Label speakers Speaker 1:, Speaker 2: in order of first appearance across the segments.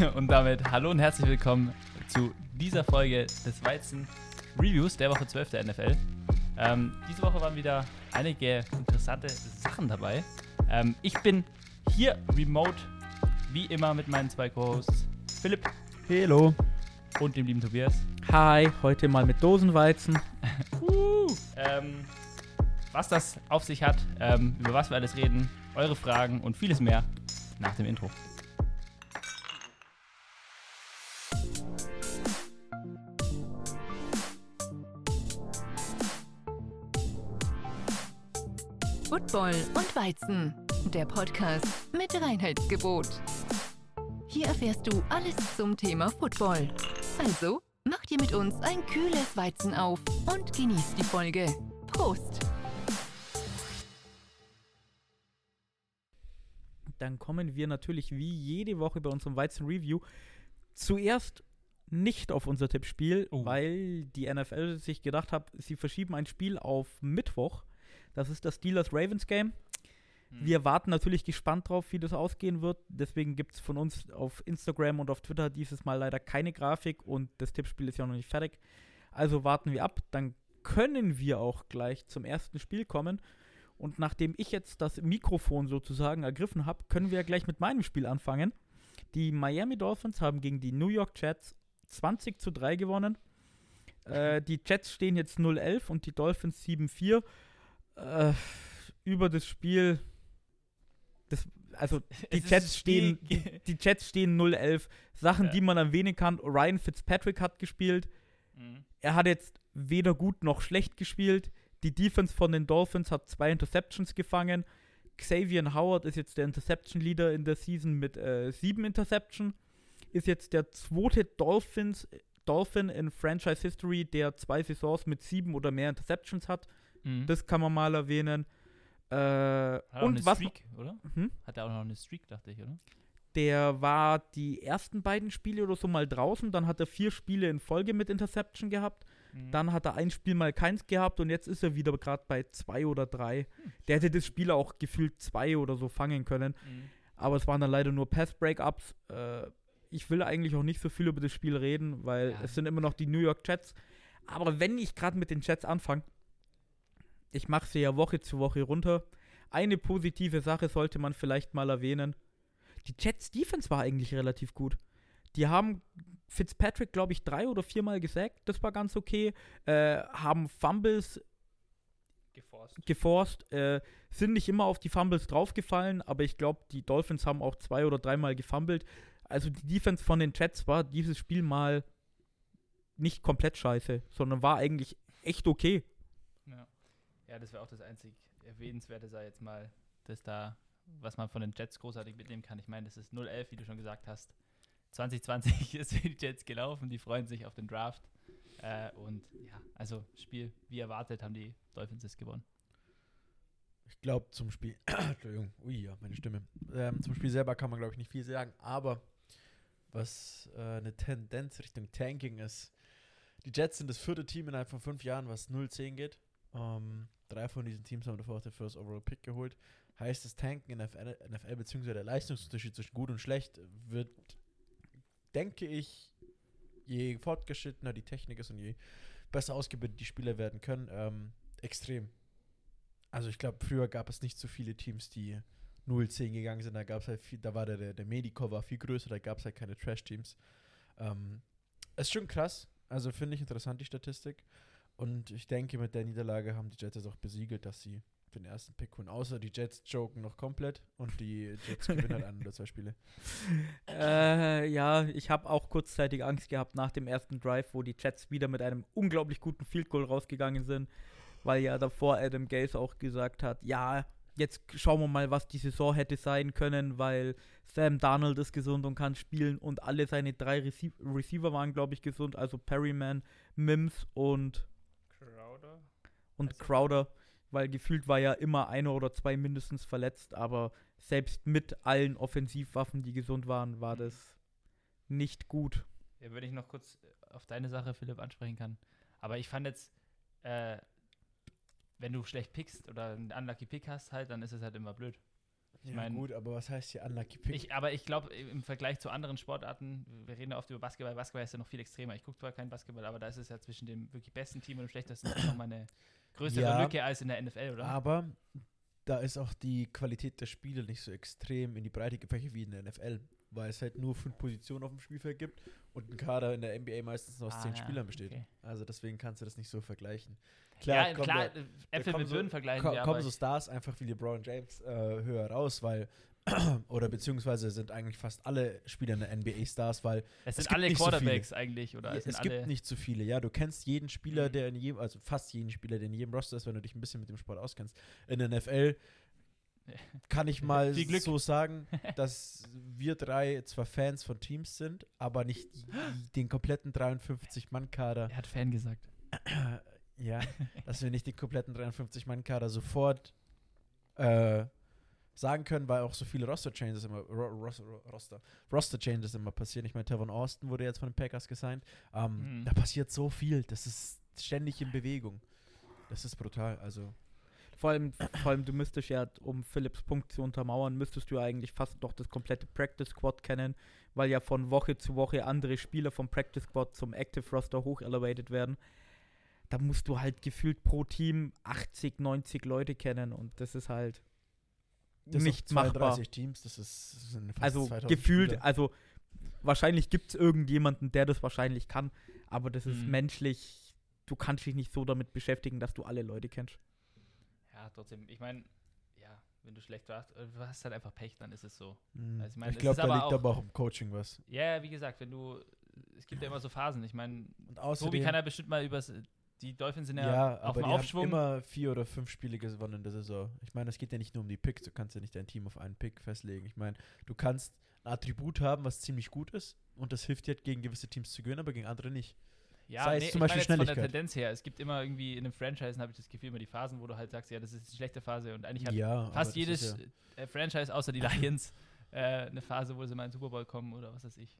Speaker 1: Und damit hallo und herzlich willkommen zu dieser Folge des Weizen Reviews der Woche 12 der NFL. Ähm, diese Woche waren wieder einige interessante Sachen dabei. Ähm, ich bin hier remote, wie immer, mit meinen zwei Co-Hosts Philipp
Speaker 2: Hallo.
Speaker 1: und dem lieben Tobias.
Speaker 2: Hi, heute mal mit Dosenweizen.
Speaker 1: Ähm, was das auf sich hat, ähm, über was wir alles reden, eure Fragen und vieles mehr nach dem Intro.
Speaker 3: Football und Weizen, der Podcast mit Reinheitsgebot. Hier erfährst du alles zum Thema Football. Also, mach dir mit uns ein kühles Weizen auf und genieß die Folge. Prost!
Speaker 2: Dann kommen wir natürlich wie jede Woche bei unserem Weizen-Review zuerst nicht auf unser Tippspiel,
Speaker 1: Oh.
Speaker 2: weil die NFL sich gedacht hat, sie verschieben ein Spiel auf Mittwoch. Das ist das Steelers-Ravens-Game. Wir warten natürlich gespannt drauf, wie das ausgehen wird. Deswegen gibt es von uns auf Instagram und auf Twitter dieses Mal leider keine Grafik und das Tippspiel ist ja noch nicht fertig. Also warten wir ab. Dann können wir auch gleich zum ersten Spiel kommen. Und nachdem ich jetzt das Mikrofon sozusagen ergriffen habe, können wir gleich mit meinem Spiel anfangen. Die Miami Dolphins haben gegen die New York Jets 20 zu 3 gewonnen. Äh, die Jets stehen jetzt 0-11 und die Dolphins 7-4. Äh, über das Spiel. Das, also die
Speaker 1: ein
Speaker 2: stehen, die, die Jets stehen 0-11. Sachen,
Speaker 1: Ja.
Speaker 2: die man erwähnen kann. Ryan Fitzpatrick hat gespielt.
Speaker 1: Mhm.
Speaker 2: Er hat jetzt weder gut noch schlecht gespielt. Die Defense von den Dolphins hat zwei Interceptions gefangen. Xavier Howard ist jetzt der Interception-Leader in der Season mit äh, sieben Interception. Ist jetzt der zweite Dolphins, Dolphin in Franchise History, der zwei Saisons mit sieben oder mehr Interceptions hat.
Speaker 1: Mhm.
Speaker 2: Das kann man mal erwähnen. Äh,
Speaker 1: Hat er auch
Speaker 2: und was
Speaker 1: Streak, oder?
Speaker 2: Hm?
Speaker 1: Hat er auch noch eine Streak, dachte ich, oder?
Speaker 2: der war die ersten beiden Spiele oder so mal draußen, dann hat er vier Spiele in Folge mit Interception gehabt.
Speaker 1: Mhm.
Speaker 2: Dann hat er ein Spiel mal keins gehabt und jetzt ist er wieder gerade bei zwei oder drei. Der hätte das Spiel auch gefühlt zwei oder so fangen können.
Speaker 1: Mhm.
Speaker 2: Aber es waren dann leider nur Pass-Breakups. Äh, ich will eigentlich auch nicht so viel über das Spiel reden, weil
Speaker 1: Ja.
Speaker 2: es sind immer noch die New York Jets. Aber wenn ich gerade mit den Jets anfange, ich mache sie ja Woche zu Woche runter. Eine positive Sache sollte man vielleicht mal erwähnen. Die Jets Defense war eigentlich relativ gut. Die haben Fitzpatrick, glaube ich, drei oder viermal gesackt. Das war ganz okay. Äh, haben Fumbles
Speaker 1: Geforst.
Speaker 2: geforst, äh, sind nicht immer auf die Fumbles draufgefallen, aber ich glaube, die Dolphins haben auch zwei oder dreimal gefummelt. Also die Defense von den Jets war dieses Spiel mal nicht komplett scheiße, sondern war eigentlich echt okay.
Speaker 1: Ja, das wäre auch das einzig Erwähnenswerte, sei jetzt mal, dass da, was man von den Jets großartig mitnehmen kann. Ich meine, das ist 0-11, wie du schon gesagt hast. 2020 ist für die Jets gelaufen, die freuen sich auf den Draft. Äh, und ja, also Spiel, wie erwartet, haben die Dolphins es gewonnen.
Speaker 4: Ich glaube, zum Spiel. Entschuldigung, ui, ja, meine Stimme. Ähm, zum Spiel selber kann man, glaube ich, nicht viel sagen, aber was äh, eine Tendenz Richtung Tanking ist. Die Jets sind das vierte Team innerhalb von fünf Jahren, was 0-10 geht. Ähm, drei von diesen Teams haben davor auch den First Overall Pick geholt. Heißt, das Tanken in NFL, NFL beziehungsweise der Leistungsunterschied zwischen gut und schlecht wird, denke ich, je fortgeschrittener die Technik ist und je besser ausgebildet die Spieler werden können, ähm, extrem. Also ich glaube, früher gab es nicht so viele Teams, die 0-10 gegangen sind. Da gab es halt viel, da war der, der, der Medico war viel größer, da gab es halt keine Trash-Teams. Ähm, ist schon krass. Also finde ich interessant, die Statistik. Und ich denke, mit der Niederlage haben die Jets jetzt auch besiegelt, dass sie den ersten Pick holen. Außer die Jets joken noch komplett und die Jets gewinnen halt ein oder zwei Spiele.
Speaker 2: Äh, ja, ich habe auch kurzzeitig Angst gehabt nach dem ersten Drive, wo die Jets wieder mit einem unglaublich guten Field Goal rausgegangen sind, weil ja davor Adam Gase auch gesagt hat, ja, jetzt schauen wir mal, was die Saison hätte sein können, weil Sam Darnold ist gesund und kann spielen und alle seine drei Rece Receiver waren, glaube ich, gesund, also Perryman, Mims und,
Speaker 1: Crowder?
Speaker 2: und
Speaker 1: Also-
Speaker 2: Crowder, weil gefühlt war ja immer einer oder zwei mindestens verletzt, aber selbst mit allen Offensivwaffen, die gesund waren, war
Speaker 1: Mhm.
Speaker 2: das nicht gut.
Speaker 1: Ja, wenn ich noch kurz äh, auf deine Sache, Philipp, ansprechen kann. Aber ich fand jetzt, äh, wenn du schlecht pickst oder einen unlucky Pick hast, halt, dann ist es halt immer blöd. Ich
Speaker 4: ja,
Speaker 1: mein,
Speaker 4: gut, aber was heißt hier Unlucky Pick?
Speaker 1: Ich, aber ich glaube, im Vergleich zu anderen Sportarten, wir reden ja oft über Basketball, Basketball ist ja noch viel extremer. Ich gucke zwar kein Basketball, aber da ist es ja zwischen dem wirklich besten Team und dem schlechtesten nochmal eine größere
Speaker 4: Ja.
Speaker 1: Lücke als in der NFL, oder?
Speaker 4: aber da ist auch die Qualität der Spieler nicht so extrem in die Breite gefächert wie in der NFL, weil es halt nur fünf Positionen auf dem Spielfeld gibt und ein Kader in der NBA meistens nur aus
Speaker 1: Ah,
Speaker 4: zehn
Speaker 1: ja,
Speaker 4: Spielern besteht.
Speaker 1: okay.
Speaker 4: Also deswegen kannst du das nicht so vergleichen.
Speaker 1: ja,
Speaker 4: kommen
Speaker 1: klar,
Speaker 4: da-
Speaker 1: äh,
Speaker 4: da
Speaker 1: Äpfel mit
Speaker 4: so-
Speaker 1: Birnen vergleichen
Speaker 4: ko
Speaker 1: wir,
Speaker 4: kommen so Stars einfach wie LeBron James äh, höher raus, weil oder beziehungsweise sind eigentlich fast alle Spieler in der NBA Stars, weil
Speaker 1: es
Speaker 4: es
Speaker 1: sind
Speaker 4: gibt
Speaker 1: alle
Speaker 4: nicht so viele.
Speaker 1: Quarterbacks eigentlich, oder?
Speaker 4: Ja,
Speaker 1: es
Speaker 4: es gibt nicht so viele. Ja, du kennst jeden Spieler,
Speaker 1: Mhm.
Speaker 4: der in jedem, also fast jeden Spieler, der in jedem Roster ist, wenn du dich ein bisschen mit dem Sport auskennst. In der NFL kann ich mal so sagen, dass wir drei zwar Fans von Teams sind, aber nicht den kompletten 53-Mann-Kader,
Speaker 1: Er hat Fan gesagt.
Speaker 4: ja, dass wir nicht den kompletten 53-Mann-Kader sofort äh, sagen können, weil auch so viele Roster-Changes immer, Ro Ros Ro Roster, Roster-Changes immer passieren. Ich meine, Tavon Austin wurde jetzt von den Packers gesigned. Ähm,
Speaker 1: Mhm.
Speaker 4: Da passiert so viel, das ist ständig in Bewegung. Das ist brutal, also.
Speaker 2: Vor allem, vor allem, du müsstest ja, um Philips Punkt zu untermauern, müsstest du ja eigentlich fast doch das komplette Practice Squad kennen, weil ja von Woche zu Woche andere Spieler vom Practice Squad zum Active Roster hoch elevated werden. Da musst du halt gefühlt pro Team 80, 90 Leute kennen und das ist halt
Speaker 4: Das
Speaker 2: nicht
Speaker 4: auf 32
Speaker 2: machbar.
Speaker 4: Teams, das ist
Speaker 2: Also
Speaker 4: 2000
Speaker 2: gefühlt,
Speaker 4: Spieler.
Speaker 2: also wahrscheinlich gibt es irgendjemanden, der das wahrscheinlich kann, aber das ist
Speaker 1: Mhm.
Speaker 2: menschlich, du kannst dich nicht so damit beschäftigen, dass du alle Leute kennst.
Speaker 1: Ja, trotzdem. Ich meine, ja, wenn du schlecht warst, äh, du hast halt einfach Pech, dann ist es so.
Speaker 4: Mhm.
Speaker 1: also ich meine,
Speaker 4: ich
Speaker 1: es
Speaker 4: glaube, da
Speaker 1: aber
Speaker 4: liegt
Speaker 1: auch-
Speaker 4: aber auch im Coaching was.
Speaker 1: Ja, wie gesagt, wenn du, es gibt ja immer so Phasen. Ich meine, Tobi kann ja bestimmt mal übers, die Dolphins sind ja,
Speaker 4: ja,
Speaker 1: auf
Speaker 4: aber
Speaker 1: dem Aufschwung.
Speaker 4: haben immer vier oder fünf Spiele gewonnen in der Saison. Ich meine, es geht ja nicht nur um die Picks, du kannst ja nicht dein Team auf einen Pick festlegen. Ich meine, du kannst ein Attribut haben, was ziemlich gut ist und das hilft dir halt gegen gewisse Teams zu gewinnen, aber gegen andere nicht.
Speaker 1: Ja,
Speaker 4: sei es
Speaker 1: nee,
Speaker 4: zum
Speaker 1: ich
Speaker 4: Beispiel
Speaker 1: meine jetzt von der. Tendenz her. Es gibt immer irgendwie in einem Franchise, habe ich das Gefühl, immer die Phasen, wo du halt sagst, ja, das ist eine schlechte Phase und eigentlich hat
Speaker 4: ja,
Speaker 1: fast jedes
Speaker 4: ja,
Speaker 1: äh, Franchise außer die Lions äh, eine Phase, wo sie mal in den Super Bowl kommen oder was weiß ich.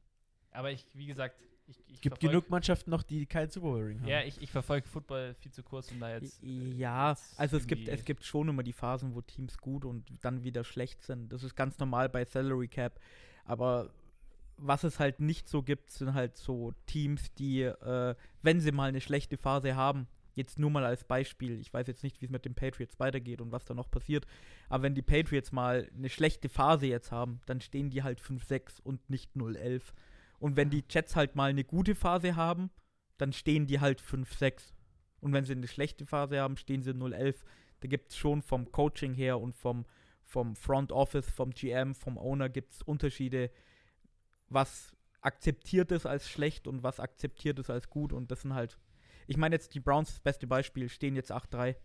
Speaker 1: Aber ich, wie gesagt, ich, ich
Speaker 4: es gibt
Speaker 1: verfolg-
Speaker 4: genug Mannschaften noch, die keinen Super Bowl Ring haben.
Speaker 1: Ja, ich, ich verfolge Football viel zu kurz, um da jetzt. äh,
Speaker 2: Ja,
Speaker 1: jetzt
Speaker 2: also es gibt, es gibt schon immer die Phasen, wo Teams gut und dann wieder schlecht sind. Das ist ganz normal bei Salary Cap. Aber was es halt nicht so gibt, sind halt so Teams, die, äh, wenn sie mal eine schlechte Phase haben, jetzt nur mal als Beispiel, ich weiß jetzt nicht, wie es mit den Patriots weitergeht und was da noch passiert, aber wenn die Patriots mal eine schlechte Phase jetzt haben, dann stehen die halt 5-6 und nicht 0-11. Und wenn die Jets halt mal eine gute Phase haben, dann stehen die halt 5-6. Und wenn sie eine schlechte Phase haben, stehen sie 0-11. Da gibt es schon vom Coaching her und vom, vom Front Office, vom GM, vom Owner gibt es Unterschiede, was akzeptiert ist als schlecht und was akzeptiert ist als gut. Und das sind halt, ich meine jetzt die Browns, das beste Beispiel, stehen jetzt 8-3.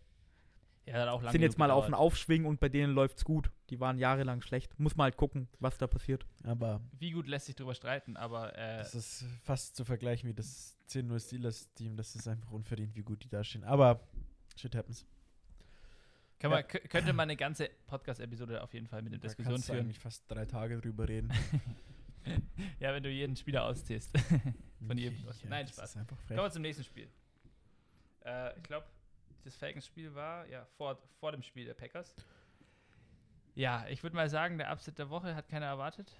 Speaker 1: ja, auch lange
Speaker 2: Sind jetzt mal auf einen
Speaker 1: gedauert.
Speaker 2: Aufschwing und bei denen läuft es gut. Die waren jahrelang schlecht. Muss mal halt gucken, was da passiert.
Speaker 4: Aber
Speaker 1: Wie gut lässt sich drüber streiten, aber äh,
Speaker 4: das ist fast zu vergleichen wie das 10-0 Steelers-Team. Das ist einfach unverdient, wie gut die dastehen. Aber shit happens.
Speaker 1: kann
Speaker 4: ja.
Speaker 1: man, kö- könnte man eine ganze Podcast-Episode auf jeden Fall mit der
Speaker 4: Da
Speaker 1: Diskussion
Speaker 4: kannst du
Speaker 1: führen.
Speaker 4: eigentlich fast drei Tage drüber reden.
Speaker 1: ja, wenn du jeden Spieler auszählst. Von jedem. Nein,
Speaker 4: das
Speaker 1: Spaß.
Speaker 4: Ist einfach frech.
Speaker 1: Kommen wir zum nächsten Spiel. Äh, ich glaube, das Falcons-Spiel war ja vor, vor dem Spiel der Packers. Ja, ich würde mal sagen, der Upset der Woche hat keiner erwartet.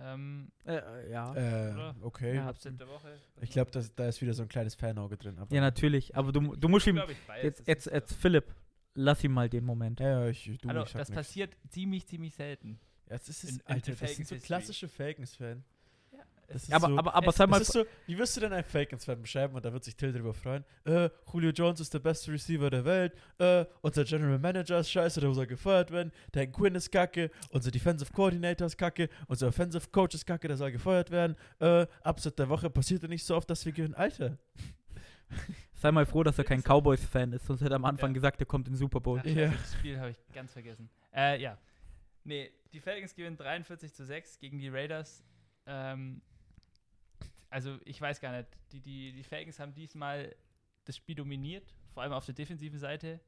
Speaker 1: Ähm,
Speaker 2: Äh, äh, ja.
Speaker 4: Äh, okay.
Speaker 2: Ja.
Speaker 1: Upset der Woche.
Speaker 4: Ich glaube, da ist wieder so ein kleines Fanauge drin. Aber
Speaker 2: ja, natürlich. Aber du, du musst ihm. Jetzt, jetzt,
Speaker 1: ist
Speaker 2: jetzt. Philipp, lass ihm mal den Moment.
Speaker 4: Ja, ja, ich, du,
Speaker 1: Hallo,
Speaker 4: ich
Speaker 1: das
Speaker 4: nix.
Speaker 1: passiert ziemlich, ziemlich selten.
Speaker 4: Ja, das ist,
Speaker 1: in-
Speaker 4: Alter, das sind so klassische Falcons-Fan.
Speaker 1: Es
Speaker 4: Das
Speaker 1: ist
Speaker 4: ist
Speaker 2: aber,
Speaker 4: so,
Speaker 2: aber, aber sag mal,
Speaker 4: so, wie wirst du denn einen Falcons-Fan beschreiben? Und da wird sich Till drüber freuen. Äh, Julio Jones ist der beste Receiver der Welt. Äh, unser General Manager ist scheiße, der muss er gefeuert werden. Dan Quinn ist kacke. Unser Defensive Coordinator ist kacke. Unser Offensive Coach ist kacke, der soll gefeuert werden. Äh, Upset der Woche passiert ja nicht so oft, dass wir gewinnen. Alter.
Speaker 2: sei mal froh, dass er kein Cowboys-Fan ist, sonst hätte er am Anfang
Speaker 1: Ja.
Speaker 2: gesagt, er kommt in den Super Bowl.
Speaker 1: Ach,
Speaker 4: Ja.
Speaker 1: Das Spiel habe ich ganz vergessen. Äh, ja. Nee, die Falcons gewinnen 43 zu 6 gegen die Raiders. Ähm, also ich weiß gar nicht. Die, die, die Falcons haben diesmal das Spiel dominiert, vor allem auf der defensiven Seite.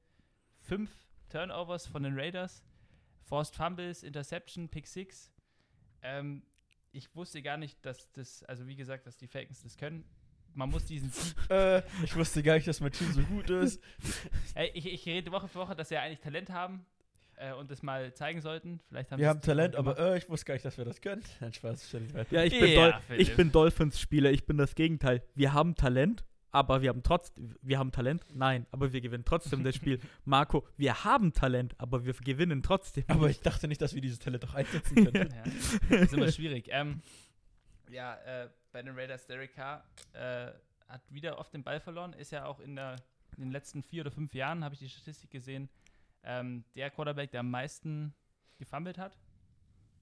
Speaker 1: Fünf Turnovers von den Raiders, Forced Fumbles, Interception, Pick Six. Ähm, ich wusste gar nicht, dass das, also wie gesagt, dass die Falcons das können. Man muss diesen Sieg
Speaker 4: Äh, ich wusste gar nicht, dass mein Team so gut ist.
Speaker 1: Ich, ich rede Woche für Woche, dass sie ja eigentlich Talent haben. Äh, und das mal zeigen sollten. Vielleicht haben
Speaker 4: Wir haben Talent, aber äh, ich wusste gar nicht, dass wir das können. Nein, Spaß.
Speaker 2: Ja, ich bin,
Speaker 1: Ja,
Speaker 2: Dol ich bin Dolphins-Spieler, ich bin das Gegenteil. Wir haben Talent, aber wir haben trotzdem, wir haben Talent, nein, aber wir gewinnen trotzdem das Spiel. Marco, wir haben Talent, aber wir gewinnen trotzdem.
Speaker 4: Aber ich dachte nicht, dass wir dieses Talent auch einsetzen können.
Speaker 1: Ja, das ist immer schwierig. Ähm, ja, äh, bei den Raiders, Derek Carr äh, hat wieder oft den Ball verloren. Ist ja auch in, der, in den letzten vier oder fünf Jahren, habe ich die Statistik gesehen, ähm, der Quarterback, der am meisten gefummelt hat.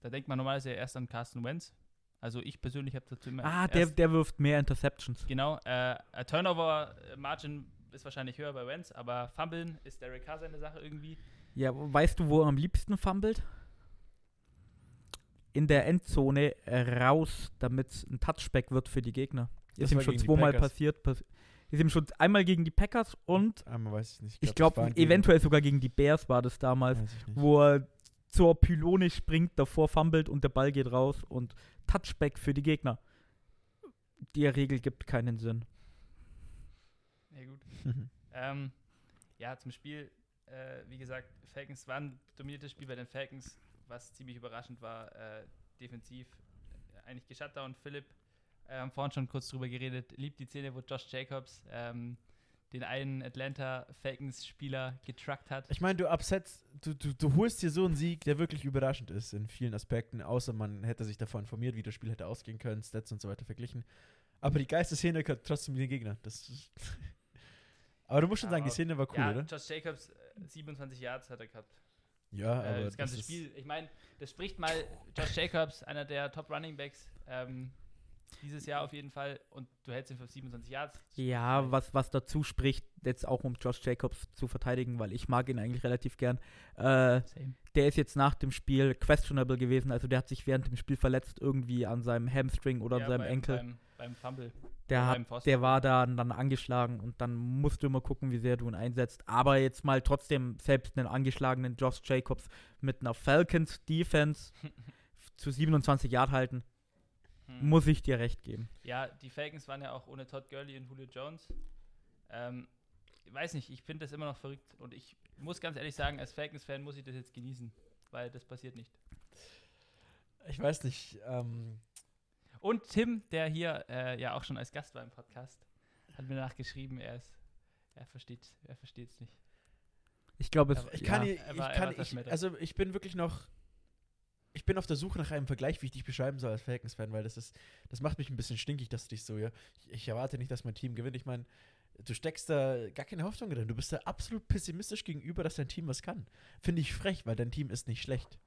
Speaker 1: Da denkt man normalerweise erst an Carsten Wentz. Also ich persönlich habe dazu immer
Speaker 2: ah, der, der wirft mehr Interceptions.
Speaker 1: Genau, äh, äh, Turnover-Margin ist wahrscheinlich höher bei Wentz, aber Fummeln ist Derek Carr seine Sache irgendwie.
Speaker 2: Ja, weißt du, wo er am liebsten fummelt? In der Endzone äh, raus, damit es ein Touchback wird für die Gegner.
Speaker 4: Das
Speaker 2: Ist ihm schon zweimal passiert. Pass ist ihm schon einmal gegen die Packers und
Speaker 4: Einmal weiß ich nicht.
Speaker 2: ich glaube,
Speaker 4: waren gegen-
Speaker 2: eventuell sogar gegen die Bears war das damals, wo er zur Pylone springt, davor fummelt und der Ball geht raus und Touchback für die Gegner. Die Regel gibt keinen Sinn.
Speaker 1: Ja gut. Ähm, ja, zum Spiel, äh, wie gesagt, Falcons war ein dominiertes Spiel bei den Falcons, was ziemlich überraschend war, äh, defensiv äh, eigentlich geshutdown. Philipp, äh, haben vorhin schon kurz drüber geredet, liebt die Szene, wo Josh Jacobs ähm, den einen Atlanta Falcons-Spieler getruckt hat.
Speaker 4: Ich meine, du absetzt, du, du, du holst dir so einen Sieg, der wirklich überraschend ist in vielen Aspekten, außer man hätte sich davor informiert, wie das Spiel hätte ausgehen können, Stats und so weiter verglichen. Aber die geilste Szene gehört trotzdem den Gegner. Das aber du musst schon sagen, die Szene war cool,
Speaker 1: ja,
Speaker 4: oder?
Speaker 1: Josh Jacobs, äh, 27 Yards hat er gehabt.
Speaker 4: Ja,
Speaker 1: äh,
Speaker 4: aber
Speaker 1: das ganze
Speaker 4: ist-
Speaker 1: Spiel. Ich meine, das spricht mal Josh Jacobs, einer der Top Running Backs ähm, dieses Jahr auf jeden Fall. Und du hältst ihn für 27 Yards.
Speaker 2: Ja, was, was dazu spricht, jetzt auch um Josh Jacobs zu verteidigen, weil ich mag ihn eigentlich relativ gern. Äh,
Speaker 1: Same.
Speaker 2: der ist jetzt nach dem Spiel questionable gewesen, also der hat sich während dem Spiel verletzt irgendwie an seinem Hamstring oder an
Speaker 1: Ja,
Speaker 2: seinem
Speaker 1: beim,
Speaker 2: Enkel.
Speaker 1: Beim, beim Fumble.
Speaker 2: der, hat, der war da dann angeschlagen und dann musst du immer gucken, wie sehr du ihn einsetzt. Aber jetzt mal trotzdem selbst einen angeschlagenen Josh Jacobs mit einer Falcons Defense zu 27 Yard halten,
Speaker 1: Hm.
Speaker 2: muss ich dir recht geben.
Speaker 1: Ja, die Falcons waren ja auch ohne Todd Gurley und Julio Jones. Ähm, ich weiß nicht, ich finde das immer noch verrückt. Und ich muss ganz ehrlich sagen, als Falcons-Fan muss ich das jetzt genießen, weil das passiert nicht.
Speaker 4: ich weiß nicht, ähm,
Speaker 1: Und Tim, der hier äh, ja auch schon als Gast war im Podcast, hat mir nachgeschrieben, er ist, er versteht, er versteht es nicht.
Speaker 2: Ich glaube,
Speaker 4: ich
Speaker 2: ja.
Speaker 4: kann, ich,
Speaker 1: er
Speaker 4: ich
Speaker 1: er
Speaker 4: kann ich, also ich bin wirklich noch, ich bin auf der Suche nach einem Vergleich, wie ich dich beschreiben soll als Falcons-Fan, weil das ist, das macht mich ein bisschen stinkig, dass du dich so, ja, ich, ich erwarte nicht, dass mein Team gewinnt. Ich meine, du steckst da gar keine Hoffnung drin. Du bist da absolut pessimistisch gegenüber, dass dein Team was kann. Finde ich frech, weil dein Team ist nicht schlecht.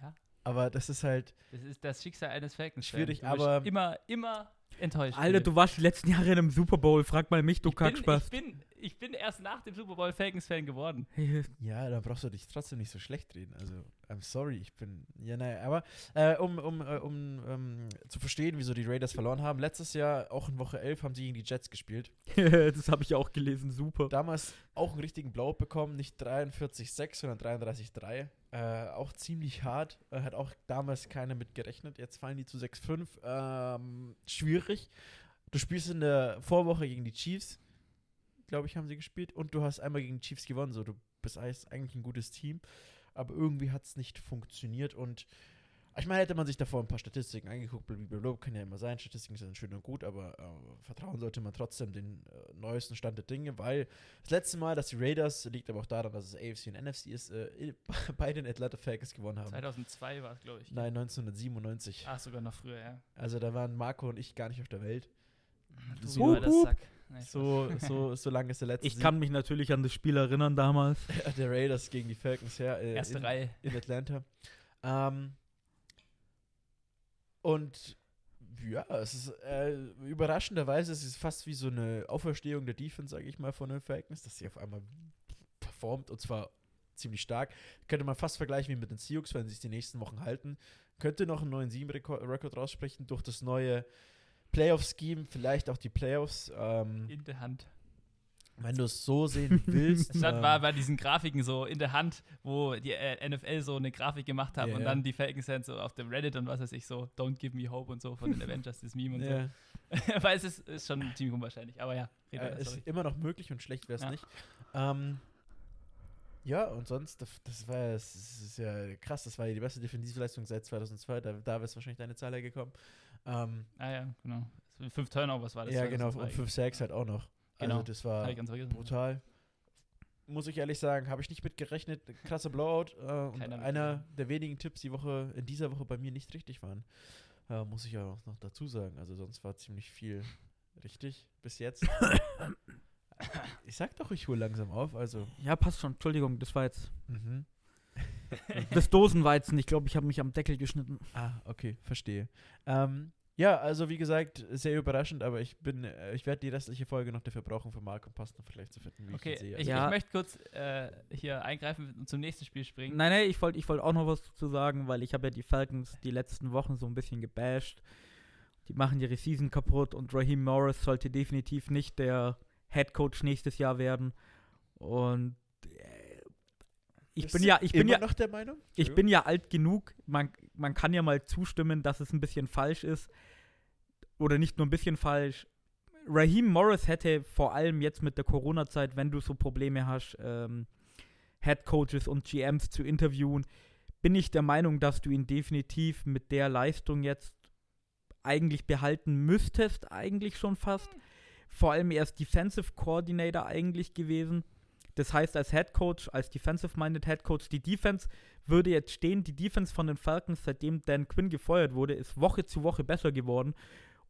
Speaker 1: Ja,
Speaker 4: Aber das ist halt,
Speaker 1: das ist das Schicksal eines Falcons.
Speaker 4: Schwierig,
Speaker 1: du bist
Speaker 4: aber-
Speaker 1: Immer, immer enttäuscht.
Speaker 2: Alter, du warst die letzten Jahre in einem Super Bowl. Frag mal mich, du
Speaker 1: ich bin,
Speaker 2: Kackspaß.
Speaker 1: ich, bin, ich bin erst nach dem Super Bowl Falcons-Fan geworden.
Speaker 4: ja, da brauchst du dich trotzdem nicht so schlecht reden. Also, I'm sorry, ich bin, ja, naja, aber äh, um, um, äh, um ähm, zu verstehen, wieso die Raiders verloren haben, letztes Jahr, auch in Woche 11, haben sie gegen die Jets gespielt.
Speaker 2: das habe ich auch gelesen. Super.
Speaker 4: damals auch einen richtigen Blowout bekommen, nicht 43,6, sondern 33,3. Äh, auch ziemlich hart. Äh, hat auch damals keiner mit gerechnet. Jetzt fallen die zu 6,5. Ähm, schwierig. Du spielst in der Vorwoche gegen die Chiefs, glaube ich, haben sie gespielt. Und du hast einmal gegen die Chiefs gewonnen. So, du bist eigentlich ein gutes Team. Aber irgendwie hat es nicht funktioniert. Und ich meine, hätte man sich davor ein paar Statistiken angeguckt, blablabla, kann ja immer sein, Statistiken sind schön und gut, aber äh, vertrauen sollte man trotzdem den äh, neuesten Stand der Dinge, weil das letzte Mal, dass die Raiders, liegt aber auch daran, dass es AFC und NFC ist, äh, bei den Atlanta Falcons gewonnen haben.
Speaker 1: 2002 war es, glaube ich.
Speaker 4: Nein, 1997.
Speaker 1: Ach, sogar noch früher, ja.
Speaker 4: Also da waren Marco und ich gar nicht auf der Welt.
Speaker 1: Du
Speaker 4: So-
Speaker 1: wieder das
Speaker 2: Hup,
Speaker 1: Sack. Nein,
Speaker 4: So, so, so lange ist der letzte
Speaker 2: Ich kann mich natürlich an das Spiel erinnern damals.
Speaker 4: Sieg der Raiders gegen die Falcons her. Äh,
Speaker 1: Erste
Speaker 4: in,
Speaker 1: Reihe.
Speaker 4: in Atlanta. Ähm, und ja, es ist äh, überraschenderweise es ist fast wie so eine Auferstehung der Defense, sage ich mal, von den Falcons, dass sie auf einmal performt und zwar ziemlich stark. Könnte man fast vergleichen wie mit den Seahawks, wenn sie es die nächsten Wochen halten. Könnte noch einen neuen 7-Rekord raussprechen durch das neue Playoff-Scheme, vielleicht auch die Playoffs. Ähm,
Speaker 1: In der Hand.
Speaker 4: Wenn du es so sehen willst.
Speaker 1: Statt
Speaker 4: ähm,
Speaker 1: war bei diesen Grafiken so in der Hand, wo die äh, NFL so eine Grafik gemacht haben
Speaker 4: Ja,
Speaker 1: und dann die Falcons Fans so auf dem Reddit und was weiß ich so, Don't give me hope und so von den Avengers, das Meme und
Speaker 4: ja.
Speaker 1: so. Weil es ist, ist schon ziemlich unwahrscheinlich, aber ja. red
Speaker 4: Äh, ist immer noch möglich und schlecht wäre es
Speaker 1: Ja.
Speaker 4: nicht. Ähm, Ja, und sonst, das, war ja- das ist ja krass, das war ja die beste Defensivleistung seit 2002, da, da ist wahrscheinlich deine Zahl hergekommen. Ähm,
Speaker 1: Ah ja, genau. Fünf Turnovers war das.
Speaker 4: ja, genau,
Speaker 1: 2002.
Speaker 4: und 5 Sacks halt auch noch.
Speaker 1: Genau.
Speaker 4: Also das war brutal. Muss ich ehrlich sagen, habe ich nicht mit gerechnet. Krasser Blowout. Äh, und einer der wenigen Tipps, die Woche, in dieser Woche bei mir nicht richtig waren. Äh, muss ich ja auch noch dazu sagen. Also sonst war ziemlich viel richtig bis jetzt. ich sag doch, ich hole langsam auf. Also,
Speaker 2: Ja, passt schon. Entschuldigung, das war jetzt
Speaker 4: mhm.
Speaker 2: das Dosenweizen. Ich glaube, ich habe mich am Deckel geschnitten.
Speaker 4: Ah, okay, verstehe. Ähm, ja, also wie gesagt, sehr überraschend, aber ich bin, äh, ich werde die restliche Folge noch dafür brauchen, für Mark und Pasta vielleicht zu finden, wie
Speaker 1: Okay,
Speaker 4: ich sehe.
Speaker 1: ich,
Speaker 2: Ja.
Speaker 1: ich möchte kurz äh, hier eingreifen und zum nächsten Spiel springen.
Speaker 2: Nein, nein, ich wollte ich wollt auch noch was dazu sagen, weil ich habe ja die Falcons die letzten Wochen so ein bisschen gebasht. Die machen ihre Season kaputt und Raheem Morris sollte definitiv nicht der Head Coach nächstes Jahr werden. Und ich bin ja, ich bin ja,
Speaker 4: noch der Meinung?
Speaker 2: ich bin ja alt genug. Man, man kann ja mal zustimmen, dass es ein bisschen falsch ist. Oder nicht nur ein bisschen falsch. Raheem Morris hätte vor allem jetzt mit der Corona-Zeit, wenn du so Probleme hast, ähm, Head Coaches und GMs zu interviewen, bin ich der Meinung, dass du ihn definitiv mit der Leistung jetzt eigentlich behalten müsstest, eigentlich schon fast. Vor allem er ist Defensive Coordinator eigentlich gewesen. Das heißt, als Head Coach, als Defensive-Minded Head Coach, die Defense würde jetzt stehen. Die Defense von den Falcons, seitdem Dan Quinn gefeuert wurde, ist Woche zu Woche besser geworden.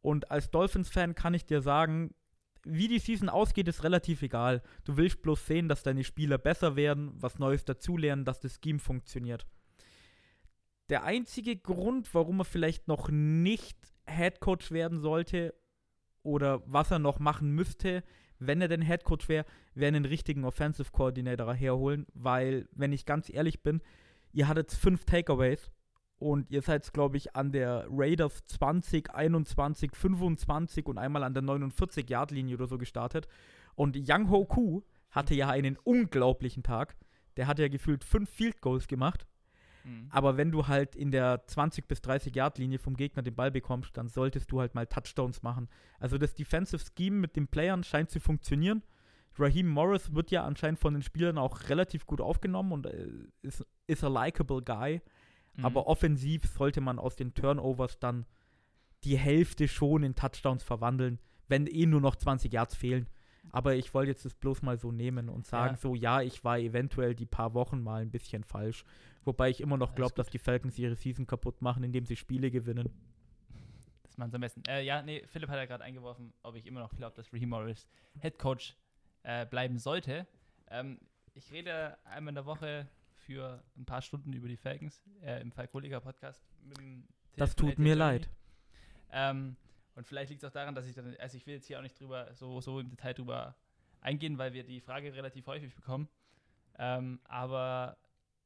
Speaker 2: Und als Dolphins-Fan kann ich dir sagen, wie die Season ausgeht, ist relativ egal. Du willst bloß sehen, dass deine Spieler besser werden, was Neues dazulernen, dass das Scheme funktioniert. Der einzige Grund, warum er vielleicht noch nicht Head Coach werden sollte oder was er noch machen müsste, wenn er denn Head Coach wäre, wäre einen richtigen Offensive Coordinator herholen, weil, wenn ich ganz ehrlich bin, ihr hattet fünf Takeaways und ihr seid, glaube ich, an der Raiders 20, 21, 25 und einmal an der 49-Yard-Linie oder so gestartet. Und Young Ho Koo hatte ja einen unglaublichen Tag. Der hat ja gefühlt fünf Field Goals gemacht.
Speaker 1: Mhm.
Speaker 2: Aber wenn du halt in der 20 bis 30 Yard Linie vom Gegner den Ball bekommst, dann solltest du halt mal Touchdowns machen. Also das Defensive Scheme mit den Playern scheint zu funktionieren. Raheem Morris wird ja anscheinend von den Spielern auch relativ gut aufgenommen und äh, ist, ist a likable guy.
Speaker 1: Mhm.
Speaker 2: Aber offensiv sollte man aus den Turnovers dann die Hälfte schon in Touchdowns verwandeln, wenn eh nur noch 20 Yards fehlen. Aber ich wollte jetzt das bloß mal so nehmen und sagen,
Speaker 1: Ja.
Speaker 2: so ja, ich war eventuell die paar Wochen mal ein bisschen falsch. Wobei ich immer noch glaube, dass die Falcons ihre Season kaputt machen, indem sie Spiele gewinnen.
Speaker 1: Das machen sie am besten. Äh, ja, nee, Philipp hat ja gerade eingeworfen, ob ich immer noch glaube, dass Raheem Morris Head Coach äh, bleiben sollte. Ähm, ich rede einmal in der Woche für ein paar Stunden über die Falcons äh, im Falkoliga Podcast.
Speaker 2: Das tut mir leid.
Speaker 1: Ähm, und vielleicht liegt es auch daran, dass ich dann, also ich will jetzt hier auch nicht drüber, so, so im Detail drüber eingehen, weil wir die Frage relativ häufig bekommen. Ähm, aber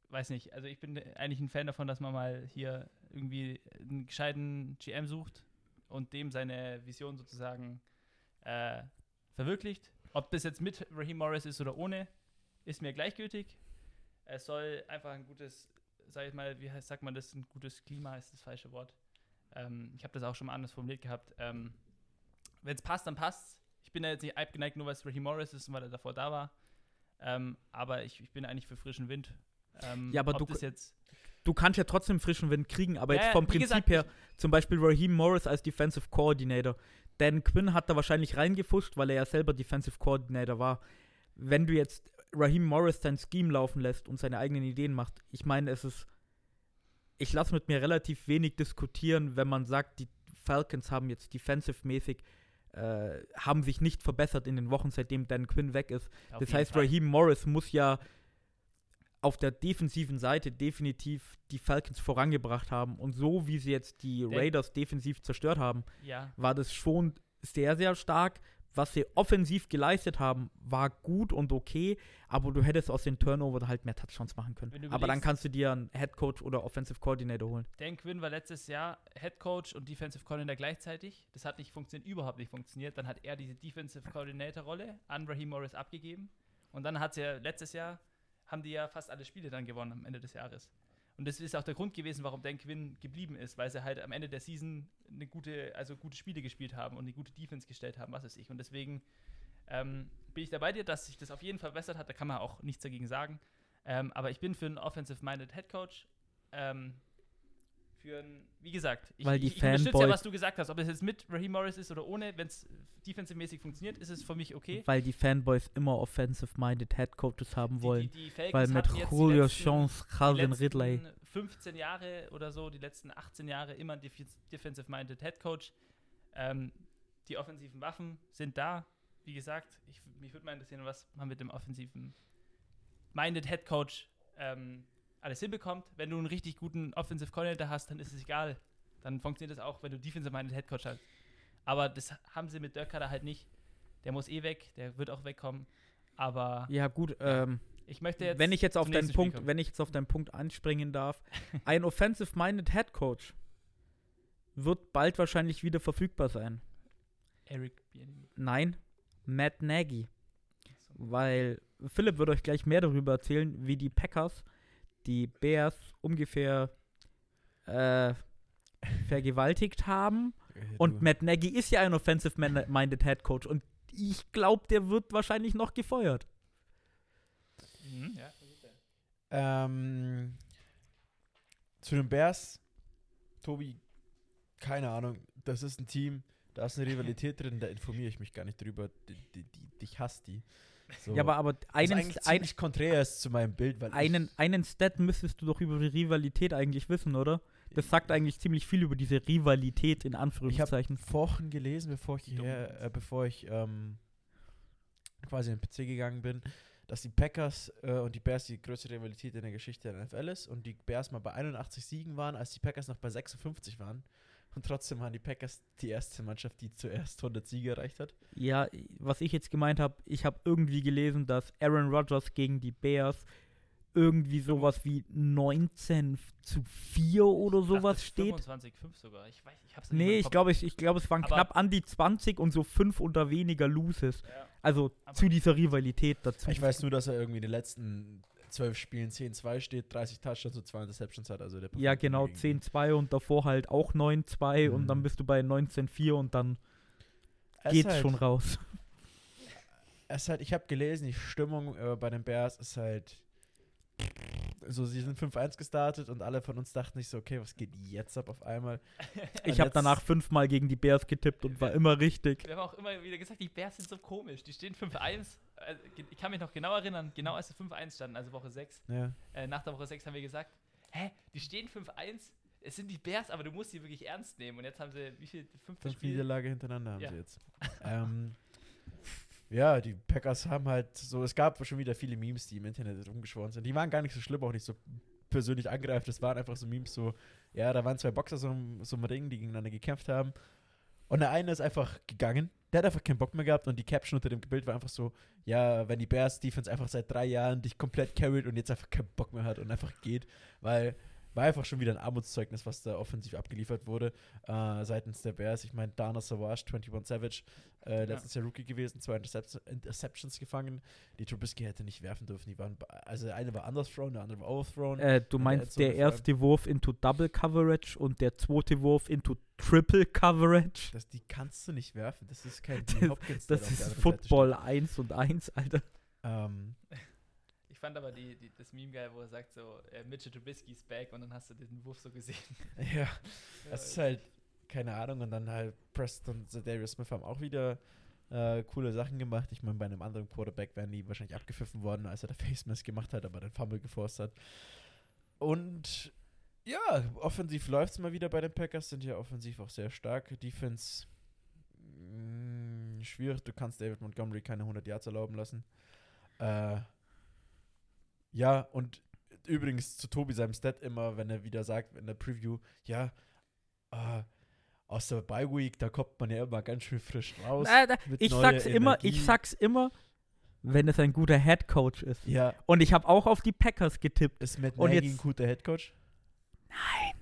Speaker 1: weiß nicht, also ich bin eigentlich ein Fan davon, dass man mal hier irgendwie einen gescheiten GM sucht und dem seine Vision sozusagen äh, verwirklicht. Ob das jetzt mit Raheem Morris ist oder ohne, ist mir gleichgültig. Es soll einfach ein gutes, sag ich mal, wie heißt, sagt man das, ein gutes Klima ist das falsche Wort. Ähm, ich habe das auch schon mal anders formuliert gehabt. Ähm, Wenn es passt, dann passt Ich bin da jetzt nicht abgeneigt, nur weil es Ricky Morris ist und weil er davor da war. Ähm, aber ich, ich bin eigentlich für frischen Wind. Ähm,
Speaker 2: Ja, aber du- Du kannst ja trotzdem frischen Wind kriegen, aber
Speaker 1: Ja,
Speaker 2: jetzt vom Prinzip
Speaker 1: gesagt,
Speaker 2: her, zum Beispiel Raheem Morris als Defensive Coordinator. Dan Quinn hat da wahrscheinlich reingefuscht, weil er ja selber Defensive Coordinator war. Wenn du jetzt Raheem Morris sein Scheme laufen lässt und seine eigenen Ideen macht, ich meine, es ist. Ich lasse mit mir relativ wenig diskutieren, wenn man sagt, die Falcons haben jetzt defensive-mäßig, äh, haben sich nicht verbessert in den Wochen, seitdem Dan Quinn weg ist.
Speaker 1: auf
Speaker 2: Das heißt,
Speaker 1: Fall.
Speaker 2: Raheem Morris muss ja auf der defensiven Seite definitiv die Falcons vorangebracht haben. Und so wie sie jetzt die
Speaker 1: Der-
Speaker 2: Raiders defensiv zerstört haben,
Speaker 1: Ja,
Speaker 2: war das schon sehr, sehr stark. Was sie offensiv geleistet haben, war gut und okay, aber du hättest aus den Turnover halt mehr Touchdowns machen können. Aber dann kannst du dir einen Head Coach oder Offensive Coordinator holen.
Speaker 1: Dan Quinn war letztes Jahr Head Coach und Defensive Coordinator gleichzeitig. Das hat nicht funktioniert, überhaupt nicht funktioniert. Dann hat er diese Defensive Coordinator Rolle an Raheem Morris abgegeben. Und dann hat ja letztes Jahr, haben die ja fast alle Spiele dann gewonnen am Ende des Jahres. Und das ist auch der Grund gewesen, warum Dan Quinn geblieben ist, weil sie halt am Ende der Season eine gute, also gute Spiele gespielt haben und eine gute Defense gestellt haben, was weiß ich. Und deswegen ähm, bin ich da bei dir, dass sich das auf jeden Fall verbessert hat. Da kann man auch nichts dagegen sagen. Ähm, aber ich bin für einen offensive-minded Head Coach. Ähm, für ein, wie gesagt, ich,
Speaker 2: Weil die
Speaker 1: ich, ich unterstütze ja, was du gesagt hast. Ob es jetzt mit Raheem Morris ist oder ohne, wenn es defensive-mäßig funktioniert, ist es für mich okay.
Speaker 2: Weil die Fanboys immer offensive-minded Head Coaches haben wollen.
Speaker 1: Die, die, die
Speaker 2: Weil mit Julio
Speaker 1: letzten- die
Speaker 2: Calvin Ridley.
Speaker 1: 15 Jahre oder so, die letzten 18 Jahre immer ein Def defensive-minded Head Coach. Ähm, die offensiven Waffen sind da. Wie gesagt, ich, mich würde mal interessieren, was man mit dem offensiven minded Head Coach ähm, alles hinbekommt. Wenn du einen richtig guten Offensive Coordinator hast, dann ist es egal. Dann funktioniert das auch, wenn du defensive minded Head Coach hast. Aber das haben sie mit Dirk Cutter halt nicht. Der muss eh weg, der wird auch wegkommen. Aber
Speaker 2: Ja, gut, ähm,
Speaker 1: ich möchte jetzt.
Speaker 2: wenn ich jetzt auf deinen Punkt,
Speaker 1: kommen.
Speaker 2: wenn ich jetzt auf deinen Punkt anspringen darf, ein offensive-minded Head Coach wird bald wahrscheinlich wieder verfügbar sein.
Speaker 1: Eric Bieniemy.
Speaker 2: Nein, Matt Nagy. Weil Philipp wird euch gleich mehr darüber erzählen, wie die Packers die Bears ungefähr äh, vergewaltigt haben. Und Matt Nagy ist ja ein offensive-minded Head Coach. Und ich glaube, der wird wahrscheinlich noch gefeuert.
Speaker 1: Mhm, ja.
Speaker 4: Ähm, zu den Bears, Tobi, keine Ahnung, das ist ein Team, da ist eine Rivalität drin, da informiere ich mich gar nicht drüber. Die, die, die, ich hasse die. So.
Speaker 2: Ja, aber, aber einen,
Speaker 4: eigentlich
Speaker 2: ein,
Speaker 4: ziemlich konträr ist zu meinem Bild, weil
Speaker 2: einen, einen Stat müsstest du doch über die Rivalität eigentlich wissen, oder? Das sagt eigentlich ziemlich viel über diese Rivalität in
Speaker 4: ich, ich habe
Speaker 2: Anführungszeichen.
Speaker 4: Wochen gelesen, bevor ich hierher, äh, bevor ich ähm, quasi in den PC gegangen bin, dass die Packers äh, und die Bears die größte Rivalität in der Geschichte der NFL ist und die Bears mal bei 81 Siegen waren, als die Packers noch bei 56 waren. Und trotzdem waren die Packers die erste Mannschaft, die zuerst 100 Siege erreicht hat.
Speaker 2: Ja, was ich jetzt gemeint habe, ich habe irgendwie gelesen, dass Aaron Rodgers gegen die Bears irgendwie sowas wie 19 zu 4 oder
Speaker 1: Ich dachte,
Speaker 2: sowas steht.
Speaker 1: 25, 5 sogar. Ich weiß, ich hab's nicht
Speaker 2: Nee, ich glaube, ich, ich glaub, es waren
Speaker 1: Aber-
Speaker 2: knapp an die 20 und so 5 oder weniger Loses.
Speaker 1: Ja.
Speaker 2: Also
Speaker 1: Aber-
Speaker 2: zu dieser Rivalität dazu.
Speaker 4: Ich weiß nur, dass er irgendwie in den letzten 12 Spielen 10-2 steht, 30 Touchdowns und 2 Interceptions hat. Also der
Speaker 2: Ja,
Speaker 4: performt
Speaker 2: genau,
Speaker 4: gegen-
Speaker 2: 10-2 und davor halt auch 9-2 und
Speaker 4: Mhm.
Speaker 2: dann bist du bei 19-4 und dann geht's
Speaker 4: halt-
Speaker 2: schon raus.
Speaker 4: Es halt, ich habe gelesen, die Stimmung äh, bei den Bears ist halt. So, sie sind 5-1 gestartet und alle von uns dachten nicht so, okay, was geht jetzt ab auf einmal?
Speaker 2: Ich habe danach fünfmal gegen die Bears getippt und war immer richtig.
Speaker 1: Wir haben auch immer wieder gesagt, die Bears sind so komisch. Die stehen 5-1. Also, ich kann mich noch genau erinnern, genau als sie 5-1 standen, also Woche 6.
Speaker 4: Ja.
Speaker 1: Äh, nach der Woche 6 haben wir gesagt, hä, die stehen 5-1, es sind die Bears, aber du musst sie wirklich ernst nehmen. Und jetzt haben sie, wie viel, 15
Speaker 4: Fünf
Speaker 1: Spiele?
Speaker 4: Niederlage hintereinander haben
Speaker 1: Ja.
Speaker 4: sie jetzt. ähm, ja, die Packers haben halt so, es gab schon wieder viele Memes, die im Internet rumgeschworen sind. Die waren gar nicht so schlimm, auch nicht so persönlich angreift. Das waren einfach so Memes, so, ja, da waren zwei Boxer so, so im Ring, die gegeneinander gekämpft haben. Und der eine ist einfach gegangen. Der hat einfach keinen Bock mehr gehabt und die Caption unter dem Bild war einfach so, ja, wenn die Bears Defense einfach seit drei Jahren dich komplett carried und jetzt einfach keinen Bock mehr hat und einfach geht, weil war einfach schon wieder ein Armutszeugnis, was da offensiv abgeliefert wurde äh, seitens der Bears. Ich meine, Dana Savage, 21 Savage, äh, letztes Jahr Rookie gewesen, zwei Intercept Interceptions gefangen. Die Trubisky hätte nicht werfen dürfen. Die waren, also der eine war underthrown, der andere war overthrown.
Speaker 2: Äh, du
Speaker 4: der
Speaker 2: meinst der
Speaker 4: allem.
Speaker 2: erste Wurf into Double Coverage und der zweite Wurf into Triple Coverage?
Speaker 4: das, die kannst du nicht werfen. Das ist kein
Speaker 2: Das-
Speaker 4: der
Speaker 2: Das
Speaker 4: der
Speaker 2: ist Football 1 und 1, Alter.
Speaker 4: Ähm,
Speaker 1: fand aber die, die, das Meme geil, wo er sagt so, äh, Mitchell Trubisky ist back und dann hast du den Wurf so gesehen.
Speaker 4: ja, es ist halt, keine Ahnung. Und dann halt Preston und Darius Smith haben auch wieder äh, coole Sachen gemacht. Ich meine, bei einem anderen Quarterback wären die wahrscheinlich abgepfiffen worden, als er der Face Mask gemacht hat, aber den Fumble geforst hat. Und ja, offensiv läuft es mal wieder bei den Packers, sind ja offensiv auch sehr stark. Defense mh, schwierig, du kannst David Montgomery keine 100 Yards erlauben lassen. Äh, ja, und übrigens zu Tobi seinem Stat immer, wenn er wieder sagt in der Preview, ja, äh, aus der Bye Week, da kommt man ja immer ganz schön frisch raus.
Speaker 2: Na, da, ich sag's immer, ich
Speaker 4: Energie.
Speaker 2: sag's immer, wenn es ein guter Head Coach ist.
Speaker 4: Ja,
Speaker 2: Und ich habe auch auf die Packers getippt.
Speaker 4: ist Matt
Speaker 2: Und
Speaker 4: Nagy
Speaker 2: jetzt-
Speaker 4: ein guter Headcoach?
Speaker 2: Nein.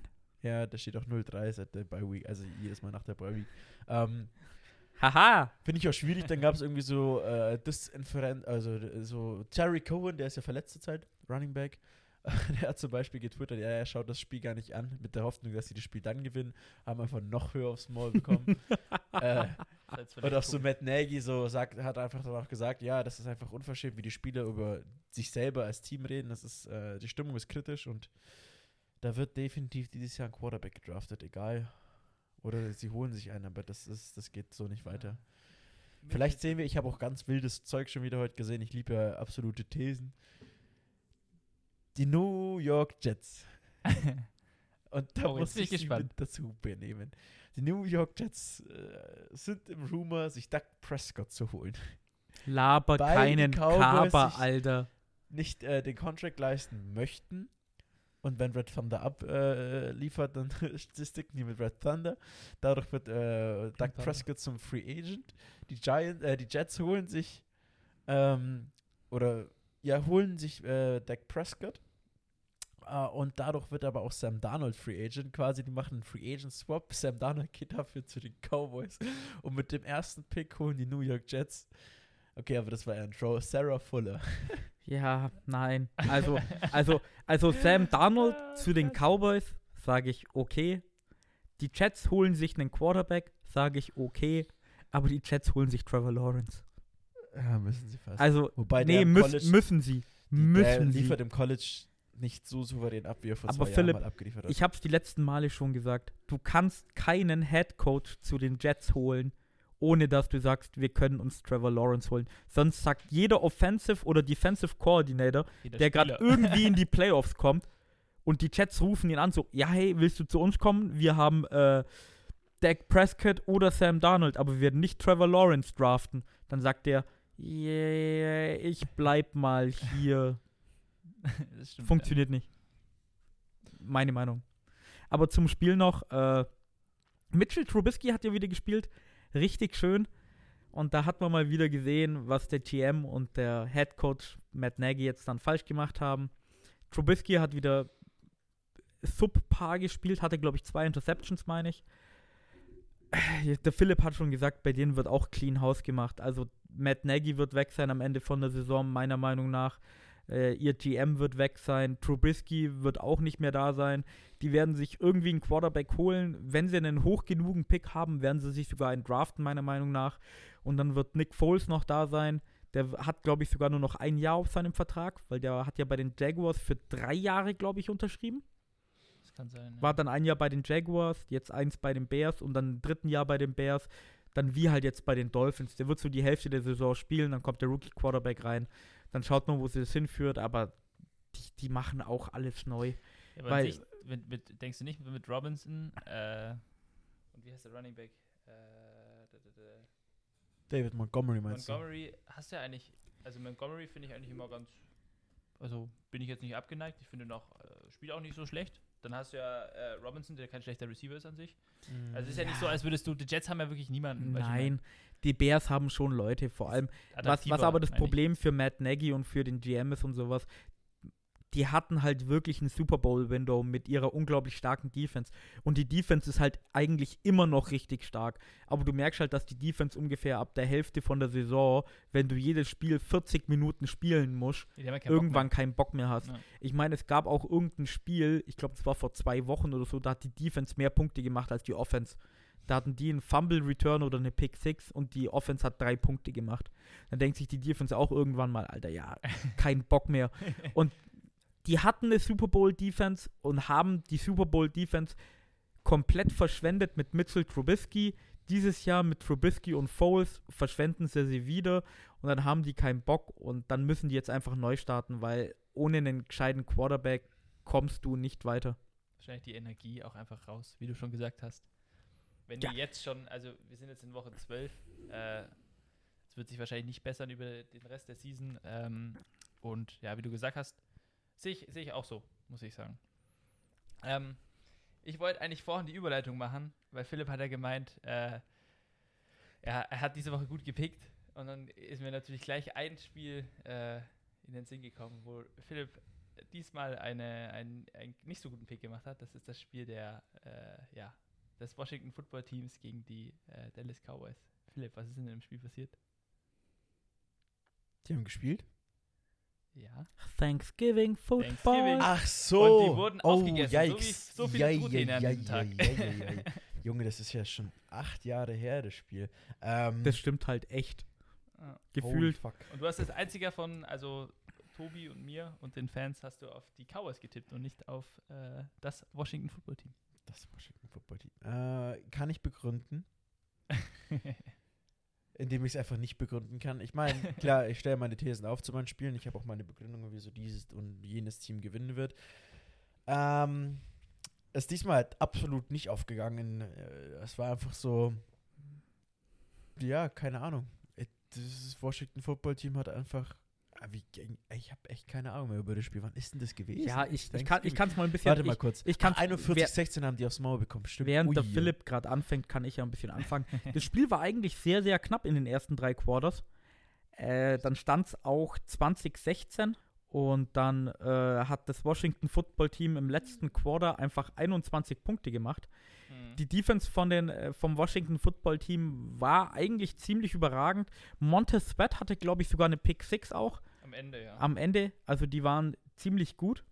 Speaker 4: Ja, da steht auch 0-3 seit der Bye Week, also jedes Mal nach der Bye Week. Ähm,
Speaker 2: Haha.
Speaker 4: Finde ich auch schwierig, dann gab es irgendwie so äh, Disinferent, also äh, so Terry Cohen, der ist ja verletzt zur Zeit, Running Back. der hat zum Beispiel getwittert, ja, er schaut das Spiel gar nicht an, mit der Hoffnung, dass sie das Spiel dann gewinnen, haben einfach noch höher aufs Maul bekommen. äh, und auch so. Matt Nagy so sagt, hat einfach danach gesagt, ja, das ist einfach unverschämt, wie die Spieler über sich selber als Team reden. Das ist, äh, die Stimmung ist kritisch und da wird definitiv dieses Jahr ein Quarterback gedraftet, egal. Oder sie holen sich einen, aber das ist, das geht so nicht weiter. Vielleicht sehen wir, ich habe auch ganz wildes Zeug schon wieder heute gesehen. Ich liebe ja absolute Thesen. Die New York Jets. Und da
Speaker 1: Oh,
Speaker 4: muss ich
Speaker 1: gespannt.
Speaker 4: mit dazu benehmen. Die New York Jets äh, sind im Rumor, sich Doug Prescott zu holen.
Speaker 2: Laber
Speaker 4: Weil
Speaker 2: keinen
Speaker 4: Cowboys
Speaker 2: Kaber, Alter.
Speaker 4: Nicht äh, den Contract leisten möchten. Und wenn Red Thunder abliefert, äh, liefert, dann sticken die mit Red Thunder. Dadurch wird äh, Doug
Speaker 1: Thunder.
Speaker 4: Prescott zum Free Agent. Die, Giant, äh, die Jets holen sich ähm, oder ja, holen sich äh, Dak Prescott. Äh, und dadurch wird aber auch Sam Darnold Free Agent. Quasi, die machen einen Free Agent Swap. Sam Darnold geht dafür zu den Cowboys. Und mit dem ersten Pick holen die New York Jets. Okay, aber das war ja ein Throw. Sarah Fuller.
Speaker 2: Ja, nein. Also, also, also Sam Darnold zu den Cowboys, sage ich okay. Die Jets holen sich einen Quarterback, sage ich okay. Aber die Jets holen sich Trevor Lawrence.
Speaker 4: Ja, müssen sie fast.
Speaker 2: Also,
Speaker 4: Wobei
Speaker 2: nee, müssen,
Speaker 4: College,
Speaker 2: müssen sie. Müssen sie.
Speaker 4: liefert im College nicht so souverän ab, wie er vor
Speaker 2: Aber
Speaker 4: zwei
Speaker 2: Philipp,
Speaker 4: Jahren mal abgeliefert hat.
Speaker 2: Ich habe es die letzten Male schon gesagt. Du kannst keinen Head Coach zu den Jets holen, ohne dass du sagst, wir können uns Trevor Lawrence holen. Sonst sagt jeder Offensive oder Defensive Coordinator,
Speaker 1: Jeder
Speaker 2: der gerade irgendwie in die Playoffs kommt und die Jets rufen ihn an, so, ja, hey, willst du zu uns kommen? Wir haben äh, Dak Prescott oder Sam Darnold, aber wir werden nicht Trevor Lawrence draften. Dann sagt der, yeah, ich bleib mal hier.
Speaker 1: stimmt,
Speaker 2: Funktioniert nicht. Meine Meinung. Aber zum Spiel noch, äh, Mitchell Trubisky hat ja wieder gespielt. Richtig schön. Und da hat man mal wieder gesehen, was der GM und der Head Coach Matt Nagy jetzt dann falsch gemacht haben. Trubisky hat wieder subpar gespielt, hatte, glaube ich, zwei Interceptions, meine ich. Äh, Der Philipp hat schon gesagt, bei denen wird auch Clean House gemacht. Also Matt Nagy wird weg sein am Ende von der Saison, meiner Meinung nach. Äh, ihr GM wird weg sein. Trubisky wird auch nicht mehr da sein. Die werden sich irgendwie einen Quarterback holen. Wenn sie einen hoch genugen Pick haben, werden sie sich sogar einen draften, meiner Meinung nach. Und dann wird Nick Foles noch da sein. Der hat, glaube ich, sogar nur noch ein Jahr auf seinem Vertrag, weil der hat ja bei den Jaguars für drei Jahre, glaube ich, unterschrieben.
Speaker 1: Das kann sein. ja.
Speaker 2: War dann ein Jahr bei den Jaguars, jetzt eins bei den Bears und dann im dritten Jahr bei den Bears. Dann wie halt jetzt bei den Dolphins. Der wird so die Hälfte der Saison spielen, dann kommt der Rookie-Quarterback rein. Dann schaut man, wo sie das hinführt, aber die, die machen auch alles neu.
Speaker 1: Ja, aber
Speaker 2: weil-
Speaker 1: sich, mit, mit, denkst du nicht mit Robinson äh, und wie heißt der Running Back? Äh, da, da, da.
Speaker 4: David Montgomery meinst
Speaker 1: Montgomery hast du ja eigentlich, also Montgomery finde ich eigentlich immer ganz, also bin ich jetzt nicht abgeneigt, ich finde noch, äh, spielt auch nicht so schlecht. Dann hast du ja äh, Robinson, der kein schlechter Receiver ist an sich.
Speaker 4: du?
Speaker 1: Also es ist ja nicht so, als würdest du, die Jets haben ja wirklich niemanden. du, ich
Speaker 2: Nein, die Bears haben schon Leute, vor allem. Was, was aber das. Problem für Matt Nagy und für den GM ist und sowas, die hatten halt wirklich ein Super Bowl-Window mit ihrer unglaublich starken Defense. Und die Defense ist halt eigentlich immer noch richtig stark. Aber du merkst halt, dass die Defense ungefähr ab der Hälfte von der Saison, wenn du jedes Spiel 40 Minuten spielen musst,
Speaker 1: ja keinen
Speaker 2: irgendwann keinen Bock mehr hast.
Speaker 1: Ja.
Speaker 2: Ich meine, es gab auch irgendein Spiel, ich glaube, es war vor zwei Wochen oder so, da hat die Defense mehr Punkte gemacht als die Offense. Da hatten die einen Fumble Return oder eine Pick Six und die Offense hat drei Punkte gemacht. Dann denkt sich die Defense auch irgendwann mal, Alter, ja, kein Bock mehr. Und die hatten eine Super Bowl Defense und haben die Super Bowl Defense komplett verschwendet mit Mitchell Trubisky. Dieses Jahr mit Trubisky und Foles verschwenden sie sie wieder und dann haben die keinen Bock und dann müssen die jetzt einfach neu starten, weil ohne einen gescheiten Quarterback kommst du nicht weiter.
Speaker 1: Wahrscheinlich die Energie auch einfach raus, wie du schon gesagt hast. Wenn
Speaker 2: Ja.
Speaker 1: die jetzt schon, also wir sind jetzt in Woche 12, äh, es wird sich wahrscheinlich nicht bessern über den Rest der Season. Ähm, und ja, wie du gesagt hast, sehe ich, sehe ich auch so, muss ich sagen. Ähm, ich wollte eigentlich vorhin die Überleitung machen, weil Philipp hat ja gemeint, äh, er, er hat diese Woche gut gepickt und dann ist mir natürlich gleich ein Spiel äh, in den Sinn gekommen, wo Philipp diesmal eine, einen, einen nicht so guten Pick gemacht hat. Das ist das Spiel der, äh, ja, des Washington Football Teams gegen die äh, Dallas Cowboys. Philipp, was ist denn im Spiel passiert?
Speaker 4: Die haben gespielt?
Speaker 1: Ja.
Speaker 2: Thanksgiving Football.
Speaker 1: Thanksgiving.
Speaker 4: Ach so.
Speaker 1: Und die wurden aufgegessen, so wie- so viele
Speaker 4: jei,
Speaker 1: an diesem Tag.
Speaker 4: Junge, das ist ja schon acht Jahre her, das Spiel. Ähm,
Speaker 2: Das stimmt halt echt.
Speaker 4: Holy
Speaker 2: Gefühlt.
Speaker 4: Fuck.
Speaker 1: Und du hast als einziger von, also Tobi und mir und den Fans hast du auf die Cowboys getippt und nicht auf äh, das Washington Football Team.
Speaker 4: Das Washington Football Team. Äh, kann ich begründen, indem ich es einfach nicht begründen kann. Ich meine, klar, ich stelle meine Thesen auf zu meinen Spielen. Ich habe auch meine Begründung, wieso dieses und jenes Team gewinnen wird. Ähm, ist diesmal halt absolut nicht aufgegangen. Äh, Es war einfach so, ja, keine Ahnung. Äh, Dieses Washington Football Team hat einfach, wie, ich habe echt keine Ahnung mehr über das Spiel. Wann ist denn das gewesen?
Speaker 2: Ja, ich, ich kann ich kann's mal ein bisschen.
Speaker 4: Warte mal
Speaker 2: ich,
Speaker 4: kurz.
Speaker 2: ich kann's-
Speaker 4: 41,
Speaker 2: wer-
Speaker 4: 16 haben die aufs Maul bekommen. Stimmt.
Speaker 2: Während der
Speaker 4: Ui,
Speaker 2: Philipp gerade anfängt, kann ich ja ein bisschen anfangen. das Spiel war eigentlich sehr, sehr knapp in den ersten drei Quarters. Äh, dann stand es auch 2016 und dann äh, hat das Washington Football Team im letzten Quarter einfach 21 Punkte gemacht.
Speaker 1: Mhm.
Speaker 2: Die Defense von den, äh, vom Washington Football Team war eigentlich ziemlich überragend. Montez Sweat hatte, glaube ich, sogar eine Pick 6 auch
Speaker 1: Am Ende, ja.
Speaker 2: am Ende. Also die waren ziemlich gut.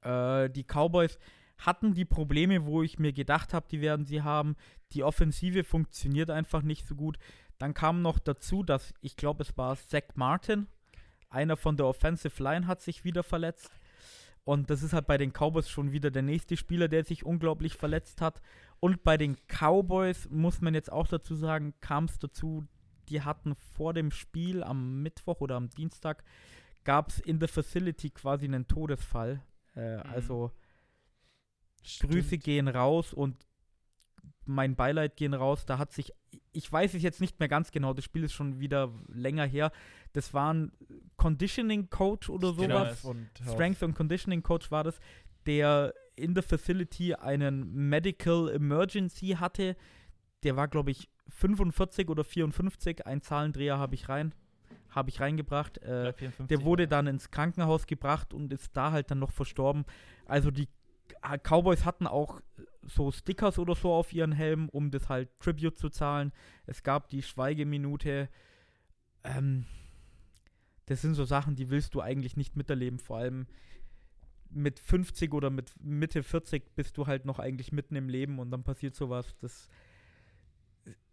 Speaker 2: Äh, die Cowboys hatten die Probleme, wo ich mir gedacht habe, die werden sie haben. Die Offensive funktioniert einfach nicht so gut. Dann kam noch dazu, dass ich glaube, es war Zach Martin, einer von der Offensive Line, hat sich wieder verletzt. Und das ist halt bei den Cowboys schon wieder der nächste Spieler, der sich unglaublich verletzt hat. Und bei den Cowboys muss man jetzt auch dazu sagen, kam es dazu, die hatten vor dem Spiel am Mittwoch oder am Dienstag, gab es in der Facility quasi einen Todesfall. Äh,
Speaker 1: Mhm.
Speaker 2: Also
Speaker 4: Stimmt.
Speaker 2: Grüße gehen raus und mein Beileid gehen raus. Da hat sich, ich weiß es jetzt nicht mehr ganz genau, das Spiel ist schon wieder länger her. Das war ein Conditioning Coach oder
Speaker 1: Genau,
Speaker 2: sowas.
Speaker 4: und
Speaker 2: Strength and Conditioning Coach war das, der in der Facility einen Medical Emergency hatte. Der war, glaube ich, 45 oder 54. Ein Zahlendreher habe ich rein, habe ich reingebracht. Äh,
Speaker 1: glaub, 54
Speaker 2: der wurde
Speaker 1: war.
Speaker 2: dann ins Krankenhaus gebracht und ist da halt dann noch verstorben. Also die K- Cowboys hatten auch so Stickers oder so auf ihren Helmen, um das halt Tribute zu zahlen. Es gab die Schweigeminute. Ähm, das sind so Sachen, die willst du eigentlich nicht miterleben. Vor allem mit 50 oder mit Mitte 40 bist du halt noch eigentlich mitten im Leben und dann passiert sowas. Das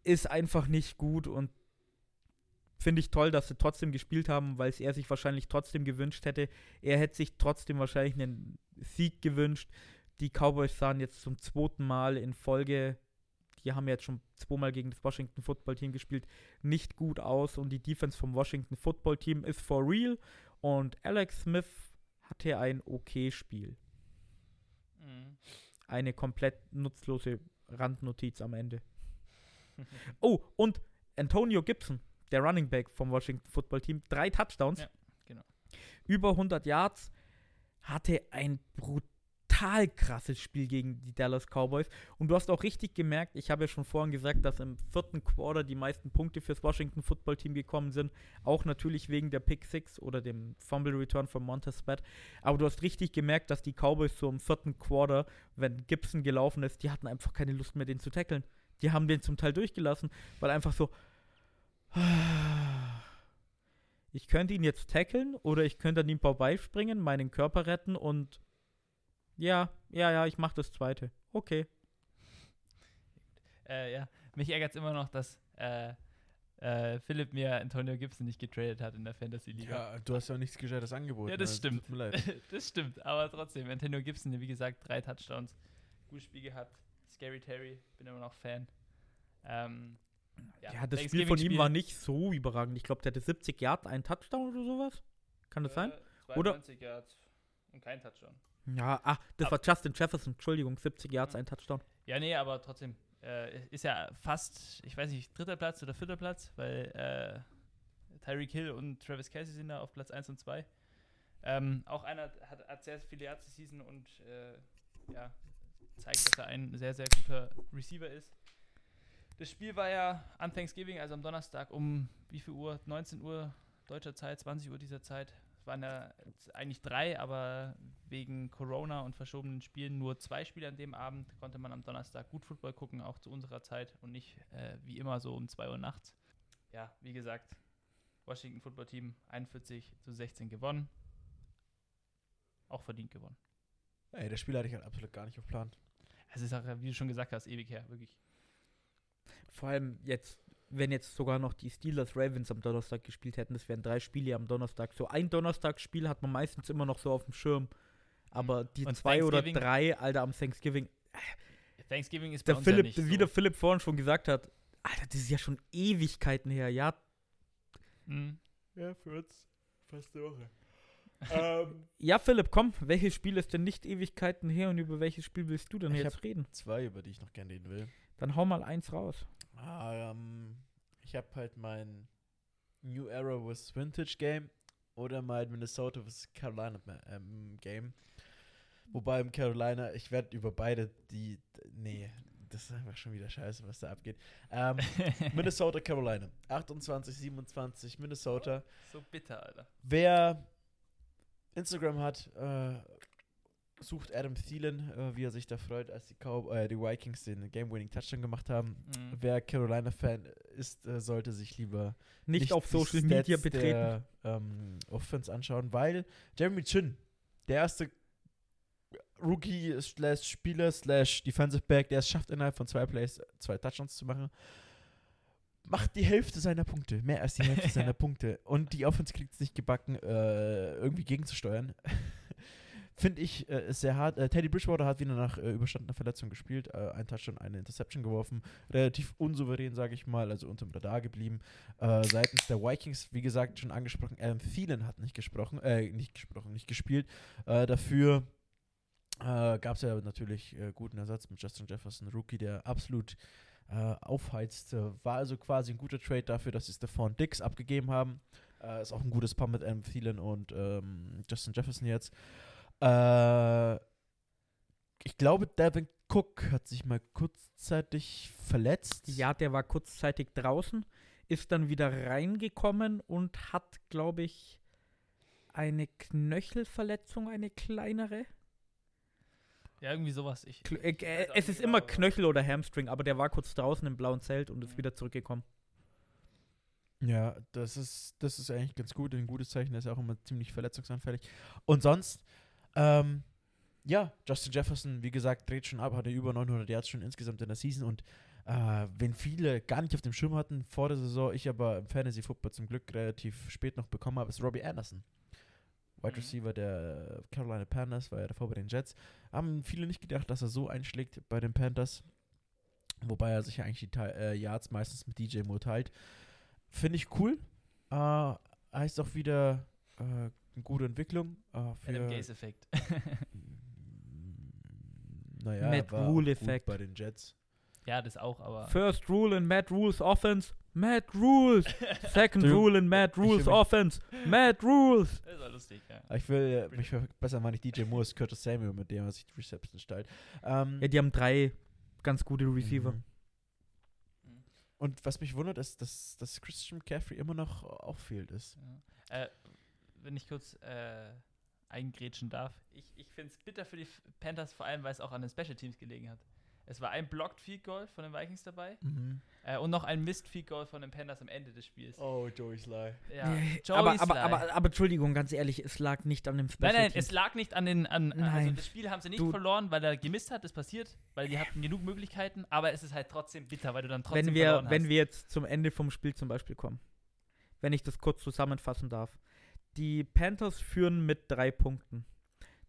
Speaker 2: ist einfach nicht gut und finde ich toll, dass sie trotzdem gespielt haben, weil es er sich wahrscheinlich trotzdem gewünscht hätte. Er hätte sich trotzdem wahrscheinlich einen Sieg gewünscht. Die Cowboys sahen jetzt zum zweiten Mal in Folge, die haben jetzt schon zweimal gegen das Washington Football Team gespielt, nicht gut aus und die Defense vom Washington Football Team ist for real und Alex Smith hatte ein okay Spiel.
Speaker 1: Mhm.
Speaker 2: Eine komplett nutzlose Randnotiz am Ende. Oh, und Antonio Gibson, der Running Back vom Washington Football Team, drei Touchdowns.
Speaker 1: Ja, genau.
Speaker 2: Über 100 Yards. Hatte ein brutal krasses Spiel gegen die Dallas Cowboys. Und du hast auch richtig gemerkt, ich habe ja schon vorhin gesagt, dass im vierten Quarter die meisten Punkte fürs Washington Football Team gekommen sind. Auch natürlich wegen der Pick Six oder dem Fumble Return von Montez Sweat. Aber du hast richtig gemerkt, dass die Cowboys so im vierten Quarter, wenn Gibson gelaufen ist, die hatten einfach keine Lust mehr, den zu tackeln. Die haben den zum Teil durchgelassen, weil einfach so. Ich könnte ihn jetzt tackeln oder ich könnte an ihm vorbeispringen, meinen Körper retten und. Ja, ja, ja, ich mache das zweite. Okay.
Speaker 1: Äh, ja, mich ärgert es immer noch, dass äh, äh, Philipp mir Antonio Gibson nicht getradet hat in der Fantasy-Liga.
Speaker 4: Ja, du hast ja auch nichts Gescheites angeboten.
Speaker 1: Ja, das
Speaker 4: also,
Speaker 1: stimmt.
Speaker 4: Tut mir leid.
Speaker 1: das stimmt, aber trotzdem, Antonio Gibson, wie gesagt, drei Touchdowns, gutes Spiel gehabt. Scary Terry, bin immer noch Fan. Ähm,
Speaker 2: Ja, das Spiel von ihm war nicht so überragend. Ich glaube, der hatte 70 Yards, einen Touchdown oder sowas. Kann das sein?
Speaker 1: Äh,
Speaker 2: Oder-
Speaker 1: 92 Yards und kein Touchdown.
Speaker 2: Ja, ach, das
Speaker 1: Ab-
Speaker 2: war Justin Jefferson. Entschuldigung, 70 Yards,
Speaker 1: Ja.
Speaker 2: ein Touchdown.
Speaker 1: Ja, nee, aber trotzdem. Äh, ist ja fast, ich weiß nicht, dritter Platz oder vierter Platz, weil äh, Tyreek Hill und Travis Casey sind da auf Platz 1 und 2. Ähm, auch einer hat, hat sehr viele Yards die Season und äh, ja, zeigt, dass er ein sehr, sehr guter Receiver ist. Das Spiel war ja an Thanksgiving, also am Donnerstag um wie viel Uhr? 19 Uhr deutscher Zeit, 20 Uhr dieser Zeit. Es waren ja eigentlich drei, aber wegen Corona und verschobenen Spielen nur zwei Spiele an dem Abend konnte man am Donnerstag gut Football gucken, auch zu unserer Zeit und nicht äh, wie immer so um 2 Uhr nachts. Ja, wie gesagt, Washington Football Team 41 zu 16 gewonnen. Auch verdient gewonnen.
Speaker 4: Ey, das Spiel hatte ich halt absolut gar nicht auf
Speaker 1: Es ist auch, wie du schon gesagt hast, ewig her, wirklich.
Speaker 2: Vor allem jetzt, wenn jetzt sogar noch die Steelers Ravens am Donnerstag gespielt hätten, das wären drei Spiele am Donnerstag. So ein Donnerstagsspiel hat man meistens immer noch so auf dem Schirm. Aber die
Speaker 1: Und
Speaker 2: zwei oder
Speaker 1: Thanksgiving-
Speaker 2: drei, Alter, am Thanksgiving.
Speaker 1: Thanksgiving ist bei
Speaker 2: Der
Speaker 1: uns
Speaker 2: Philipp,
Speaker 1: ja nicht
Speaker 2: wie der
Speaker 1: so.
Speaker 2: Philipp vorhin schon gesagt hat, Alter, das ist ja schon Ewigkeiten her. Ja,
Speaker 1: Mhm.
Speaker 4: Ja, für uns fast eine Woche. Ähm,
Speaker 2: ja, Philipp, komm, welches Spiel ist denn nicht Ewigkeiten her und über welches Spiel willst du denn
Speaker 4: Ich
Speaker 2: jetzt
Speaker 4: hab-
Speaker 2: reden?
Speaker 4: zwei, über die ich noch gerne reden will.
Speaker 2: Dann hau mal eins raus.
Speaker 4: Ähm, ich habe halt mein New Era vs. Vintage Game oder mein Minnesota vs. Carolina ähm, Game. Wobei im Carolina, ich werde über beide die. Nee, das ist einfach schon wieder scheiße, was da abgeht. Ähm, Minnesota, Carolina. 28, 27, Minnesota.
Speaker 1: so bitter, Alter.
Speaker 4: Wer Instagram hat, äh, sucht Adam Thielen, äh, wie er sich da freut, als die, Cow äh, die Vikings den Game-Winning-Touchdown gemacht haben.
Speaker 1: Mhm.
Speaker 4: Wer Carolina-Fan ist, äh, sollte sich lieber
Speaker 2: Nicht, auf
Speaker 4: die
Speaker 2: Social
Speaker 4: Stats
Speaker 2: Media betreten.
Speaker 4: Der, ähm, Offense anschauen, weil Jeremy Chin, der erste Rookie slash Spieler slash Defensive Back, der es schafft, innerhalb von zwei Plays zwei Touchdowns zu machen, macht die Hälfte seiner Punkte, mehr als die Hälfte seiner Punkte. Und die Offense kriegt es nicht gebacken, äh, irgendwie gegenzusteuern. Finde ich äh, sehr hart. Äh, Teddy Bridgewater hat wieder nach äh, überstandener Verletzung gespielt, äh, ein Touchdown, eine Interception geworfen. Relativ unsouverän, sage ich mal, also unterm Radar geblieben. Äh, seitens der Vikings, wie gesagt, schon angesprochen, Adam Thielen hat nicht gesprochen, äh, nicht gesprochen, nicht gespielt. Dafür gab es ja natürlich guten Ersatz mit Justin Jefferson, Rookie, der absolut äh, aufheizt. Äh, war also quasi ein guter Trade dafür, dass sie Stephon Dix abgegeben haben. Äh, ist auch ein gutes Paar mit Adam Thielen und ähm, Justin Jefferson jetzt. Äh, ich glaube, Devin Cook hat sich mal kurzzeitig verletzt.
Speaker 2: Ja, der war kurzzeitig draußen, ist dann wieder reingekommen und hat, glaube ich, eine Knöchelverletzung, eine kleinere.
Speaker 1: Ja, irgendwie sowas. Ich,
Speaker 2: Kl äh, äh, es ist
Speaker 1: genau,
Speaker 2: immer Knöchel oder Hamstring, aber der war kurz draußen im blauen Zelt und ist
Speaker 1: Mhm.
Speaker 2: wieder zurückgekommen.
Speaker 4: Ja, das ist, das ist eigentlich ganz gut, ein gutes Zeichen, der ist ja auch immer ziemlich verletzungsanfällig. Und sonst, ähm, ja, Justin Jefferson, wie gesagt, dreht schon ab, hatte über 900 Yards schon insgesamt in der Season und äh, wenn viele gar nicht auf dem Schirm hatten vor der Saison, ich aber im Fantasy Football zum Glück relativ spät noch bekommen habe, ist Robbie Anderson. Wide
Speaker 1: Mhm.
Speaker 4: Receiver der Carolina Panthers, war ja davor bei den Jets. Haben viele nicht gedacht, dass er so einschlägt bei den Panthers. Wobei er sich ja eigentlich die äh, Yards meistens mit DJ Moore teilt. Finde ich cool. Äh, heißt auch wieder äh, eine gute Entwicklung. Äh, für,
Speaker 1: Adam Gaze-Effekt.
Speaker 4: naja,
Speaker 2: Matt
Speaker 4: war auch
Speaker 2: Rule
Speaker 4: gut
Speaker 2: Effekt.
Speaker 4: bei den Jets.
Speaker 1: Ja, das auch, aber.
Speaker 2: First rule in Matt Rules Offense, Matt Rules. Second
Speaker 4: Du,
Speaker 2: rule in
Speaker 4: will
Speaker 2: Rules Offense, Matt Rules.
Speaker 1: Das war lustig, ja.
Speaker 4: Ich will äh, mich verbessern, war nicht DJ Moore, ist Curtis Samuel, mit dem er sich die Reception stellt. Ähm,
Speaker 2: Ja, die haben drei ganz gute Receiver.
Speaker 4: Mhm. Und was mich wundert, ist, dass, dass Christian McCaffrey immer noch auffield ist.
Speaker 1: Ja. Äh, wenn ich kurz äh, eingrätschen darf. Ich, ich finde es bitter für die Panthers, vor allem, weil es auch an den Special Teams gelegen hat. Es war ein Blocked Field Goal von den Vikings dabei äh, und noch ein Missed Field Goal von den Panthers am Ende des Spiels.
Speaker 4: Oh, Joey Sly.
Speaker 1: Ja, Joey
Speaker 2: aber, aber,
Speaker 1: Sly.
Speaker 2: aber, aber Entschuldigung, ganz ehrlich, es lag nicht an dem Special
Speaker 1: Nein, nein,
Speaker 2: Teams.
Speaker 1: es lag nicht an den. An, also
Speaker 2: Nein.
Speaker 1: das Spiel haben sie nicht
Speaker 2: Du-
Speaker 1: verloren, weil er gemisst hat, das passiert, weil die hatten genug Möglichkeiten, aber es ist halt trotzdem bitter, weil du dann trotzdem
Speaker 2: wenn wir,
Speaker 1: verloren
Speaker 2: wenn
Speaker 1: hast.
Speaker 2: wir jetzt zum Ende vom Spiel zum Beispiel kommen, wenn ich das kurz zusammenfassen darf. Die Panthers führen mit drei Punkten.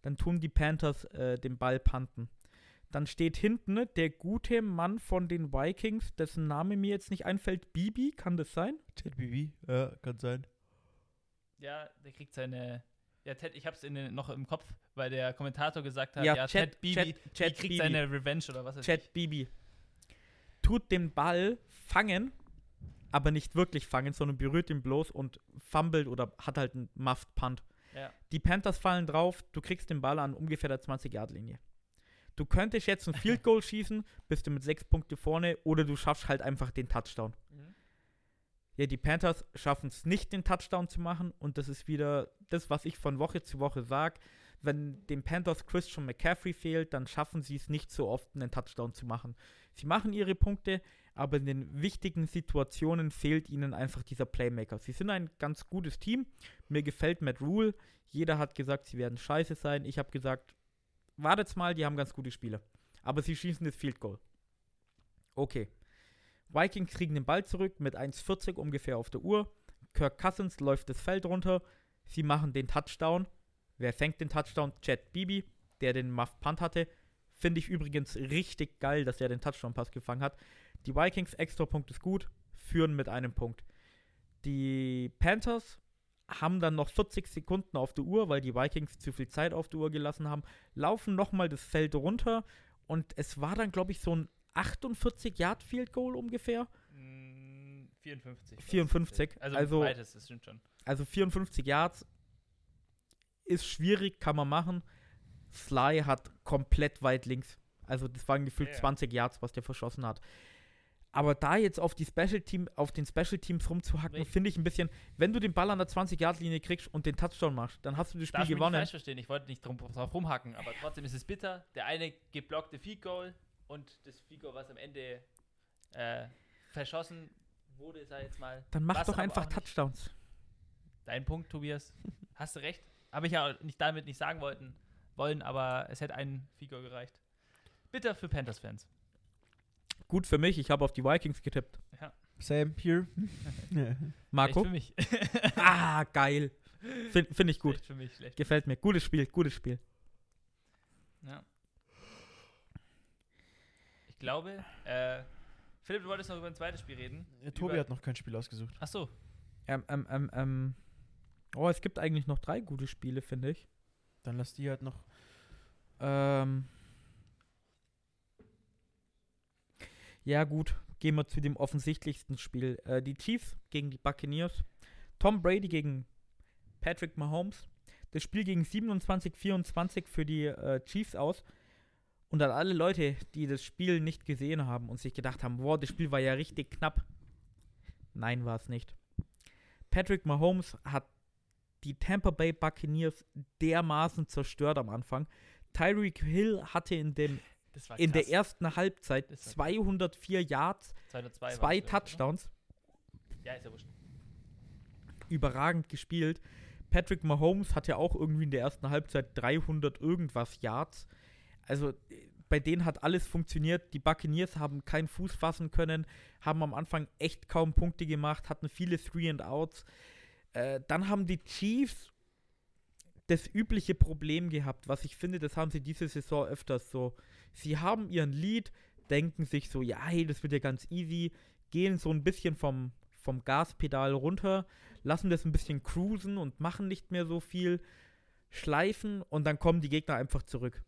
Speaker 2: Dann tun die Panthers äh, den Ball panten. Dann steht hinten der gute Mann von den Vikings, dessen Name mir jetzt nicht einfällt. Bibi, kann das sein?
Speaker 4: Ted BB, ja, kann sein.
Speaker 1: Ja, der kriegt seine. Ja, Ted, ich hab's in den, noch im Kopf, weil der Kommentator gesagt hat,
Speaker 2: Ja,
Speaker 1: ja,
Speaker 2: Chad-
Speaker 1: Ted Bibi,
Speaker 2: Chad- Chad
Speaker 1: kriegt
Speaker 2: Bibi.
Speaker 1: seine Revenge oder was weiß
Speaker 2: Chad
Speaker 1: ich.
Speaker 2: Bibi. Tut den Ball fangen, aber nicht wirklich fangen, sondern berührt ihn bloß und fummelt oder hat halt einen Muffed Punt.
Speaker 1: Ja.
Speaker 2: Die Panthers fallen drauf, du kriegst den Ball an ungefähr der 20-Yard-Linie. Du könntest jetzt ein Field Goal schießen, bist du mit sechs Punkte vorne oder du schaffst halt einfach den Touchdown.
Speaker 1: Mhm.
Speaker 2: Ja, die Panthers schaffen es nicht, den Touchdown zu machen und das ist wieder das, was ich von Woche zu Woche sage. Wenn den Panthers Christian McCaffrey fehlt, dann schaffen sie es nicht so oft, einen Touchdown zu machen. Sie machen ihre Punkte, aber in den wichtigen Situationen fehlt ihnen einfach dieser Playmaker. Sie sind ein ganz gutes Team. Mir gefällt Matt Rule. Jeder hat gesagt, sie werden scheiße sein. Ich habe gesagt, wartet's mal, die haben ganz gute Spieler. Aber sie schießen das Field Goal. Okay. Vikings kriegen den Ball zurück mit 1,40 ungefähr auf der Uhr. Kirk Cousins läuft das Feld runter. Sie machen den Touchdown. Wer fängt den Touchdown? Chad Bibi, der den Muff Punt hatte. Finde ich übrigens richtig geil, dass er den Touchdown-Pass gefangen hat. Die Vikings, extra Punkt ist gut, führen mit einem Punkt. Die Panthers haben dann noch 40 Sekunden auf der Uhr, weil die Vikings zu viel Zeit auf der Uhr gelassen haben, laufen nochmal das Feld runter und es war dann, glaube ich, so ein 48-Yard-Field-Goal ungefähr.
Speaker 1: Mm, 54.
Speaker 2: 54,
Speaker 1: Also,
Speaker 2: also-
Speaker 1: weites, das stimmt schon.
Speaker 2: Also 54 Yards ist schwierig, kann man machen. Sly hat komplett weit links. Also das waren gefühlt
Speaker 1: Ja, ja.
Speaker 2: 20 Yards, was der verschossen hat. Aber da jetzt auf die Special Team, auf den Special Teams rumzuhacken, finde ich ein bisschen, wenn du den Ball an der 20 Yard Linie kriegst und den Touchdown machst, dann hast du das Spiel
Speaker 1: Darf
Speaker 2: gewonnen.
Speaker 1: falsch verstehen, ich wollte nicht drum, drauf rumhacken, aber trotzdem ist es bitter. Der eine geblockte Field Goal und das Field Goal, was am Ende äh, verschossen wurde, sei jetzt mal.
Speaker 2: Dann mach doch einfach Touchdowns.
Speaker 1: Dein Punkt, Tobias. Hast du recht. Habe ich ja nicht damit nicht sagen wollten, wollen, aber es hätte ein Field Goal gereicht. Bitter für Panthers-Fans.
Speaker 2: Gut für mich, ich habe auf die Vikings getippt.
Speaker 4: Same here.
Speaker 2: Marco?
Speaker 1: Schlecht für mich.
Speaker 2: Ah, geil. Finde find ich gut.
Speaker 1: Schlecht für mich, schlecht.
Speaker 2: Gefällt mir. Gutes Spiel, gutes Spiel.
Speaker 1: Ja. Ich glaube, äh, Philipp, du wolltest noch über ein zweites Spiel reden.
Speaker 4: Ja, Tobi
Speaker 1: über,
Speaker 4: hat noch kein Spiel ausgesucht.
Speaker 1: Ach so.
Speaker 2: Ähm, ähm, ähm, ähm. Oh, es gibt eigentlich noch drei gute Spiele, finde ich.
Speaker 4: Dann lass die halt noch.
Speaker 2: Ähm. Ja, gut. Gehen wir zu dem offensichtlichsten Spiel. Äh, die Chiefs gegen die Buccaneers. Tom Brady gegen Patrick Mahomes. Das Spiel ging 27-24 für die äh, Chiefs aus. Und an alle Leute, die das Spiel nicht gesehen haben und sich gedacht haben, wow, das Spiel war ja richtig knapp. Nein, war es nicht. Patrick Mahomes hat die Tampa Bay Buccaneers dermaßen zerstört am Anfang. Tyreek Hill hatte in, dem, in der ersten Halbzeit
Speaker 1: Das war
Speaker 2: 204 Yards,
Speaker 1: 202 war's,
Speaker 2: zwei? Touchdowns,
Speaker 1: Ja, ist ja wurscht.
Speaker 2: überragend gespielt. Patrick Mahomes hatte auch irgendwie in der ersten Halbzeit 300 irgendwas Yards. Also bei denen hat alles funktioniert. Die Buccaneers haben keinen Fuß fassen können, haben am Anfang echt kaum Punkte gemacht, hatten viele Three and Outs. Äh, dann haben die Chiefs das übliche Problem gehabt, was ich finde, das haben sie diese Saison öfters so. Sie haben ihren Lead, denken sich so, ja, hey, das wird ja ganz easy, gehen so ein bisschen vom, vom Gaspedal runter, lassen das ein bisschen cruisen und machen nicht mehr so viel, schleifen und dann kommen die Gegner einfach zurück.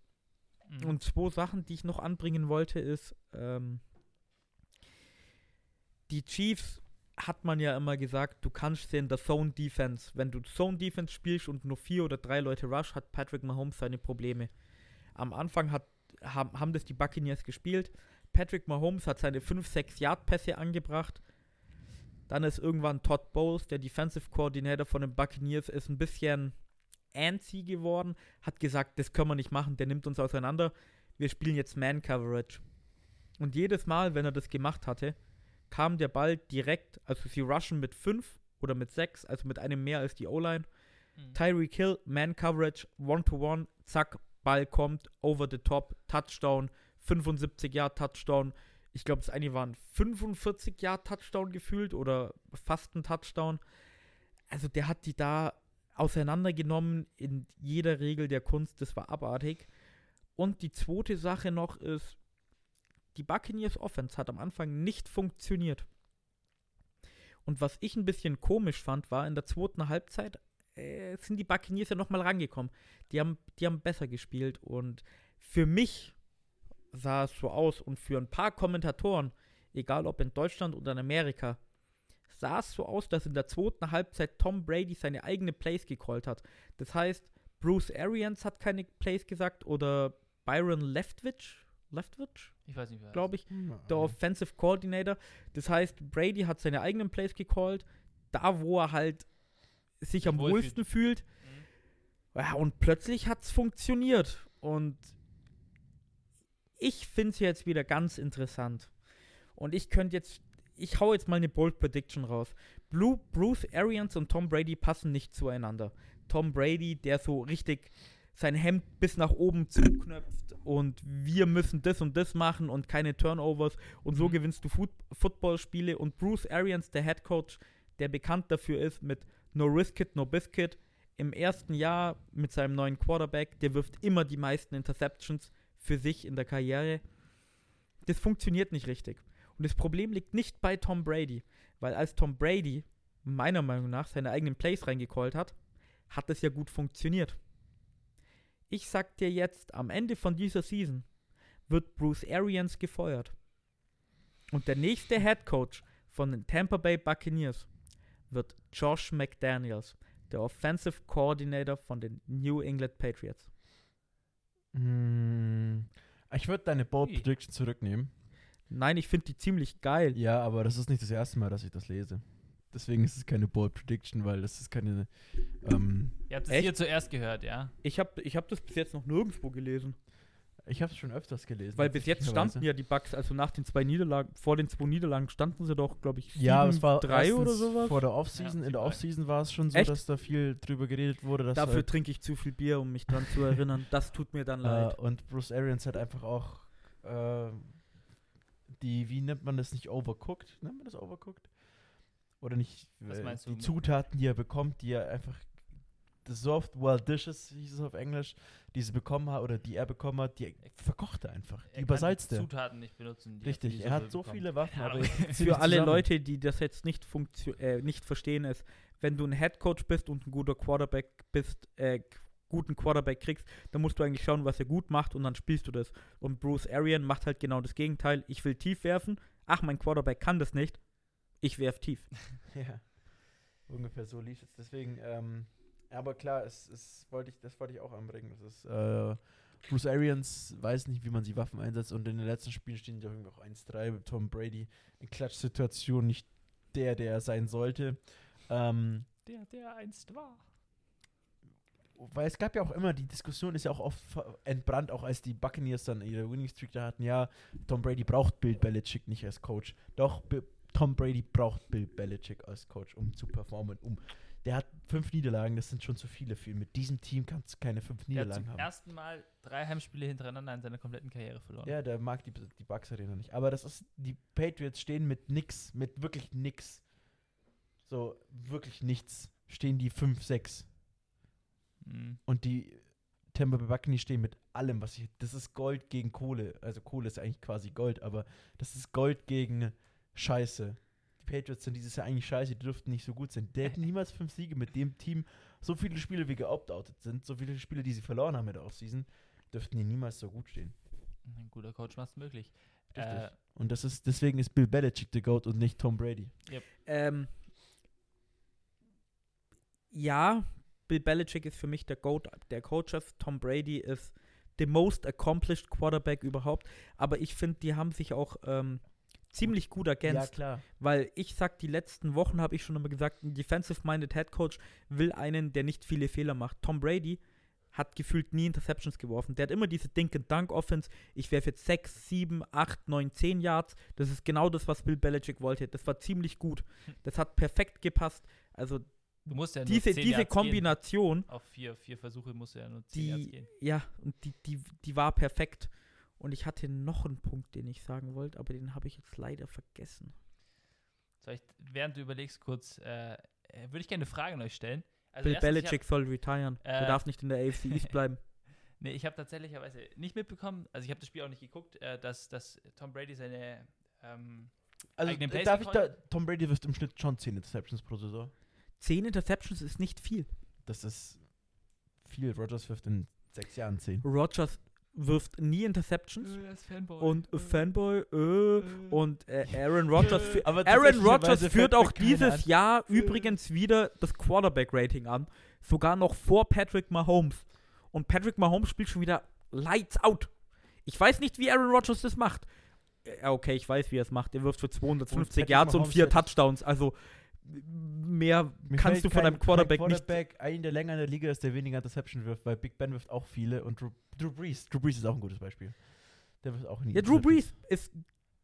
Speaker 1: Mhm.
Speaker 2: Und zwei Sachen, die ich noch anbringen wollte, ist, ähm, die Chiefs hat man ja immer gesagt, du kannst in der Zone Defense. Wenn du Zone Defense spielst und nur vier oder drei Leute rush, hat Patrick Mahomes seine Probleme. Am Anfang hat, haben, haben das die Buccaneers gespielt. Patrick Mahomes hat seine 5-6 Yard Pässe angebracht. Dann ist irgendwann Todd Bowles, der Defensive Coordinator von den Buccaneers, ist ein bisschen antsy geworden, hat gesagt, das können wir nicht machen, der nimmt uns auseinander. Wir spielen jetzt Man Coverage. Und jedes Mal, wenn er das gemacht hatte, kam der Ball direkt, also sie rushen mit 5 oder mit 6, also mit einem mehr als die O-Line.
Speaker 1: Mhm.
Speaker 2: Tyreek Hill, Man Coverage, One-to-One, zack, Ball kommt, over the top, Touchdown, 75 Yard Touchdown. Ich glaube, das eine waren 45 Yard Touchdown gefühlt oder fast ein Touchdown. Also der hat die da auseinandergenommen in jeder Regel der Kunst. Das war abartig. Und die zweite Sache noch ist, die Buccaneers Offense hat am Anfang nicht funktioniert. Und was ich ein bisschen komisch fand, war in der zweiten Halbzeit äh, sind die Buccaneers ja nochmal rangekommen. Die haben, die haben besser gespielt und für mich sah es so aus und für ein paar Kommentatoren, egal ob in Deutschland oder in Amerika, sah es so aus, dass in der zweiten Halbzeit Tom Brady seine eigene Plays gecallt hat. Das heißt, Bruce Arians hat keine Plays gesagt oder Byron Leftwich, Leftwich,
Speaker 1: Ich weiß nicht, wer
Speaker 2: glaube ich,
Speaker 4: Hm,
Speaker 2: der Offensive Coordinator. Das heißt, Brady hat seine eigenen Plays gecallt, da wo er halt sich am wohlsten fühlt.
Speaker 1: Mhm.
Speaker 2: Ja, und plötzlich hat es funktioniert. Und ich finde es jetzt wieder ganz interessant. Und ich könnte jetzt, ich hau jetzt mal eine Bold Prediction raus. Blue, Bruce Arians und Tom Brady passen nicht zueinander. Tom Brady, der so richtig sein Hemd bis nach oben zuknöpft und wir müssen das und das machen und keine Turnovers und so
Speaker 1: Mhm.
Speaker 2: gewinnst du Foot Footballspiele und Bruce Arians, der Head Coach, der bekannt dafür ist mit No Risk It, No Biscuit, im ersten Jahr mit seinem neuen Quarterback, der wirft immer die meisten Interceptions für sich in der Karriere. Das funktioniert nicht richtig. Und das Problem liegt nicht bei Tom Brady, weil als Tom Brady meiner Meinung nach seine eigenen Plays reingecallt hat, hat es ja gut funktioniert. Ich sag dir jetzt, am Ende von dieser Season wird Bruce Arians gefeuert. Und der nächste Head Coach von den Tampa Bay Buccaneers wird Josh McDaniels, der Offensive Coordinator von den New England Patriots.
Speaker 4: Mm, Ich würde deine Bold. Prediction zurücknehmen.
Speaker 2: Nein, ich finde die ziemlich geil.
Speaker 4: Ja, aber das ist nicht das erste Mal, dass ich das lese. Deswegen ist es keine Bold Prediction, weil das ist keine. Ähm,
Speaker 1: Ihr habt es hier zuerst gehört, ja?
Speaker 2: Ich habe ich hab das bis jetzt noch nirgendwo gelesen.
Speaker 4: ich habe es schon öfters gelesen.
Speaker 2: Weil bis jetzt standen ja die Bugs, also nach den zwei Niederlagen, vor den zwei Niederlagen standen sie doch, glaube ich,
Speaker 4: Ja, es war
Speaker 2: drei oder sowas.
Speaker 4: Vor der Offseason.
Speaker 1: Ja,
Speaker 4: in der. Offseason war es schon so,
Speaker 2: Echt?
Speaker 4: dass da viel drüber geredet wurde. Dass
Speaker 2: Dafür
Speaker 4: halt,
Speaker 2: trinke ich zu viel Bier, um mich dran zu erinnern. Das tut mir dann leid.
Speaker 4: äh, und Bruce Arians hat einfach auch äh, die, wie nennt man das nicht, overcooked? Nennt man das overcooked? Oder nicht?
Speaker 1: Was
Speaker 4: äh,
Speaker 1: meinst du
Speaker 4: die Zutaten, die er bekommt, die er einfach the soft well dishes hieß es auf Englisch, die sie bekommen hat oder die er bekommen hat, die verkocht er einfach, die
Speaker 1: Er kann
Speaker 4: übersalzt
Speaker 1: die
Speaker 4: er.
Speaker 1: Zutaten nicht benutzen. die
Speaker 4: Richtig, er hat so
Speaker 1: bekommt.
Speaker 4: viele Waffen,
Speaker 1: Keine
Speaker 4: aber
Speaker 2: Für alle
Speaker 4: zusammen.
Speaker 2: Leute, die das jetzt nicht, funktio- äh, nicht verstehen, ist, wenn du ein Headcoach bist und ein guter Quarterback bist, äh, guten Quarterback kriegst, dann musst du eigentlich schauen, was er gut macht und dann spielst du das. Und Bruce Arian macht halt genau das Gegenteil. Ich will tief werfen. Ach, mein Quarterback kann das nicht. Ich werf tief.
Speaker 4: Ja, ungefähr so lief es. Deswegen, ähm, aber klar, es, es wollte ich, das wollte ich auch anbringen. Das ist, äh, Bruce Arians weiß nicht, wie man die Waffen einsetzt und in den letzten Spielen stehen die irgendwie auch 1-3. Tom Brady in Klatschsituationen nicht der, der er sein sollte. Ähm,
Speaker 1: Der, der einst war.
Speaker 4: weil es gab ja auch immer, die Diskussion ist ja auch oft entbrannt, auch als die Buccaneers dann ihre Winning Streak da hatten, ja, Tom Brady braucht Bill Belichick nicht als Coach. Doch, Tom Brady braucht Bill Belichick als Coach, um zu performen. Um, der hat fünf Niederlagen, das sind schon zu viele für ihn. Mit diesem Team kannst du keine fünf
Speaker 1: Er hat
Speaker 4: Niederlagen
Speaker 1: zum
Speaker 4: haben.
Speaker 1: ersten Mal drei Heimspiele hintereinander in seiner kompletten Karriere verloren.
Speaker 4: Ja, der mag die, die Bucks Arena nicht. Aber das ist, die Patriots stehen mit nix, mit wirklich nix. So, wirklich nichts. Stehen die 5-6.
Speaker 1: Mhm.
Speaker 4: Und die Tampa Bay Buccaneers stehen mit allem, was ich. Das ist Gold gegen Kohle. Also Kohle ist eigentlich quasi Gold, aber das ist Gold gegen Scheiße. Die Patriots sind dieses Jahr eigentlich scheiße, die dürften nicht so gut sein. Der hätten niemals fünf Siege mit dem Team. So viele Spiele, wie geopt-outet sind, so viele Spiele, die sie verloren haben in der Offseason, dürften die niemals so gut stehen.
Speaker 1: Ein guter Coach macht es möglich.
Speaker 4: Richtig.
Speaker 1: Äh,
Speaker 4: Und das ist, deswegen ist Bill Belichick der Goat und nicht Tom Brady.
Speaker 2: Ähm, ja, Bill Belichick ist für mich der Goat der Coaches. Tom Brady ist the most accomplished Quarterback überhaupt. Aber ich finde, die haben sich auch ähm, ziemlich gut ergänzt.
Speaker 4: klar.
Speaker 2: Weil ich sag, die letzten Wochen habe ich schon immer gesagt, ein defensive-minded Head Coach will einen, der nicht viele Fehler macht. Tom Brady hat gefühlt nie Interceptions geworfen. Der hat immer diese Dink-and-Dunk-Offense. Ich werfe jetzt 6, 7, 8, 9, 10 Yards. Das ist genau das, was Bill Belichick wollte. Das war ziemlich gut. Das hat perfekt gepasst. Also
Speaker 1: du musst ja
Speaker 2: diese,
Speaker 1: 10
Speaker 2: diese
Speaker 1: Yards
Speaker 2: Kombination,
Speaker 1: Gehen. Auf vier, vier Versuche musst du ja nur 10 Yards
Speaker 2: die,
Speaker 1: gehen.
Speaker 2: ja, und die, die, die war perfekt. Und ich hatte noch einen Punkt, den ich sagen wollte, aber den habe ich jetzt leider vergessen.
Speaker 1: Soll ich, während du überlegst, kurz, äh, äh, würde ich gerne eine Frage an euch stellen. Also
Speaker 2: Bill
Speaker 1: erstens, ich
Speaker 2: Belichick soll retiren.
Speaker 1: Äh,
Speaker 2: darf nicht in der AFC East bleiben.
Speaker 1: Nee, ich habe tatsächlicherweise nicht mitbekommen, also ich habe das Spiel auch nicht geguckt, äh, dass, dass Tom Brady seine ähm,
Speaker 4: Also
Speaker 1: Plays
Speaker 4: darf ich da, Tom Brady wirft im Schnitt schon 10 Interceptions pro Saison.
Speaker 2: 10 Interceptions ist nicht viel.
Speaker 4: Das ist viel. Rogers wirft in sechs Jahren 10.
Speaker 2: Rogers wirft nie Interceptions.
Speaker 1: er Fanboy.
Speaker 2: Und äh, Fanboy, äh, und äh, Aaron Rodgers,
Speaker 4: Aber
Speaker 2: Aaron Rodgers führt auch dieses. Jahr übrigens wieder das Quarterback-Rating an. Sogar noch vor Patrick Mahomes. Und Patrick Mahomes spielt schon wieder Lights out. Ich weiß nicht, wie Aaron Rodgers das macht. Okay, ich weiß, wie er es macht. Er wirft für 250
Speaker 4: Patrick
Speaker 2: Yards und vier Touchdowns. Also mehr
Speaker 4: Mir
Speaker 2: kannst du von einem Quarterback
Speaker 4: kein
Speaker 2: nicht.
Speaker 4: Quarterback ein, der länger in der Liga ist, der weniger Interception wirft, weil Big Ben wirft auch viele und Drew, Drew Brees. Drew Brees ist auch ein gutes Beispiel. Der wirft auch nie.
Speaker 2: Ja, Drew. Brees ist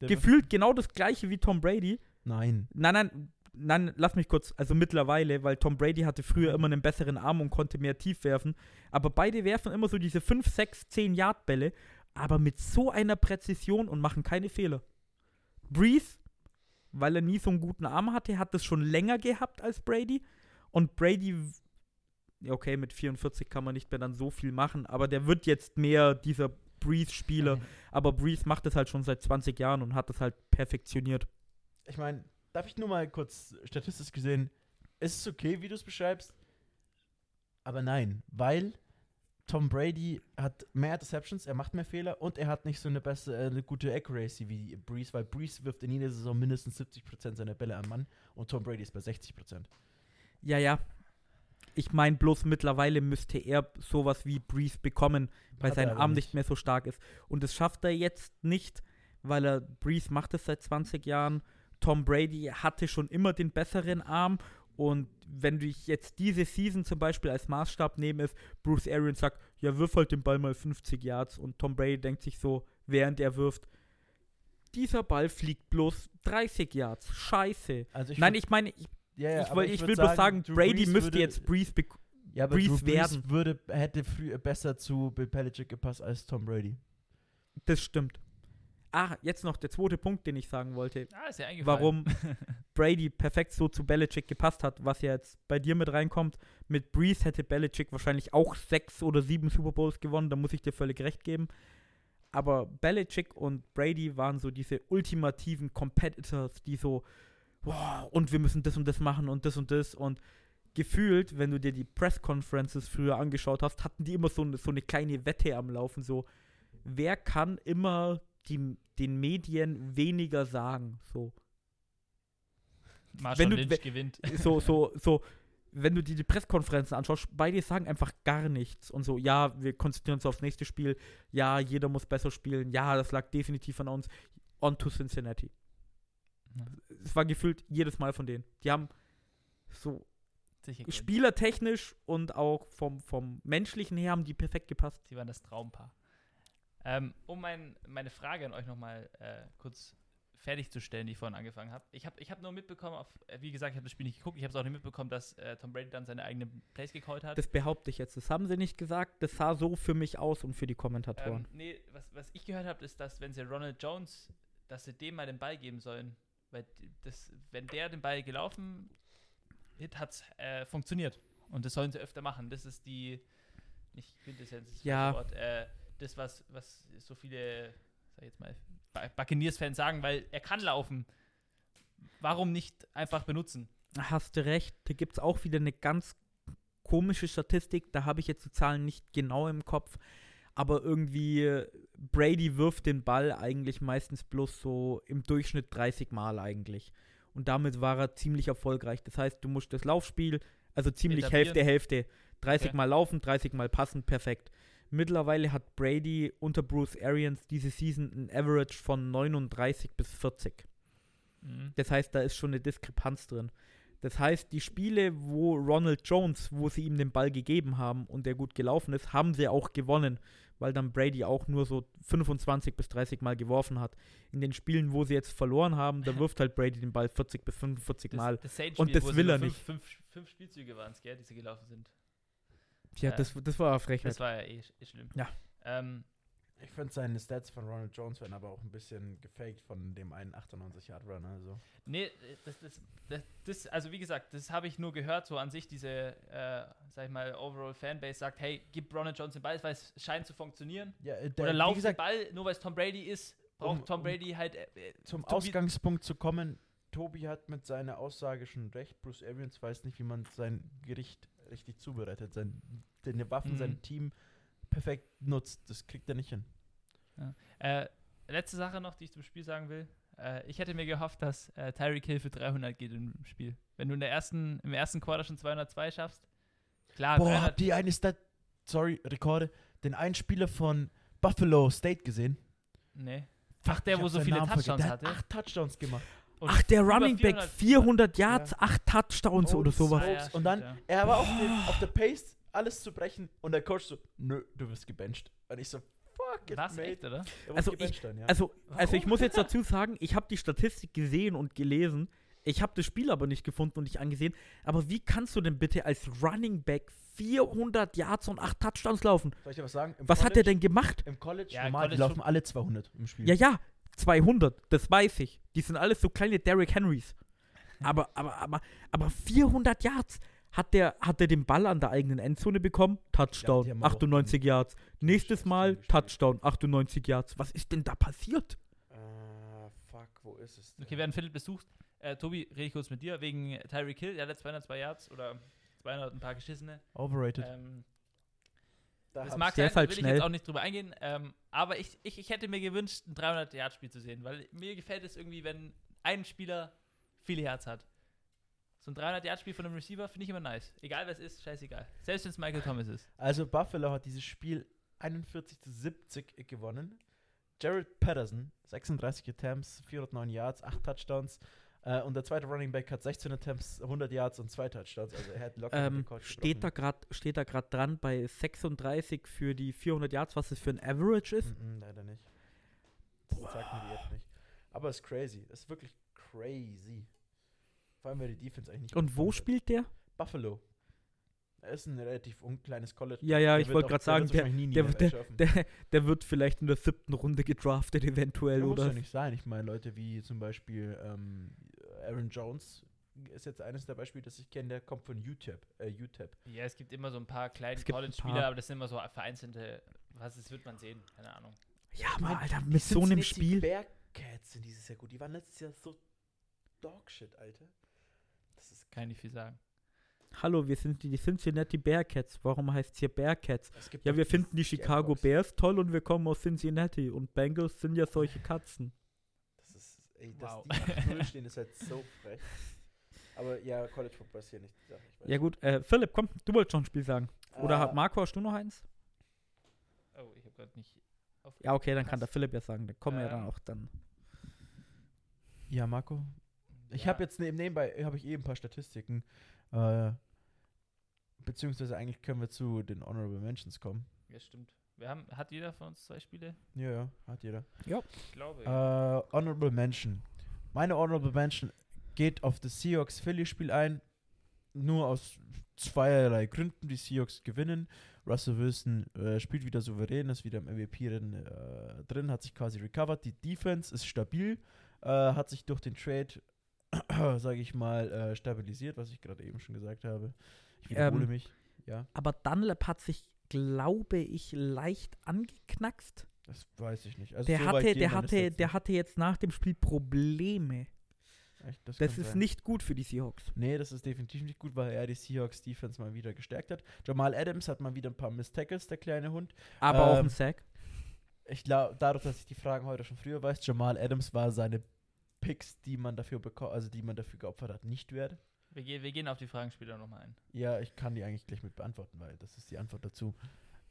Speaker 4: Der
Speaker 2: gefühlt genau das gleiche wie Tom Brady.
Speaker 4: Nein.
Speaker 2: Nein, nein, nein, lass mich kurz. Also mittlerweile, weil Tom Brady hatte früher immer einen besseren Arm und konnte mehr tief werfen. Aber beide werfen immer so diese 5, 6, 10 Yard Bälle, aber mit so einer Präzision und machen keine Fehler. Breeze, weil er nie so einen guten Arm hatte, hat das schon länger gehabt als Brady. Und Brady, okay, mit 44 kann man nicht mehr dann so viel machen, aber der wird jetzt mehr dieser Breeze-Spieler. Aber Breeze macht das halt schon seit 20 Jahren und hat das halt perfektioniert.
Speaker 4: Ich meine, darf ich nur mal kurz statistisch gesehen, ist es okay, wie du es beschreibst? Aber nein, weil Tom Brady hat mehr Interceptions, er macht mehr Fehler und er hat nicht so eine bessere, äh, eine gute Accuracy wie Breeze, weil Breeze wirft in jeder Saison mindestens 70% seiner Bälle an Mann und Tom Brady ist bei 60%.
Speaker 2: Ja, ja. Ich meine, bloß mittlerweile müsste er sowas wie Breeze bekommen, weil
Speaker 4: Hat
Speaker 2: sein Arm nicht mehr so stark ist. Und das schafft er jetzt nicht, weil er Breeze macht es seit 20 Jahren. Tom Brady hatte schon immer den besseren Arm. Und wenn ich jetzt diese Season zum Beispiel als Maßstab nehme, ist Bruce Arians sagt, ja, wirf halt den Ball mal 50 Yards. Und Tom Brady denkt sich so, während er wirft, dieser Ball fliegt bloß 30 Yards. Scheiße.
Speaker 4: Also ich
Speaker 2: Nein, ich meine, ich,
Speaker 4: ja, ja,
Speaker 2: ich, will, ich will bloß sagen,
Speaker 4: Drew
Speaker 2: Brady
Speaker 4: Brees
Speaker 2: müsste
Speaker 4: würde-
Speaker 2: jetzt Breeze bekommen.
Speaker 4: ja, aber
Speaker 2: Brees
Speaker 4: Drew Brees
Speaker 2: werden.
Speaker 4: würde, hätte früher besser zu Bill Belichick gepasst als Tom Brady.
Speaker 2: Das stimmt. Ah, jetzt noch der zweite Punkt, den ich sagen wollte.
Speaker 1: Ah, ist ja.
Speaker 2: Warum Brady perfekt so zu Belichick gepasst hat, was ja jetzt bei dir mit reinkommt. Mit Breeze hätte Belichick wahrscheinlich auch sechs oder sieben Super Bowls gewonnen, da muss ich dir völlig recht geben. Aber Belichick und Brady waren so diese ultimativen Competitors, die so, wow, und wir müssen das und das machen und das und das. Und gefühlt, wenn du dir die Press Conferences früher angeschaut hast, hatten die immer so, eine- so eine kleine Wette am Laufen, so, wer kann immer die, den Medien weniger sagen, so.
Speaker 1: Marshall
Speaker 2: wenn du-
Speaker 1: Lynch gewinnt.
Speaker 2: so, so, so, wenn du dir die Presskonferenzen anschaust, beide sagen einfach gar nichts. Und so, ja, wir konzentrieren uns aufs nächste Spiel. Ja, jeder muss besser spielen. Ja, das lag definitiv an uns. On to Cincinnati.
Speaker 1: Ja.
Speaker 2: Es war gefühlt jedes Mal von denen. Die haben so spielertechnisch und auch vom, vom menschlichen her haben die perfekt gepasst.
Speaker 1: Sie waren das Traumpaar. Ähm, um mein, meine Frage an euch nochmal äh, kurz fertigzustellen, die ich vorhin angefangen habe. Ich habe ich hab nur mitbekommen, auf, äh, wie gesagt, ich habe das Spiel nicht geguckt, ich habe es auch nicht mitbekommen, dass äh, Tom Brady dann seine eigenen Plays gecallt hat.
Speaker 2: Das behaupte ich jetzt. Das haben sie nicht gesagt. Das sah so für mich aus und für die Kommentatoren.
Speaker 1: Ähm, nee, was, was ich gehört habe, ist, dass wenn sie Ronald Jones, dass sie dem mal den Ball geben sollen, weil das, wenn der den Ball gelaufen hat, hat es äh, funktioniert. Und das sollen sie öfter machen. Das ist die, nicht Quintessenz, das ist das
Speaker 2: Ja.
Speaker 1: falsche Wort, äh, das, was, was so viele, sag jetzt mal, Buccaneers-Fans sagen, weil er kann laufen. Warum nicht einfach benutzen?
Speaker 2: Hast du recht. Da gibt es auch wieder eine ganz komische Statistik. Da habe ich jetzt die Zahlen nicht genau im Kopf. Aber irgendwie, äh, Brady wirft den Ball eigentlich meistens bloß so im Durchschnitt 30 Mal eigentlich. Und damit war er ziemlich erfolgreich. Das heißt, du musst das Laufspiel, also ziemlich
Speaker 1: Etablieren.
Speaker 2: Hälfte, Hälfte. 30
Speaker 1: Okay.
Speaker 2: Mal laufen, 30 Mal passen, perfekt. Mittlerweile hat Brady unter Bruce Arians diese Season ein Average von 39 bis 40.
Speaker 1: Mhm.
Speaker 2: Das heißt, da ist schon eine Diskrepanz drin. Das heißt, die Spiele, wo Ronald Jones, wo sie ihm den Ball gegeben haben und der gut gelaufen ist, haben sie auch gewonnen, weil dann Brady auch nur so 25 bis 30 Mal geworfen hat. In den Spielen, wo sie jetzt verloren haben, da wirft halt Brady den Ball 40 bis 45 Mal.
Speaker 1: das Saints
Speaker 2: Und das will er
Speaker 1: nur
Speaker 2: nicht.
Speaker 1: Fünf, fünf, fünf Spielzüge waren es, gell, die sie gelaufen sind.
Speaker 2: Ja,
Speaker 1: Ja.
Speaker 2: das, das war eine Frechheit.
Speaker 1: Das war ja eh, eh schlimm.
Speaker 2: Ja.
Speaker 1: Ähm,
Speaker 4: Ich finde seine Stats von Ronald Jones werden aber auch ein bisschen gefaked von dem einen 98 Yard Run. Also.
Speaker 1: Nee, das, das, das, das, also wie gesagt, das habe ich nur gehört, so an sich diese, äh, sag ich mal, Overall Fanbase sagt, hey, gib Ronald Jones den Ball, weil es scheint zu funktionieren.
Speaker 4: Ja, äh, der,
Speaker 1: Oder
Speaker 4: wie
Speaker 1: lauf den
Speaker 4: gesagt,
Speaker 1: Ball, nur weil es Tom Brady ist, braucht
Speaker 4: Um-
Speaker 1: Tom Brady halt äh, äh,
Speaker 4: zum
Speaker 1: Tobi-
Speaker 4: Ausgangspunkt zu kommen, Tobi hat mit seiner Aussage schon recht. Bruce Arians weiß nicht, wie man sein Gericht richtig zubereitet. Sein, seine Waffen,
Speaker 1: Mhm.
Speaker 4: sein Team perfekt nutzt. Das kriegt er nicht hin.
Speaker 1: Äh, letzte Sache noch, die ich zum Spiel sagen will. Äh, ich hätte mir gehofft, dass äh, Tyreek Hill für 300 geht im Spiel. Wenn du in der ersten, im ersten Quarter schon 202 schaffst, klar,
Speaker 4: Boah,
Speaker 1: 300
Speaker 4: habt ihr eine Stat, sorry, Rekorde, den einen Spieler von Buffalo State gesehen?
Speaker 1: nee. Ach, der,
Speaker 4: ich
Speaker 1: wo so viele
Speaker 4: Namen.
Speaker 1: Touchdowns
Speaker 4: Der hat
Speaker 1: hatte?
Speaker 4: acht Touchdowns gemacht.
Speaker 1: Und
Speaker 2: Ach, der Running Back,
Speaker 1: 400
Speaker 2: 400 Yards,
Speaker 4: Ja.
Speaker 2: 8 Touchdowns
Speaker 4: Oh,
Speaker 2: oder sowas.
Speaker 1: Ah, ja,
Speaker 4: Und dann,
Speaker 1: ja.
Speaker 4: er war auf, dem, auf der Pace, alles zu brechen und der Coach so, nö, du wirst gebencht. Und ich so, fuck?
Speaker 1: Was, echt, oder?
Speaker 4: Er
Speaker 2: Also
Speaker 4: gebencht dann, ja.
Speaker 2: Also, also ich muss jetzt dazu sagen, ich habe die Statistik gesehen und gelesen. Ich habe das Spiel aber nicht gefunden und nicht angesehen. Aber wie kannst du denn bitte als Running Back 400 Yards und 8 Touchdowns laufen?
Speaker 4: Soll ich dir was sagen? Im
Speaker 2: Was hat der
Speaker 4: College-
Speaker 2: denn gemacht?
Speaker 4: Im College,
Speaker 1: Ja, im
Speaker 4: normal, die
Speaker 1: College
Speaker 4: laufen alle 200 im Spiel.
Speaker 2: Ja, ja, 200, das weiß ich. Die sind alles so kleine Derrick Henrys. Aber, aber, aber, aber 400 Yards. Hat der, hat der den Ball an der eigenen Endzone bekommen? Touchdown,
Speaker 4: auch
Speaker 2: 98 Yards. Nächstes Mal. Touchdown, 98 Yards. Was ist denn da passiert?
Speaker 4: Äh, fuck, wo ist es? denn?
Speaker 1: Okay, während Philipp besucht, äh, Tobi, rede ich kurz mit dir wegen Tyreek Hill. Der hat 202 Yards oder 200 ein paar geschissene.
Speaker 4: Overrated.
Speaker 1: Ähm,
Speaker 4: Da
Speaker 1: das mag sein,
Speaker 2: halt
Speaker 1: will ich
Speaker 2: schnell.
Speaker 1: jetzt auch nicht drüber eingehen. Ähm, aber ich, ich, ich hätte mir gewünscht, ein 300-Yard-Spiel zu sehen, weil mir gefällt es irgendwie, wenn ein Spieler viele Yards hat. So ein 300-Yard-Spiel von einem Receiver finde ich immer nice. Egal wer es ist, scheißegal. Selbst wenn es Michael Thomas ist.
Speaker 4: Also Buffalo hat dieses Spiel 41 zu 70 gewonnen. Jared Patterson, 36 Attempts, 409 Yards, 8 Touchdowns. Äh, und der zweite Running Back hat 16 Attempts, 100 Yards und 2 Touchdowns. Also er hat locker
Speaker 2: Ähm, steht da gerade steht da gerade dran bei 36 für die 400 Yards, was das für ein Average ist?
Speaker 4: Mm, mm, leider nicht. Das sagt mir die App nicht. Aber es ist crazy. Es ist wirklich crazy. Vor allem, weil die Defense eigentlich nicht
Speaker 2: Und wo spielt der?
Speaker 4: Buffalo. Er ist ein relativ unkleines College.
Speaker 2: Ja, ja,
Speaker 4: Der
Speaker 2: ich wollte gerade sagen, der,
Speaker 4: die
Speaker 2: der, der, der, der wird vielleicht in der siebten Runde gedraftet, eventuell,
Speaker 4: Ja, muss
Speaker 2: oder?
Speaker 4: ja nicht sein. Ich meine, Leute wie zum Beispiel ähm, Aaron Jones ist jetzt eines der Beispiele, das ich kenne, der kommt von UTEP. Äh, UTEP.
Speaker 1: Ja, es gibt immer so ein paar kleine
Speaker 2: Es
Speaker 1: College-Spieler, aber das sind immer so vereinzelte. Was ist, wird man sehen. Keine Ahnung.
Speaker 2: Ja, aber
Speaker 4: mein,
Speaker 2: Alter,
Speaker 4: Die
Speaker 2: mit so einem Spiel.
Speaker 4: Bearcats sind dieses Jahr gut. Die waren letztes Jahr so Dogshit, Alter.
Speaker 1: Kann ich nicht viel sagen.
Speaker 2: Hallo, wir sind die, Cincinnati Bearcats. Warum heißt es hier Bearcats?
Speaker 4: es
Speaker 2: Ja, wir finden die Chicago
Speaker 4: Jaguars.
Speaker 2: Bears toll und wir kommen aus Cincinnati. Und Bengals sind ja solche Katzen.
Speaker 4: Das ist, ey, dass
Speaker 1: Wow.
Speaker 4: die 8-0 stehen, ist halt so frech. Aber ja, College Football ist hier nicht die Sache.
Speaker 2: Ja gut, äh, Philipp, komm, du wolltest schon ein Spiel sagen. Oder
Speaker 4: Äh,
Speaker 2: hat Marco, hast du noch eins?
Speaker 1: Oh, ich habe gerade nicht. Auf
Speaker 2: Ja, okay, dann kann der Philipp ja sagen. Dann kommen wir ja dann auch dann.
Speaker 4: Ja, Marco. Ich
Speaker 1: Ja.
Speaker 4: habe jetzt neben, nebenbei habe ich eben ein paar Statistiken. Äh, beziehungsweise eigentlich können wir zu den Honorable Mentions kommen.
Speaker 1: Ja, stimmt. Wir haben, hat jeder von uns zwei Spiele?
Speaker 4: Ja, ja, hat jeder.
Speaker 1: Ich glaube.
Speaker 4: Äh, Honorable Mention. Meine Honorable Mention geht auf das Seahawks-Philly-Spiel ein. Nur aus zweierlei Gründen. Die Seahawks gewinnen. Russell Wilson äh, spielt wieder souverän, ist wieder im MVP-Rennen äh, drin, hat sich quasi recovered. Die Defense ist stabil, äh, hat sich durch den Trade, sage ich mal, äh, stabilisiert, was ich gerade eben schon gesagt habe. Ich wiederhole
Speaker 2: Ähm,
Speaker 4: mich. Ja,
Speaker 2: Aber Dunlap hat sich, glaube ich, leicht angeknackst.
Speaker 4: das weiß ich nicht. Also
Speaker 2: Der
Speaker 4: so
Speaker 2: hatte, der hatte, der hatte jetzt nach dem Spiel Probleme.
Speaker 4: Echt,
Speaker 2: Das
Speaker 4: kann
Speaker 2: ist
Speaker 4: sein.
Speaker 2: nicht gut für die Seahawks.
Speaker 4: Nee, das ist definitiv nicht gut, weil er die Seahawks Defense mal wieder gestärkt hat. Jamal Adams hat mal wieder ein paar Miss Tackles, der kleine Hund.
Speaker 2: Aber auch
Speaker 4: Ähm,
Speaker 2: ein Sack.
Speaker 4: Ich glaube, dadurch, dass ich die Fragen heute schon früher weiß, Jamal Adams war seine Picks, die man dafür beko- also die man dafür geopfert hat, nicht wert.
Speaker 1: wir, ge wir gehen auf die Fragen später nochmal ein.
Speaker 4: Ja, ich kann die eigentlich gleich mit beantworten, weil das ist die Antwort dazu.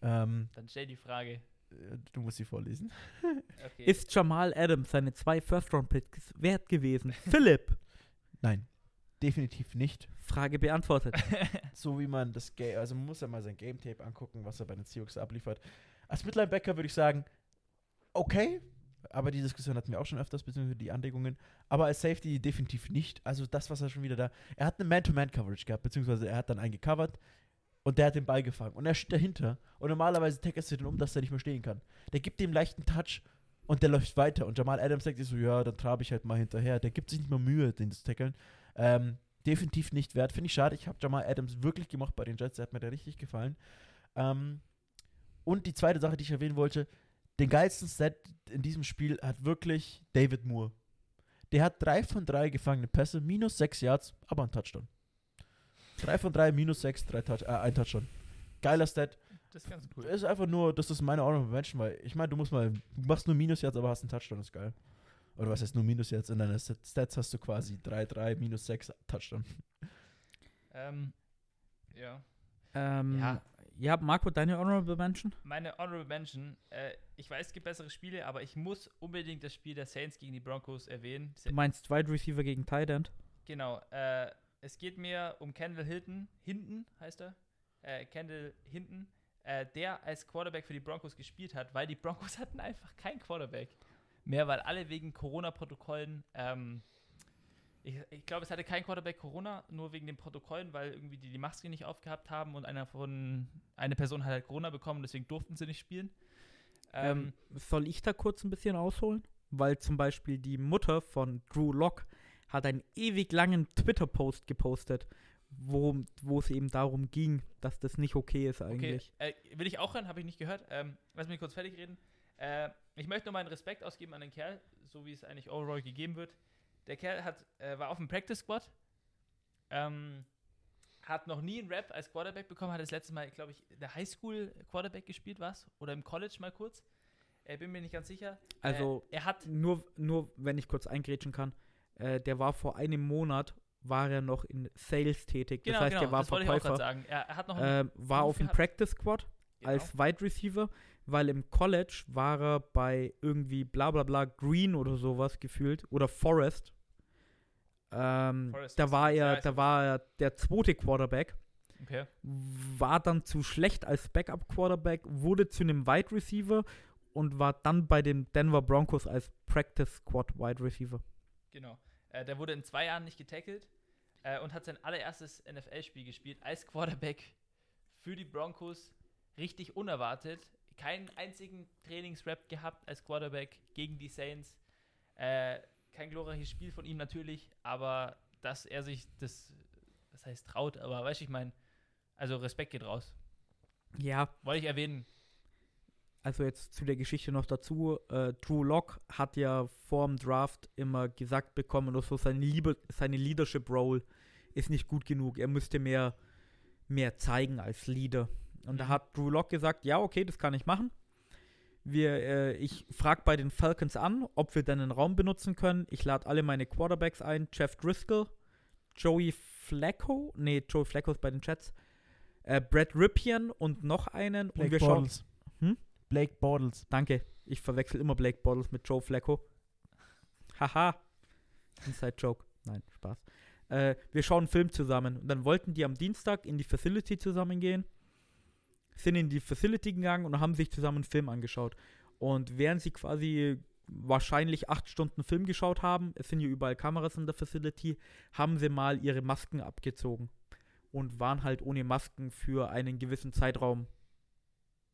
Speaker 4: Ähm,
Speaker 1: Dann stell die Frage.
Speaker 4: äh, du musst sie vorlesen.
Speaker 1: Okay.
Speaker 2: Ist Jamal Adams seine zwei First-Round-Picks wert gewesen? Philipp,
Speaker 4: Nein, definitiv nicht.
Speaker 2: Frage beantwortet.
Speaker 4: So wie man das Game, also man muss ja mal sein Game Tape angucken, was er bei den Seahawks abliefert. Als Midlinebacker würde ich sagen, okay, aber die Diskussion hatten wir auch schon öfters, beziehungsweise die Anregungen. Aber als Safety definitiv nicht. Also das, was er schon wieder da. Er hat eine Man-to-Man-Coverage gehabt, beziehungsweise er hat dann einen gecovert und der hat den Ball gefangen. Und er steht dahinter. Und normalerweise tackelst du den um, dass er nicht mehr stehen kann. Der gibt dem leichten Touch und der läuft weiter. Und Jamal Adams sagt sich so, ja, dann trabe ich halt mal hinterher. Der gibt sich nicht mehr Mühe, den zu tackeln. Ähm, definitiv nicht wert. Finde ich schade. Ich habe Jamal Adams wirklich gemacht bei den Jets. Der hat mir da richtig gefallen. Ähm, und die zweite Sache, die ich erwähnen wollte, den geilsten Set in diesem Spiel hat wirklich David Moore. Der hat drei von drei gefangene Pässe, minus sechs Yards, aber ein Touchdown. Drei von drei, minus sechs, drei Touch, äh, ein Touchdown. Geiler Stat.
Speaker 1: das ist ganz cool.
Speaker 4: Ist einfach nur, das ist meine Honorable Mention, weil ich meine, du musst mal, du machst nur Minus Yards, aber hast einen Touchdown, ist geil. Oder was heißt nur Minus Yards? In deinen Stats hast du quasi 3, 3, minus 6 Touchdown.
Speaker 1: Ähm, ja.
Speaker 2: ähm,
Speaker 1: Ja.
Speaker 2: Ja. Marco, deine Honorable Mention?
Speaker 1: Meine Honorable Mention. Äh, ich weiß, es gibt bessere Spiele, aber ich muss unbedingt das Spiel der Saints gegen die Broncos erwähnen.
Speaker 2: Du meinst Wide Receiver gegen Tight End?
Speaker 1: Genau. Äh, es geht mir um Kendall Hilton. Hinton heißt er. Äh, Kendall Hinton. äh, der als Quarterback für die Broncos gespielt hat, weil die Broncos hatten einfach keinen Quarterback mehr, weil alle wegen Corona-Protokollen, ähm, ich, ich glaube, es hatte kein Quarterback Corona, nur wegen den Protokollen, weil irgendwie die die Maske nicht aufgehabt haben und einer von, eine Person hat halt Corona bekommen, deswegen durften sie nicht spielen.
Speaker 2: Ähm, soll ich da kurz ein bisschen ausholen? Weil zum Beispiel die Mutter von Drew Lock hat einen ewig langen Twitter-Post gepostet, wo, wo es eben darum ging, dass das nicht okay ist eigentlich.
Speaker 1: Okay, äh, will ich auch hören, habe ich nicht gehört. Ähm, lass mich kurz fertig reden. Äh, ich möchte nur meinen Respekt ausgeben an den Kerl, so wie es eigentlich overall gegeben wird. Der Kerl hat, äh, war auf dem Practice Squad, ähm, hat noch nie einen Rap als Quarterback bekommen, hat das letzte Mal, glaube ich, in der Highschool Quarterback gespielt, was? Oder im College mal kurz. Äh, bin mir nicht ganz sicher.
Speaker 2: Also,
Speaker 1: äh, er hat.
Speaker 2: Nur, nur, wenn ich kurz eingrätschen kann, äh, der war vor einem Monat, war er noch in Sales tätig.
Speaker 1: Genau,
Speaker 2: das heißt,
Speaker 1: genau,
Speaker 2: er war
Speaker 1: das ich
Speaker 2: Verkäufer.
Speaker 1: gerade sagen. Er, hat noch
Speaker 2: Ähm, war auf dem. Practice Squad
Speaker 1: genau.
Speaker 2: als Wide Receiver, weil im College war er bei irgendwie bla bla bla Green oder sowas gefühlt oder Forest. Ähm, da war er, da war er der zweite Quarterback,
Speaker 1: Okay.
Speaker 2: war dann zu schlecht als Backup Quarterback, wurde zu einem Wide Receiver und war dann bei den Denver Broncos als Practice Squad Wide Receiver.
Speaker 1: Genau. Äh, der wurde in zwei Jahren nicht getackelt äh, und hat sein allererstes NFL-Spiel gespielt als Quarterback für die Broncos. Richtig unerwartet. Keinen einzigen Trainingsrap gehabt als Quarterback gegen die Saints. Äh, kein glorreiches Spiel von ihm natürlich, aber dass er sich das, das heißt traut, aber weißt du, ich meine, also Respekt geht raus.
Speaker 2: Ja,
Speaker 1: Wollte ich erwähnen.
Speaker 2: also jetzt zu der Geschichte noch dazu. Äh, Drew Lock hat ja vorm Draft immer gesagt bekommen, oder so seine, Liebe, seine Leadership Role ist nicht gut genug. Er müsste mehr, mehr zeigen als Leader. Und da
Speaker 1: Mhm.
Speaker 2: hat Drew Lock gesagt, ja, okay, das kann ich machen. Wir, äh, ich frage bei den Falcons an, ob wir dann einen Raum benutzen können. Ich lade alle meine Quarterbacks ein. Jeff Driscoll, Joey Flacco, nee, Joey Flacco ist bei den Jets. Äh, Brad Ripien und noch einen. und
Speaker 4: Blake
Speaker 2: wir schauen,
Speaker 4: Bortles.
Speaker 2: Hm?
Speaker 4: Blake Bortles.
Speaker 2: Danke. Ich verwechsel immer Blake Bottles mit Joe Flacco. Haha. Inside Joke. Nein, Spaß. Äh, wir schauen einen Film zusammen. Und dann wollten die am Dienstag in die Facility zusammen gehen. Sind in die Facility gegangen und haben sich zusammen einen Film angeschaut. Und während sie quasi wahrscheinlich acht Stunden Film geschaut haben, es sind hier überall Kameras in der Facility, haben sie mal ihre Masken abgezogen. Und waren halt ohne Masken für einen gewissen Zeitraum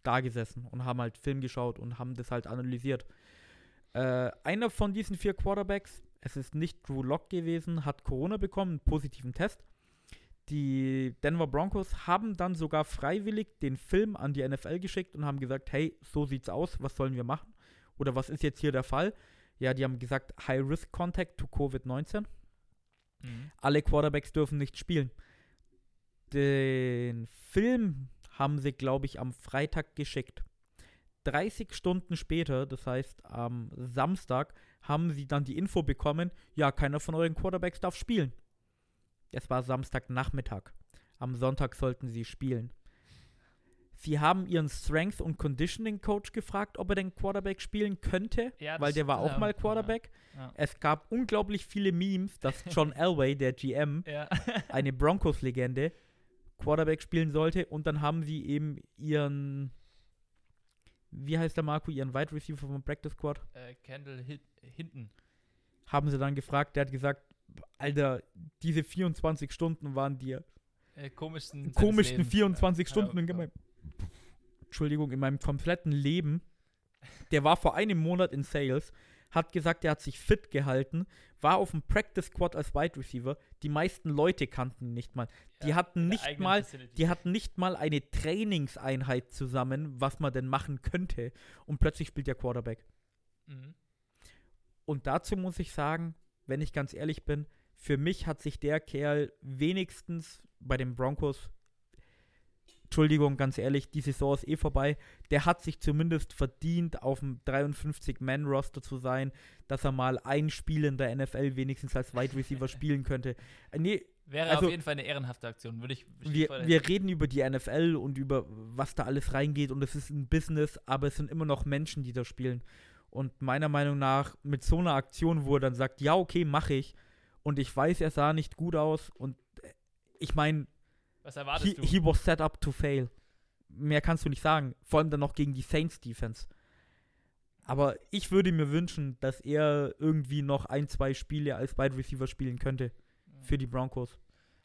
Speaker 2: da gesessen und haben halt Film geschaut und haben das halt analysiert. Äh, einer von diesen vier Quarterbacks, es ist nicht Drew Lock gewesen, hat Corona bekommen, einen positiven Test. Die Denver Broncos haben dann sogar freiwillig den Film an die NFL geschickt und haben gesagt, hey, so sieht's aus, was sollen wir machen? Oder was ist jetzt hier der Fall? Ja, die haben gesagt, High Risk Contact to Covid-19
Speaker 1: Mhm.
Speaker 2: alle Quarterbacks dürfen nicht spielen. Den Film haben sie, glaube ich, am Freitag geschickt. 30 Stunden später, das heißt am Samstag, haben sie dann die Info bekommen, ja, keiner von euren Quarterbacks darf spielen. Es war Samstagnachmittag. Am Sonntag sollten sie spielen. Sie haben ihren Strength- und Conditioning-Coach gefragt, ob er den Quarterback spielen könnte,
Speaker 1: Ja,
Speaker 2: weil der war auch
Speaker 1: haben-
Speaker 2: mal Quarterback.
Speaker 1: Ja.
Speaker 2: Es gab unglaublich viele Memes, dass John Elway, der GM,
Speaker 1: Ja.
Speaker 2: eine Broncos-Legende, Quarterback spielen sollte. Und dann haben sie eben ihren, wie heißt der Marco, ihren Wide Receiver vom Practice Squad,
Speaker 1: äh, Kendall Hit, hinten.
Speaker 2: haben sie dann gefragt. Der hat gesagt, Alter, diese 24 Stunden waren die
Speaker 1: Äh, komischsten
Speaker 2: komischsten
Speaker 1: Lebens.
Speaker 2: 24
Speaker 1: Ja,
Speaker 2: Stunden in meinem, Entschuldigung, in meinem kompletten Leben. Der war vor einem Monat in Sales, hat gesagt, er hat sich fit gehalten, war auf dem Practice Squad als Wide Receiver. Die meisten Leute kannten ihn nicht mal. Die
Speaker 1: Ja,
Speaker 2: hatten nicht mal,
Speaker 1: Facility.
Speaker 2: die hatten nicht mal eine Trainingseinheit zusammen, was man denn machen könnte. Und plötzlich spielt der Quarterback.
Speaker 1: Mhm.
Speaker 2: Und dazu muss ich sagen, wenn ich ganz ehrlich bin, für mich hat sich der Kerl wenigstens bei den Broncos, Entschuldigung, ganz ehrlich, die Saison ist eh vorbei, der hat sich zumindest verdient, auf dem 53-Man-Roster zu sein, dass er mal ein Spiel in der NFL wenigstens als Wide Receiver spielen könnte. Äh, Nee,
Speaker 1: Wäre
Speaker 2: Also-
Speaker 1: auf jeden Fall eine ehrenhafte Aktion, würde ich
Speaker 2: wir, wir reden über die NFL und über was da alles reingeht und es ist ein Business, aber es sind immer noch Menschen, die da spielen. Und meiner Meinung nach, mit so einer Aktion, wo er dann sagt, ja, okay, mache ich, und ich weiß, er sah nicht gut aus und äh, ich meine,
Speaker 1: Was erwartest
Speaker 2: he,
Speaker 1: du?
Speaker 2: he was set up to fail. mehr kannst du nicht sagen. Vor allem dann noch gegen die Saints Defense. Aber ich würde mir wünschen, dass er irgendwie noch ein, zwei Spiele als Wide Receiver spielen könnte für die Broncos.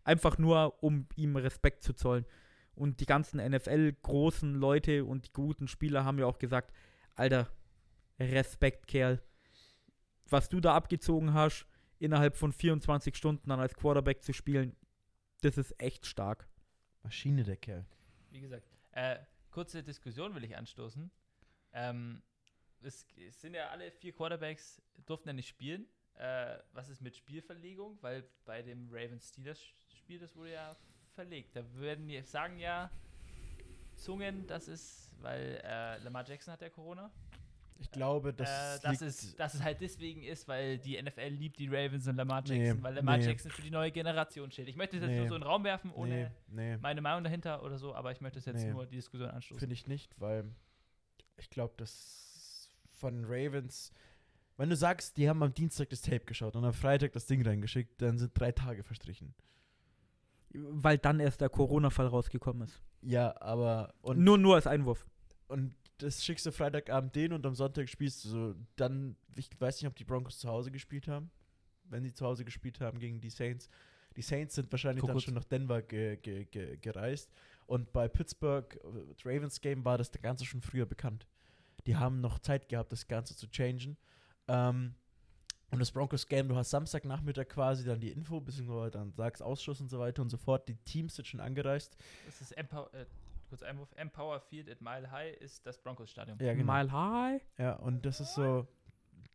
Speaker 2: Einfach nur, um ihm Respekt zu zollen. Und die ganzen NFL-großen Leute und die guten Spieler haben ja auch gesagt, Alter, Respekt, Kerl. Was du da abgezogen hast, innerhalb von 24 Stunden dann als Quarterback zu spielen, das ist echt stark.
Speaker 4: Maschine, der Kerl.
Speaker 1: Wie gesagt, äh, kurze Diskussion will ich anstoßen. Ähm, es, es sind ja alle vier Quarterbacks, durften ja nicht spielen. Äh, was ist mit Spielverlegung? Weil bei dem Ravens-Steelers-Spiel, das wurde ja verlegt. Da werden die sagen ja Zungen, das ist, weil äh, Lamar Jackson hat ja Corona.
Speaker 4: Ich glaube, das,
Speaker 1: äh, dass,
Speaker 4: liegt-
Speaker 1: es, dass es halt deswegen ist, weil die NFL liebt die Ravens und Lamar
Speaker 4: Nee,
Speaker 1: Jackson, weil Lamar
Speaker 4: nee.
Speaker 1: Jackson für die neue Generation steht. Ich möchte das jetzt
Speaker 4: Nee.
Speaker 1: nur so in den Raum werfen, ohne
Speaker 4: nee, nee,
Speaker 1: meine Meinung dahinter oder so, aber ich möchte es jetzt
Speaker 4: Nee.
Speaker 1: nur die Diskussion anstoßen.
Speaker 4: finde ich nicht, weil ich glaube, dass von Ravens, wenn du sagst, die haben am Dienstag das Tape geschaut und am Freitag das Ding reingeschickt, dann sind drei Tage verstrichen.
Speaker 2: Weil dann erst der Corona-Fall rausgekommen ist.
Speaker 4: Ja, aber und,
Speaker 2: nur, nur als Einwurf.
Speaker 4: und das schickst du Freitagabend den und am Sonntag spielst du so, dann, ich weiß nicht, ob die Broncos zu Hause gespielt haben. Wenn sie zu Hause gespielt haben gegen die Saints. Die Saints sind wahrscheinlich
Speaker 2: Guck
Speaker 4: dann schon nach Denver ge ge ge gereist. Und bei Pittsburgh, äh, das Ravens Game, war das Ganze schon früher bekannt. Die haben noch Zeit gehabt, das Ganze zu changen. Ähm, und das Broncos Game, du hast Samstagnachmittag quasi dann die Info, beziehungsweise dann sagst Ausschuss und so weiter und so fort. Die Teams sind schon angereist.
Speaker 1: Das ist Empower, äh, kurz Einwurf, Empower Field at Mile High ist das Broncos-Stadion.
Speaker 4: Ja, genau.
Speaker 2: Mile High.
Speaker 4: Ja, und das ist so,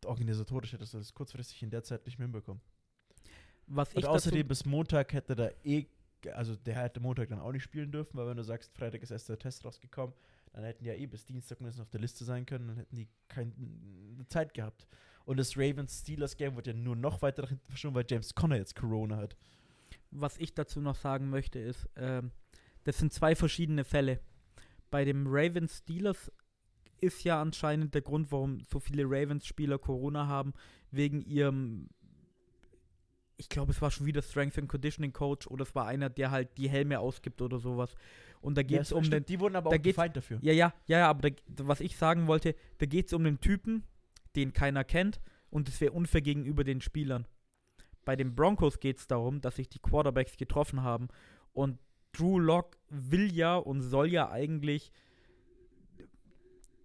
Speaker 4: organisatorisch hättest du das kurzfristig in der Zeit nicht mehr hinbekommen.
Speaker 2: Was ich
Speaker 4: Und außerdem bis Montag hätte da eh, also der hätte Montag dann auch nicht spielen dürfen, weil wenn du sagst, Freitag ist erst der Test rausgekommen, dann hätten ja eh bis Dienstag müssen auf der Liste sein können, dann hätten die keine Zeit gehabt. Und das Ravens-Steelers-Game wird ja nur noch weiter nach hinten verschoben, weil James Conner jetzt Corona hat.
Speaker 2: was ich dazu noch sagen möchte, ist, ähm, das sind zwei verschiedene Fälle. Bei dem Ravens Steelers ist ja anscheinend der Grund, warum so viele Ravens-Spieler Corona haben, wegen ihrem, ich glaube, es war schon wieder Strength and Conditioning Coach oder es war einer, der halt die Helme ausgibt oder sowas. Und da geht es
Speaker 4: Ja,
Speaker 2: um den,
Speaker 4: die wurden aber
Speaker 2: da
Speaker 4: auch gefeind dafür.
Speaker 2: ja, ja, ja, ja, aber da, was ich sagen wollte, da geht es um den Typen, den keiner kennt und es wäre unfair gegenüber den Spielern. Bei den Broncos geht es darum, dass sich die Quarterbacks getroffen haben und Drew Lock will ja und soll ja eigentlich,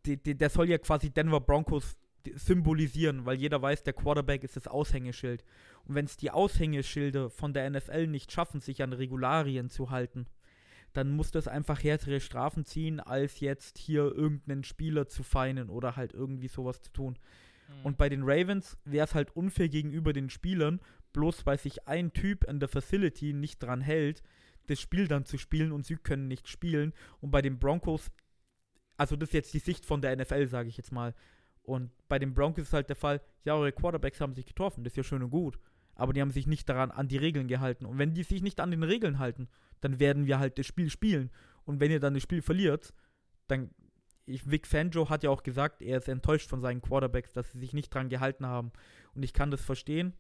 Speaker 2: die, der soll ja quasi Denver Broncos symbolisieren, weil jeder weiß, der Quarterback ist das Aushängeschild. Und wenn es die Aushängeschilder von der NFL nicht schaffen, sich an Regularien zu halten, dann muss das einfach härtere Strafen ziehen, als jetzt hier irgendeinen Spieler zu feinen oder halt irgendwie sowas zu tun.
Speaker 1: Mhm.
Speaker 2: Und bei den Ravens wäre es halt unfair gegenüber den Spielern, bloß weil sich ein Typ in der Facility nicht dran hält, das Spiel dann zu spielen und sie können nicht spielen. Und bei den Broncos, also das ist jetzt die Sicht von der NFL, sage ich jetzt mal. Und bei den Broncos ist halt der Fall, ja, eure Quarterbacks haben sich getroffen, das ist ja schön und gut. Aber die haben sich nicht daran an die Regeln gehalten. Und wenn die sich nicht an den Regeln halten, dann werden wir halt das Spiel spielen. Und wenn ihr dann das Spiel verliert, dann. Ich, Vic Fangio hat ja auch gesagt, er ist enttäuscht von seinen Quarterbacks, dass sie sich nicht dran gehalten haben. Und ich kann das verstehen,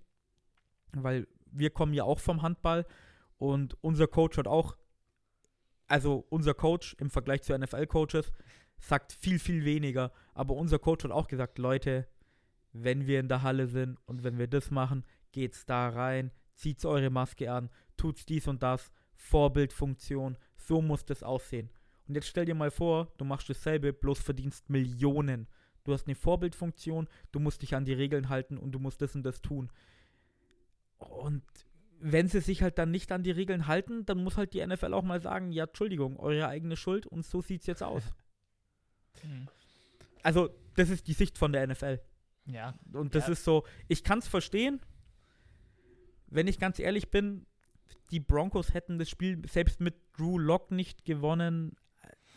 Speaker 2: weil wir kommen ja auch vom Handball und unser Coach hat auch, also unser Coach im Vergleich zu NFL-Coaches, sagt viel, viel weniger. Aber unser Coach hat auch gesagt, Leute, wenn wir in der Halle sind und wenn wir das machen, geht's da rein, zieht's eure Maske an, tut's dies und das, Vorbildfunktion, so muss das aussehen. Und jetzt stell dir mal vor, du machst dasselbe, bloß verdienst Millionen. Du hast eine Vorbildfunktion, du musst dich an die Regeln halten und du musst das und das tun. Und wenn sie sich halt dann nicht an die Regeln halten, dann muss halt die NFL auch mal sagen, ja, Entschuldigung, eure eigene Schuld und so sieht's jetzt aus.
Speaker 1: Mhm.
Speaker 2: Also, das ist die Sicht von der NFL.
Speaker 1: Ja,
Speaker 2: Und das
Speaker 1: Ja.
Speaker 2: ist so, ich kann es verstehen, wenn ich ganz ehrlich bin, die Broncos hätten das Spiel selbst mit Drew Lock nicht gewonnen.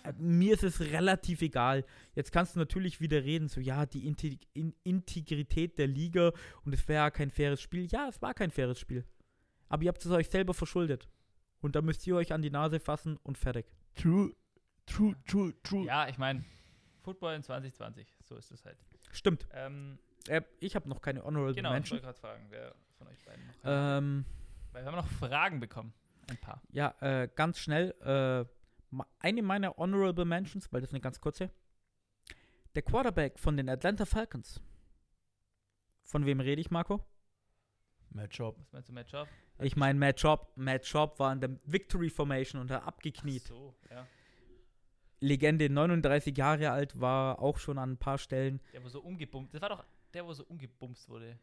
Speaker 2: Äh, Mir ist es relativ egal. Jetzt kannst du natürlich wieder reden, so ja, die In Integrität der Liga und es wäre ja kein faires Spiel. Ja, es war kein faires Spiel. Aber ihr habt es euch selber verschuldet. Und da müsst ihr euch an die Nase fassen und fertig.
Speaker 4: True, true, true, true.
Speaker 1: ja, ich meine, Football in 2020, so ist es halt.
Speaker 2: Stimmt.
Speaker 1: Ähm,
Speaker 2: Äh, ich habe noch keine Honorable
Speaker 1: genau, ich
Speaker 2: Mention.
Speaker 1: wollte gerade fragen, wer von euch beiden noch.
Speaker 2: Ähm,
Speaker 1: Weil wir haben noch Fragen bekommen. Ein paar.
Speaker 2: Ja, äh, ganz schnell. Äh, eine meiner Honorable Mentions, weil das ist eine ganz kurze. Der Quarterback von den Atlanta Falcons. Von wem rede ich, Marco?
Speaker 4: Matchup.
Speaker 1: Was meinst du, Matt Schaub?
Speaker 2: Ich meine, Matt Schaub. Matt Schaub war in der Victory Formation und hat abgekniet.
Speaker 1: So, ja.
Speaker 2: Legende, 39 Jahre alt, war auch schon an ein paar Stellen.
Speaker 1: Der, wo so umgebumst. Das war doch der, wo so umgebumst wurde.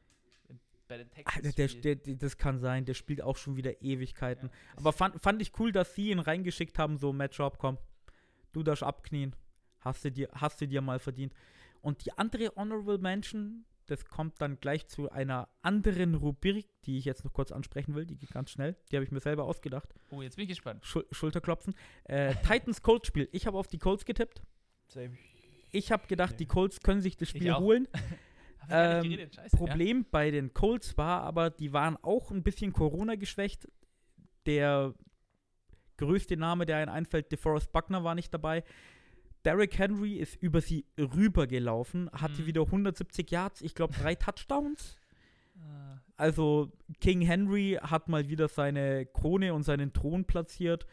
Speaker 1: Bei den Texans.
Speaker 2: Der, der, der, das kann sein, der spielt auch schon wieder Ewigkeiten.
Speaker 1: Ja,
Speaker 2: Aber fand, fand ich cool, dass sie ihn reingeschickt haben, so Matt Schaub, komm, du darfst abknien. Hast du dir, hast du dir mal verdient. Und die andere Honorable Mention, das kommt dann gleich zu einer anderen Rubrik, die ich jetzt noch kurz ansprechen will, die geht ganz schnell. Die habe ich mir selber ausgedacht.
Speaker 1: Oh, jetzt bin ich gespannt.
Speaker 2: Schul Schulterklopfen. Äh, Titans Colts Spiel. Ich habe auf die Colts getippt.
Speaker 4: Same.
Speaker 2: Ich habe gedacht,
Speaker 4: Nee.
Speaker 2: die Colts können sich das
Speaker 1: Ich
Speaker 2: Spiel
Speaker 1: auch.
Speaker 2: holen. Ähm,
Speaker 1: geredet, scheiße.
Speaker 2: Problem bei den Colts war aber, die waren auch ein bisschen Corona geschwächt. Der größte Name, der einen einfällt, DeForest Buckner war nicht dabei. Derrick Henry ist über sie rübergelaufen, hatte
Speaker 1: Mhm.
Speaker 2: wieder 170 Yards, ich glaube drei Touchdowns.
Speaker 1: Ah,
Speaker 2: Also King Henry hat mal wieder seine Krone und seinen Thron platziert.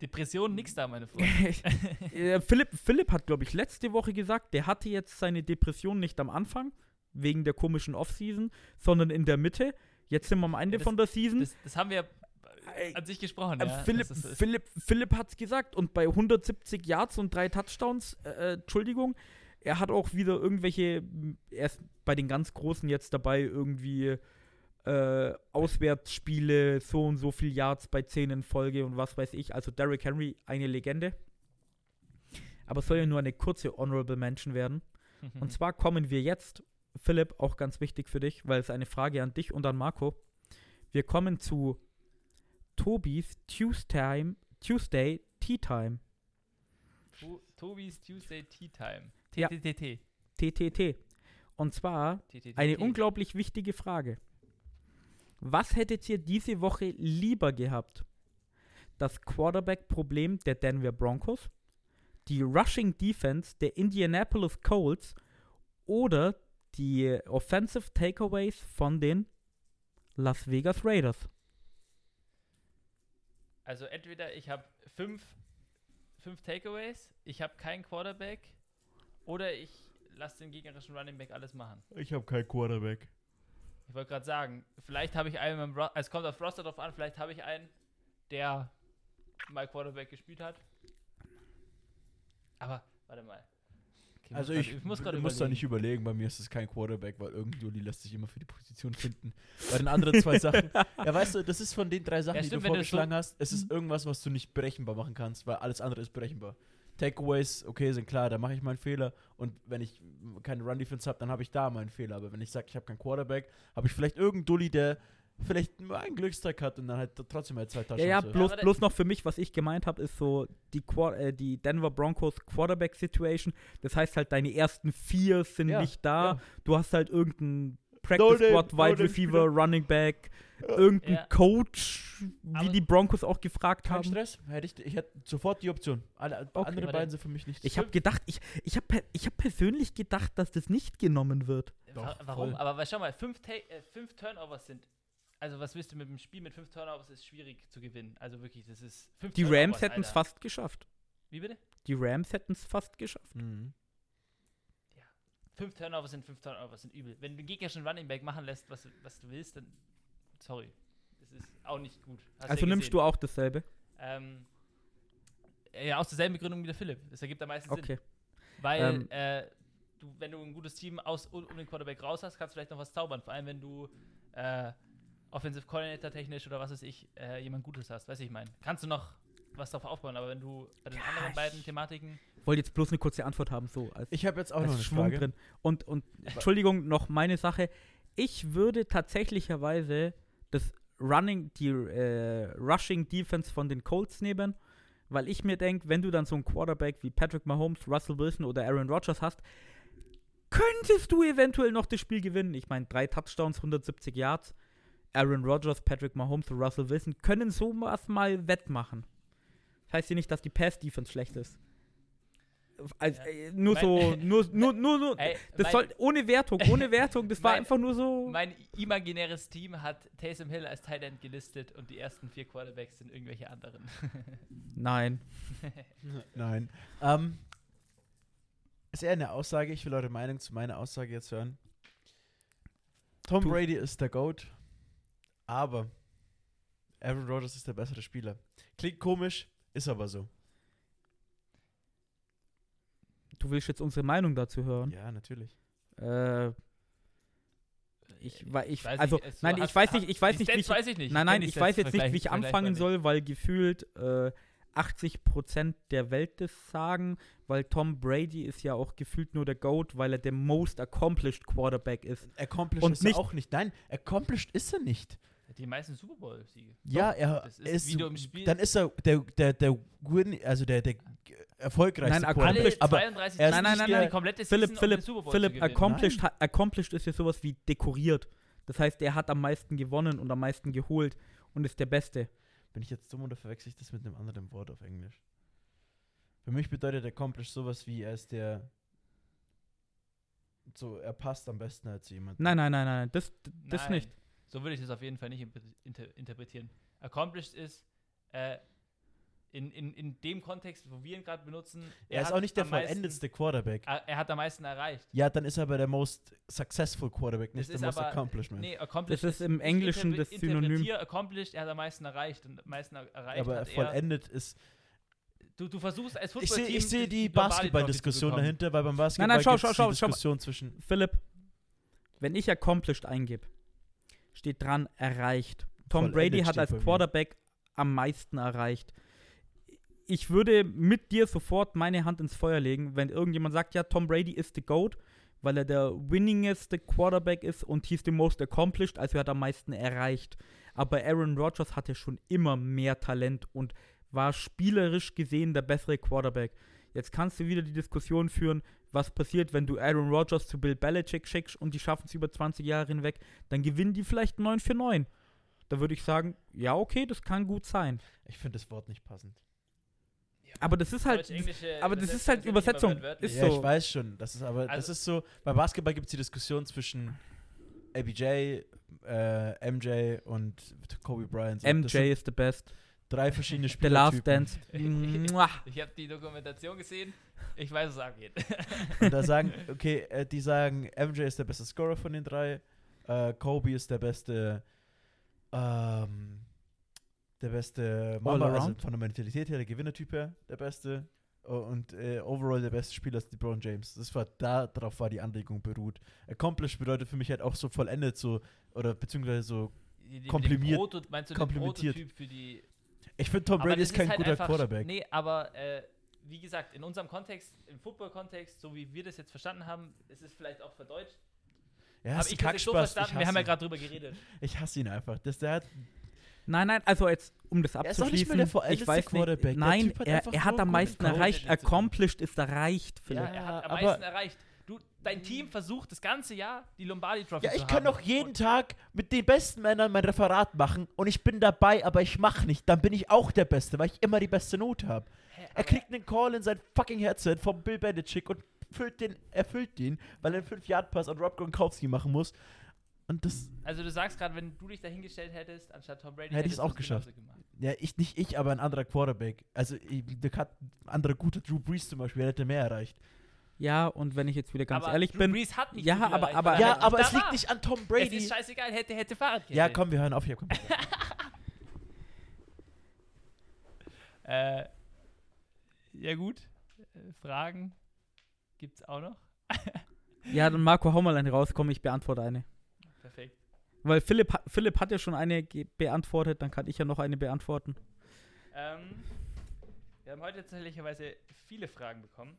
Speaker 1: Depression, nix da, meine Freunde.
Speaker 2: Philipp, Philipp hat, glaube ich, letzte Woche gesagt, der hatte jetzt seine Depression nicht am Anfang, wegen der komischen Offseason, sondern in der Mitte. Jetzt sind wir am Ende
Speaker 1: Ja, das-
Speaker 2: von der Season.
Speaker 1: Das, das haben wir an sich gesprochen,
Speaker 2: Äh,
Speaker 1: ja.
Speaker 2: Philipp,
Speaker 1: Das ist-
Speaker 2: Philipp, Philipp hat es gesagt und bei 170 Yards und drei Touchdowns, äh, äh, Entschuldigung, er hat auch wieder irgendwelche, er ist bei den ganz Großen jetzt dabei, irgendwie äh, Auswärtsspiele, so und so viel Yards bei 10 in Folge und was weiß ich. Also Derrick Henry, eine Legende. Aber es soll ja nur eine kurze Honorable Mention werden.
Speaker 1: Mhm.
Speaker 2: Und zwar kommen wir jetzt, Philipp, auch ganz wichtig für dich, weil es eine Frage an dich und an Marco. Wir kommen zu Tobis Tuesday, Tuesday Tea Time.
Speaker 1: Tobis Tuesday Tea Time. TTT.
Speaker 2: TTT. Und zwar eine unglaublich wichtige Frage. Was hättet ihr diese Woche lieber gehabt? Das Quarterback-Problem der Denver Broncos, die Rushing Defense der Indianapolis Colts oder die Offensive Takeaways von den Las Vegas Raiders?
Speaker 1: Also entweder ich habe fünf, fünf Takeaways, ich habe keinen Quarterback oder ich lasse den gegnerischen Running Back alles machen.
Speaker 4: Ich habe keinen Quarterback.
Speaker 1: Ich wollte gerade sagen, vielleicht habe ich einen, es kommt auf Roster drauf an, vielleicht habe ich einen, der mal Quarterback gespielt hat. Aber, warte mal. Okay,
Speaker 4: Also
Speaker 1: muss
Speaker 4: ich,
Speaker 1: grad- ich muss gerade
Speaker 4: muss da nicht überlegen, bei mir ist es kein Quarterback, weil irgendwie lässt sich immer für die Position finden. Bei den anderen zwei Sachen, ja weißt du, das ist von den drei Sachen,
Speaker 1: Ja,
Speaker 4: die
Speaker 1: stimmt,
Speaker 4: du
Speaker 1: wenn du so-
Speaker 4: vorgeschlagen hast, es ist irgendwas, was du nicht berechenbar machen kannst, weil alles andere ist berechenbar. Takeaways, okay, sind klar, da mache ich meinen Fehler und wenn ich keine Run-Defense habe, dann habe ich da meinen Fehler, aber wenn ich sage, ich habe keinen Quarterback, habe ich vielleicht irgendeinen Dulli, der vielleicht nur einen Glückstag hat und dann halt trotzdem halt zwei
Speaker 2: Ja,
Speaker 4: Touchdowns.
Speaker 2: ja,
Speaker 4: wirft.
Speaker 2: bloß, bloß noch für mich, was ich gemeint habe, ist so die, Qua äh, die Denver Broncos Quarterback Situation. Das heißt halt, deine ersten vier sind
Speaker 4: Ja,
Speaker 2: nicht da.
Speaker 4: ja.
Speaker 2: Du hast halt irgendeinen Practice
Speaker 4: No-Name-
Speaker 2: Squad, Wide
Speaker 4: No-Name
Speaker 2: Receiver, Running Back, irgendeinen
Speaker 1: Ja.
Speaker 2: Coach, wie
Speaker 1: Aber-
Speaker 2: die Broncos auch gefragt
Speaker 4: Kein
Speaker 2: haben.
Speaker 4: Stress, hätte ich, ich hätte sofort die Option. Alle
Speaker 2: Okay.
Speaker 4: andere
Speaker 1: Aber
Speaker 4: beiden sind für mich nicht.
Speaker 2: Ich habe gedacht, ich, ich habe ich hab persönlich gedacht, dass das nicht genommen wird.
Speaker 4: Doch,
Speaker 1: Warum?
Speaker 4: voll.
Speaker 1: Aber schau mal, fünf, Ta äh, fünf Turnovers sind. Also, was willst du mit dem Spiel mit fünf Turnovers? Ist schwierig zu gewinnen. Also wirklich, das ist. Fünf
Speaker 2: Die
Speaker 1: Turnovers,
Speaker 2: Rams hätten es fast geschafft.
Speaker 1: Wie bitte?
Speaker 2: Die Rams hätten es fast geschafft.
Speaker 4: Mhm.
Speaker 1: Fünf Turnovers sind fünf Turnovers, sind übel. Wenn du den gegnerischen Running Back machen lässt, was, was du willst, dann. Sorry. Das ist auch nicht gut. Hast
Speaker 2: Also nimmst du auch dasselbe?
Speaker 1: Ähm, ja, aus derselben Begründung wie der Philipp. Das ergibt am meisten Sinn.
Speaker 2: Okay.
Speaker 1: Weil,
Speaker 2: Ähm,
Speaker 1: äh, du, wenn du ein gutes Team aus um um den Quarterback raus hast, kannst du vielleicht noch was zaubern. Vor allem, wenn du äh, Offensive Coordinator technisch oder was weiß ich, äh, jemand Gutes hast. Weiß ich mein. Kannst du noch was drauf aufbauen, aber wenn du bei den
Speaker 2: Ja,
Speaker 1: anderen
Speaker 2: ich-
Speaker 1: beiden Thematiken.
Speaker 2: Wollte jetzt bloß eine kurze Antwort haben, so als
Speaker 4: Ich habe jetzt auch noch eine
Speaker 2: Schwung
Speaker 4: Frage.
Speaker 2: drin. Und, und Entschuldigung, noch meine Sache. Ich würde tatsächlicherweise das Running, die äh, Rushing Defense von den Colts nehmen, weil ich mir denke, wenn du dann so einen Quarterback wie Patrick Mahomes, Russell Wilson oder Aaron Rodgers hast, könntest du eventuell noch das Spiel gewinnen. Ich meine, drei Touchdowns, 170 Yards. Aaron Rodgers, Patrick Mahomes und Russell Wilson können sowas mal wettmachen. Das heißt ja nicht, dass die Pass-Defense schlecht ist. Also,
Speaker 1: Ja.
Speaker 2: äh, nur
Speaker 1: Mein-
Speaker 2: so, nur, nur, nur, nur
Speaker 1: Ey,
Speaker 2: das
Speaker 1: mein-
Speaker 2: soll, ohne Wertung, ohne Wertung, das war
Speaker 1: Mein-
Speaker 2: einfach nur so.
Speaker 1: Mein imaginäres Team hat Taysom Hill als Tight End gelistet und die ersten vier Quarterbacks sind irgendwelche anderen.
Speaker 2: Nein.
Speaker 4: Nein. Ähm, ist eher eine Aussage. Ich will eure Meinung zu meiner Aussage jetzt hören. Tom
Speaker 2: Tu-
Speaker 4: Brady ist der GOAT, aber Aaron Rodgers ist der bessere Spieler. Klingt komisch, ist aber so.
Speaker 2: Du willst jetzt unsere Meinung dazu hören?
Speaker 4: Ja, natürlich.
Speaker 2: Äh, ich, wei- ich,
Speaker 1: weiß
Speaker 2: also,
Speaker 1: nicht,
Speaker 2: nein, ich weiß nicht, ich weiß nicht, wie ich,
Speaker 1: weiß ich nicht.
Speaker 2: nein, nein, ich weiß jetzt nicht, wie ich anfangen soll, weil gefühlt äh, 80% der Welt das sagen, weil Tom Brady ist ja auch gefühlt nur der GOAT, weil er der most accomplished Quarterback ist.
Speaker 4: Accomplished
Speaker 2: Und
Speaker 4: ist
Speaker 2: nicht-
Speaker 4: er auch nicht. Nein, accomplished ist er nicht.
Speaker 1: Die meisten Super Bowl-Siege.
Speaker 4: Ja, er
Speaker 1: das ist,
Speaker 4: ist,
Speaker 1: wie du im Spiel-
Speaker 4: dann ist er der der der win, also der der erfolgreichste
Speaker 2: Nein, accomplished-
Speaker 4: aber
Speaker 1: 32
Speaker 4: er ist
Speaker 2: nicht
Speaker 1: spielen
Speaker 2: der-
Speaker 1: die komplette
Speaker 2: Philipp,
Speaker 1: Season, um
Speaker 2: Philipp,
Speaker 1: den Super Bowl
Speaker 2: Philipp, accomplished, ha- accomplished ist ja sowas wie dekoriert. Das heißt, er hat am meisten gewonnen und am meisten geholt und ist der Beste.
Speaker 4: bin ich jetzt dumm oder verwechsel ich das mit einem anderen Wort auf Englisch? Für mich bedeutet accomplished sowas wie er ist der so er passt am besten als jemand.
Speaker 2: Nein, nein, nein, nein, das, das
Speaker 1: Nein,
Speaker 2: nicht.
Speaker 1: So würde ich das auf jeden Fall nicht inter inter interpretieren. Accomplished ist äh, in, in, in dem Kontext, wo wir ihn gerade benutzen.
Speaker 4: er ist
Speaker 1: hat
Speaker 4: auch nicht der vollendetste Quarterback.
Speaker 1: Er, er hat am meisten erreicht.
Speaker 4: Ja, dann ist er aber der most successful Quarterback, nicht
Speaker 1: Das
Speaker 4: der
Speaker 1: ist
Speaker 4: most
Speaker 1: aber-
Speaker 4: accomplishment.
Speaker 1: Nee, accomplished
Speaker 2: Das ist im Englischen das Synonym.
Speaker 1: Accomplished, er hat am meisten erreicht und am meisten er- erreicht
Speaker 4: aber
Speaker 1: hat er.
Speaker 4: vollendet ist.
Speaker 1: Du, du versuchst als
Speaker 4: Ich sehe
Speaker 1: Footballteam
Speaker 4: ich seh die
Speaker 1: zu
Speaker 4: Basketball-Diskussion dahinter, weil beim Basketball
Speaker 2: nein, schau,
Speaker 4: gibt's
Speaker 2: schau,
Speaker 4: die
Speaker 2: schau, schau.
Speaker 4: Diskussion zwischen.
Speaker 2: Philipp, wenn ich accomplished eingebe, steht dran erreicht. Tom
Speaker 4: Vollendet
Speaker 2: Brady hat als. Quarterback am meisten erreicht. Ich würde mit dir sofort meine Hand ins Feuer legen, wenn irgendjemand sagt, ja, Tom Brady ist the GOAT, weil er der winningeste Quarterback ist und he's the most accomplished, also er hat am meisten erreicht. Aber Aaron Rodgers hatte schon immer mehr Talent und war spielerisch gesehen der bessere Quarterback. Jetzt kannst du wieder die Diskussion führen, was passiert, wenn du Aaron Rodgers zu Bill Belichick schickst und die schaffen es über 20 Jahre hinweg, dann gewinnen die vielleicht 9 für 9. Da würde ich sagen, ja, okay, das kann gut sein.
Speaker 4: Ich finde das Wort nicht passend.
Speaker 2: Aber das ist halt, aber das ist
Speaker 1: Übersetzung
Speaker 2: halt Übersetzung. Ist
Speaker 4: ja,
Speaker 2: so.
Speaker 4: ich weiß schon. Das ist aber, das
Speaker 1: Also-
Speaker 4: ist so, bei Basketball gibt es die Diskussion zwischen ABJ, äh, MJ und Kobe Bryant. So, das
Speaker 2: MJ
Speaker 4: sind
Speaker 2: ist the best.
Speaker 4: Drei verschiedene
Speaker 2: The
Speaker 4: Spieler.
Speaker 2: Last Dance. Mua.
Speaker 1: Ich habe die Dokumentation gesehen. Ich weiß, was abgeht.
Speaker 4: Und da sagen, okay, äh, die sagen, MJ ist der beste Scorer von den drei, äh, Kobe ist der beste, ähm, der beste Mama, also
Speaker 2: around?
Speaker 4: von der Mentalität her, der Gewinnertyp her, der beste. Und äh, overall der beste Spieler ist LeBron James. Das war da, darauf war die Anlegung beruht. Accomplished bedeutet für mich halt auch so vollendet, so, oder beziehungsweise so. Komplimiert-
Speaker 1: Proto, meinst du den
Speaker 4: komplimentiert.
Speaker 1: Prototyp für die
Speaker 4: Ich finde, Tom Brady ist kein
Speaker 1: halt
Speaker 4: guter
Speaker 1: einfach-
Speaker 4: Quarterback.
Speaker 1: Nee, aber äh, wie gesagt, in unserem Kontext, im Football-Kontext, so wie wir das jetzt verstanden haben, ist es vielleicht auch verdeutscht.
Speaker 4: Ja,
Speaker 1: aber ich habe es so verstanden,
Speaker 4: ich,
Speaker 1: wir haben ja gerade drüber geredet.
Speaker 4: ich hasse ihn einfach. Das, der hat,
Speaker 2: Nein, nein, also jetzt, um das
Speaker 4: Er ist nicht
Speaker 2: abzuschließen,
Speaker 4: mehr der
Speaker 2: ich weiß
Speaker 4: Quarterback.
Speaker 2: nicht,
Speaker 4: Der
Speaker 2: nein,
Speaker 4: Typ hat
Speaker 2: er, er hat am meisten erreicht, accomplished ist erreicht,
Speaker 1: Ja,
Speaker 2: Philipp.
Speaker 1: er hat am
Speaker 4: aber-
Speaker 1: meisten erreicht. Dein Team versucht das ganze Jahr, die Lombardi Trophy
Speaker 4: Ja,
Speaker 1: zu
Speaker 4: ich
Speaker 1: haben.
Speaker 4: kann doch jeden Tag mit den besten Männern mein Referat machen und ich bin dabei, aber ich mache nicht. Dann bin ich auch der Beste, weil ich immer die beste Note habe. Er kriegt einen Call in sein fucking Headset vom Bill Belichick und füllt den, erfüllt den, weil er einen 5-Yard-Pass an Rob Gronkowski machen muss. Und das,
Speaker 1: Also du sagst gerade, wenn du dich dahingestellt hättest, anstatt Tom Brady,
Speaker 4: Hätte ich's
Speaker 1: hättest
Speaker 4: auch geschafft. ja, ich, nicht ich, aber ein anderer Quarterback. Also, ich- der hat ein anderer guter Drew Brees zum Beispiel, der hätte mehr erreicht.
Speaker 2: Ja, und wenn ich jetzt wieder ganz
Speaker 1: aber
Speaker 2: ehrlich
Speaker 1: Drew
Speaker 2: bin,
Speaker 1: Brees hat nicht
Speaker 2: Ja, aber- aber-
Speaker 1: er
Speaker 4: Ja, aber es liegt
Speaker 1: war.
Speaker 4: nicht an Tom
Speaker 1: Es
Speaker 4: Brady.
Speaker 1: ist scheißegal, hätte, hätte Fahrradkette.
Speaker 4: Ja, komm, wir hören auf hier. Komm.
Speaker 1: Äh, ja gut, äh, Fragen gibt's auch noch.
Speaker 2: ja, dann Marco, hau mal eine raus, komm, ich beantworte eine.
Speaker 1: Perfekt.
Speaker 2: Weil Philipp, Philipp hat ja schon eine beantwortet, dann kann ich ja noch eine beantworten.
Speaker 1: Ähm, wir haben heute tatsächlicherweise viele Fragen bekommen.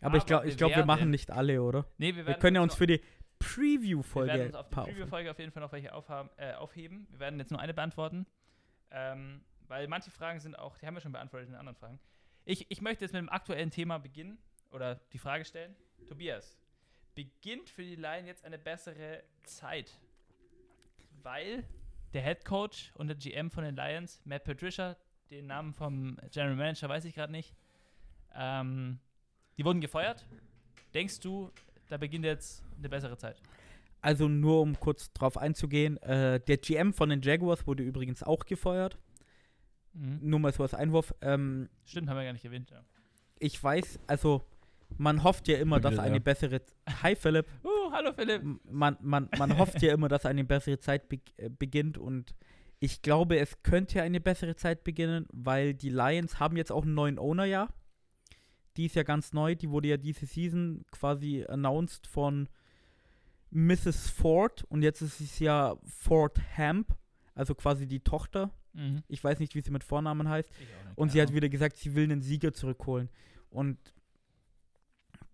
Speaker 2: Aber, ich
Speaker 1: Aber
Speaker 2: glaube, ich
Speaker 1: wir
Speaker 2: glaub, wir machen nicht alle, oder?
Speaker 1: Nee, wir,
Speaker 2: Wir können ja uns für die
Speaker 1: wir werden
Speaker 2: Preview-Folge
Speaker 1: uns auf die. Preview-Folge auf jeden Fall noch welche aufhaben, äh, aufheben. Wir werden jetzt nur eine beantworten. Ähm, weil manche Fragen sind auch, die haben wir schon beantwortet in anderen Fragen. Ich, ich möchte jetzt mit dem aktuellen Thema beginnen oder die Frage stellen. Tobias, beginnt für die Lion jetzt eine bessere Zeit? Weil der Head Coach und der GM von den Lions, Matt Patricia, den Namen vom General Manager weiß ich gerade nicht, ähm, Die wurden gefeuert. Denkst du, da beginnt jetzt eine bessere Zeit?
Speaker 2: Also nur um kurz drauf einzugehen, äh, der GM von den Jaguars wurde übrigens auch gefeuert.
Speaker 1: Mhm.
Speaker 2: Nur mal so als Einwurf. Ähm,
Speaker 1: Stimmt, haben wir gar nicht erwähnt. Ja.
Speaker 2: ich weiß, also man hofft ja immer, dass eine bessere. Hi Philipp.
Speaker 1: Uh, hallo Philipp.
Speaker 2: Man, man, man hofft ja immer, dass eine bessere Zeit be äh, beginnt und ich glaube, es könnte eine bessere Zeit beginnen, weil die Lions haben jetzt auch einen neuen Owner ja. Die ist ja ganz neu, die wurde ja diese Season quasi announced von Mrs. Ford und jetzt ist es ja Ford Hamp, also quasi die Tochter.
Speaker 1: Mhm.
Speaker 2: Ich weiß nicht, wie sie mit Vornamen heißt.
Speaker 1: Nicht,
Speaker 2: Und sie hat wieder gesagt, sie will einen Sieger zurückholen. Und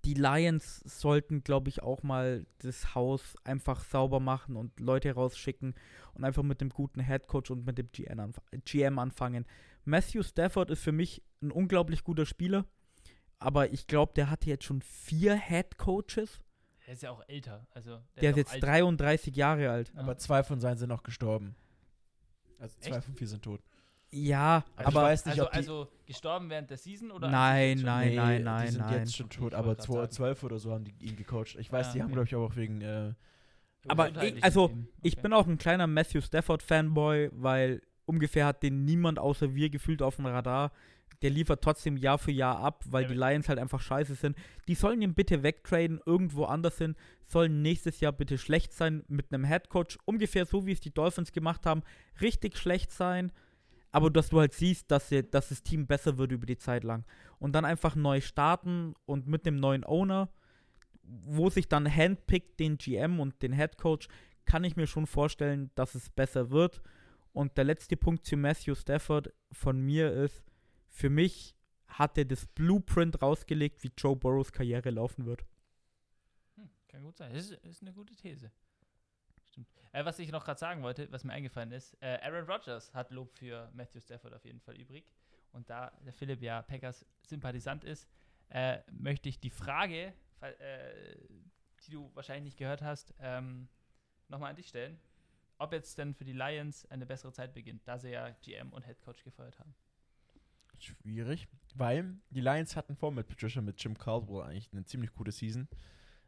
Speaker 2: die Lions sollten, glaube ich, auch mal das Haus einfach sauber machen und Leute rausschicken und einfach mit dem guten Headcoach und mit dem GM, anf GM anfangen. Matthew Stafford ist für mich ein unglaublich guter Spieler, aber ich glaube, der hatte jetzt schon vier Headcoaches.
Speaker 1: Der ist ja auch älter. Also,
Speaker 2: Der ist
Speaker 1: auch
Speaker 2: jetzt
Speaker 1: alt.
Speaker 2: 33 Jahre alt.
Speaker 1: Ja.
Speaker 4: Aber zwei von seinen sind auch gestorben. Also zwei
Speaker 1: Echt?
Speaker 4: von vier sind tot.
Speaker 2: Ja,
Speaker 4: Also ich
Speaker 2: aber
Speaker 4: weiß nicht,
Speaker 1: also,
Speaker 4: ob die,
Speaker 1: also gestorben während der Season oder?
Speaker 2: Nein,
Speaker 1: schon?
Speaker 2: nein,
Speaker 4: Nee,
Speaker 2: nein,
Speaker 4: die
Speaker 2: nein,
Speaker 4: sind
Speaker 2: nein.
Speaker 4: jetzt schon
Speaker 1: Okay,
Speaker 4: tot,
Speaker 1: ich
Speaker 4: aber
Speaker 1: wollte grad sagen.
Speaker 4: 2012 oder so haben die ihn gecoacht. Ich weiß,
Speaker 1: Ah,
Speaker 4: die haben,
Speaker 1: okay.
Speaker 4: glaube ich, auch wegen äh,
Speaker 2: Aber ich- also,
Speaker 1: Themen.
Speaker 2: Ich
Speaker 1: Okay.
Speaker 2: bin auch ein kleiner Matthew Stafford-Fanboy, weil ungefähr hat den niemand außer wir gefühlt auf dem Radar. Der liefert trotzdem Jahr für Jahr ab, weil
Speaker 1: Ja,
Speaker 2: die Lions halt einfach scheiße sind. Die sollen ihn bitte wegtraden, irgendwo anders hin, sollen nächstes Jahr bitte schlecht sein mit einem Headcoach. Ungefähr so, wie es die Dolphins gemacht haben. Richtig schlecht sein, aber dass du halt siehst, dass, sie, dass das Team besser wird über die Zeit lang. Und dann einfach neu starten und mit dem neuen Owner, wo sich dann handpickt den GM und den Headcoach, kann ich mir schon vorstellen, dass es besser wird. Und der letzte Punkt zu Matthew Stafford von mir ist, für mich hat er das Blueprint rausgelegt, wie Joe Burrows Karriere laufen wird.
Speaker 1: Hm, kann gut sein. Das ist, ist eine gute These. Stimmt. Äh, was ich noch gerade sagen wollte, was mir eingefallen ist, äh, Aaron Rodgers hat Lob für Matthew Stafford auf jeden Fall übrig. Und da der Philipp ja Packers Sympathisant ist, äh, möchte ich die Frage, äh, die du wahrscheinlich nicht gehört hast, ähm, nochmal an dich stellen. Ob jetzt denn für die Lions eine bessere Zeit beginnt, da sie ja GM und Headcoach gefeuert haben.
Speaker 4: schwierig, weil die Lions hatten vor mit Patricia, mit Jim Caldwell eigentlich eine ziemlich gute Season.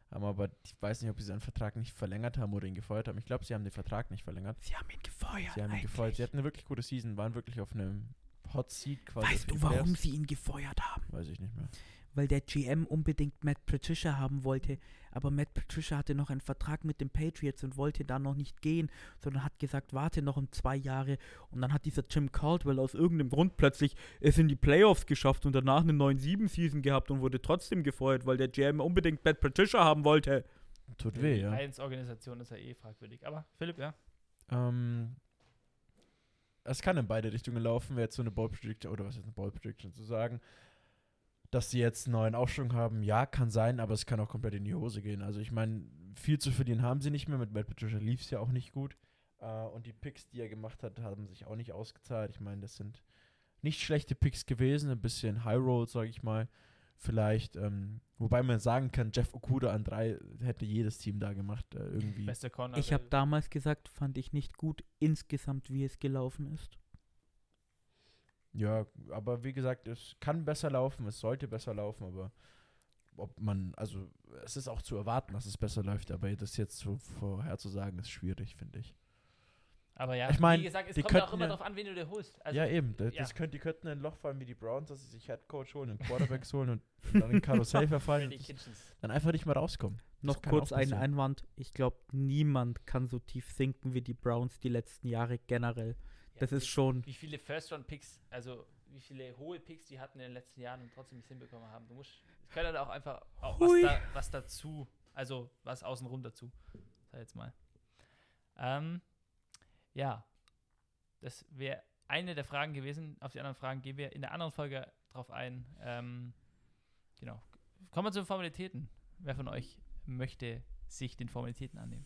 Speaker 4: Haben aber, ich weiß nicht, ob sie seinen Vertrag nicht verlängert haben oder ihn gefeuert haben. Ich glaube, sie haben den Vertrag nicht verlängert.
Speaker 2: Sie haben ihn gefeuert.
Speaker 4: Sie haben ihn gefeuert. Sie hatten eine wirklich gute Season, waren wirklich auf einem Hot Seat quasi.
Speaker 2: Weißt du, warum sie ihn gefeuert haben?
Speaker 4: Weiß ich nicht mehr.
Speaker 2: Weil der GM unbedingt Matt Patricia haben wollte, aber Matt Patricia hatte noch einen Vertrag mit den Patriots und wollte da noch nicht gehen, sondern hat gesagt, warte noch um zwei Jahre. Und dann hat dieser Jim Caldwell aus irgendeinem Grund plötzlich es in die Playoffs geschafft und danach eine 9-7-Season gehabt und wurde trotzdem gefeuert, weil der GM unbedingt Matt Patricia haben wollte.
Speaker 4: Tut weh,
Speaker 1: die
Speaker 4: ja.
Speaker 1: Lions-Organisation ist ja eh fragwürdig. Aber Philipp, ja.
Speaker 4: Ähm, es kann in beide Richtungen laufen, wäre jetzt so eine Ball Prediction, oder was ist eine Ball Prediction zu sagen. Dass sie jetzt einen neuen Aufschwung haben, ja, kann sein, aber es kann auch komplett in die Hose gehen. Also ich meine, viel zu verlieren haben sie nicht mehr. Mit Matt Patricia lief es ja auch nicht gut. Äh, und die Picks, die er gemacht hat, haben sich auch nicht ausgezahlt. Ich meine, das sind nicht schlechte Picks gewesen, ein bisschen High Roll, sage ich mal. Vielleicht, ähm, wobei man sagen kann, Jeff Okuda an drei hätte jedes Team da gemacht, äh, irgendwie.
Speaker 1: Bester Corner.
Speaker 2: Ich habe damals gesagt, fand ich nicht gut insgesamt, wie es gelaufen ist.
Speaker 4: Ja, aber wie gesagt, es kann besser laufen, es sollte besser laufen, aber ob man, also es ist auch zu erwarten, dass es besser läuft, aber das jetzt so vorherzusagen, ist schwierig, finde ich.
Speaker 1: Aber ja,
Speaker 4: Ich mein,
Speaker 1: wie gesagt, es
Speaker 4: die
Speaker 1: kommt ja auch
Speaker 4: könnten
Speaker 1: immer
Speaker 4: ja-
Speaker 1: darauf an, wen du dir holst. Also,
Speaker 4: ja, eben, das,
Speaker 1: ja.
Speaker 4: das könnt, die könnten in ein Loch fallen wie die Browns, dass sie sich Headcoach holen und Quarterbacks holen und dann in Karussell verfallen dann einfach nicht mehr rauskommen.
Speaker 2: Noch kurz ein. Einwand. Ich glaube, niemand kann so tief sinken wie die Browns die letzten Jahre generell.
Speaker 1: Ja,
Speaker 2: Das
Speaker 1: wie-
Speaker 2: ist schon.
Speaker 1: Wie viele First-Round-Picks, also wie viele hohe Picks die hatten in den letzten Jahren und trotzdem nicht hinbekommen haben. Du musst, es gehört halt auch einfach auch was, da, was dazu, also was außenrum dazu, sag jetzt mal. Ähm, ja, das wäre eine der Fragen gewesen. Auf die anderen Fragen gehen wir in der anderen Folge drauf ein. Ähm, genau. Kommen wir zu den Formalitäten. Wer von euch möchte sich den Formalitäten annehmen?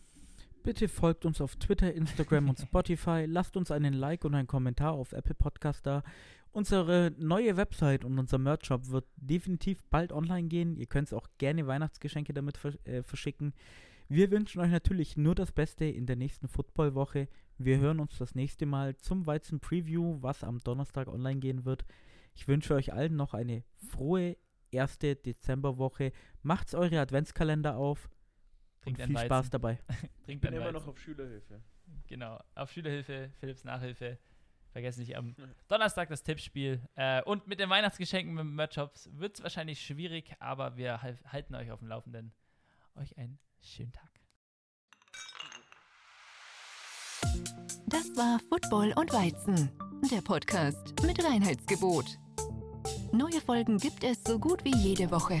Speaker 2: Bitte folgt uns auf Twitter, Instagram und Spotify. Lasst uns einen Like und einen Kommentar auf Apple Podcast da. Unsere neue Website und unser Merch-Shop wird definitiv bald online gehen. Ihr könnt auch gerne Weihnachtsgeschenke damit versch äh, verschicken. Wir wünschen euch natürlich nur das Beste in der nächsten Footballwoche. Wir hören uns das nächste Mal zum Weizen-Preview, was am Donnerstag online gehen wird. Ich wünsche euch allen noch eine frohe erste Dezemberwoche. Macht's eure Adventskalender auf
Speaker 1: Trinkt
Speaker 2: und viel
Speaker 1: Weizen.
Speaker 2: Spaß dabei.
Speaker 1: Trinkt
Speaker 4: Ich bin immer
Speaker 1: Weizen.
Speaker 4: noch auf Schülerhilfe.
Speaker 1: Genau, auf Schülerhilfe, Philipps Nachhilfe. Vergesst nicht am. Donnerstag das Tippspiel. Äh, und mit den Weihnachtsgeschenken mit dem Merch-Shops wird es wahrscheinlich schwierig, aber wir hal- halten euch auf dem Laufenden. Euch einen schönen Tag.
Speaker 3: Das war Football und Weizen, der Podcast mit Reinheitsgebot. Neue Folgen gibt es so gut wie jede Woche.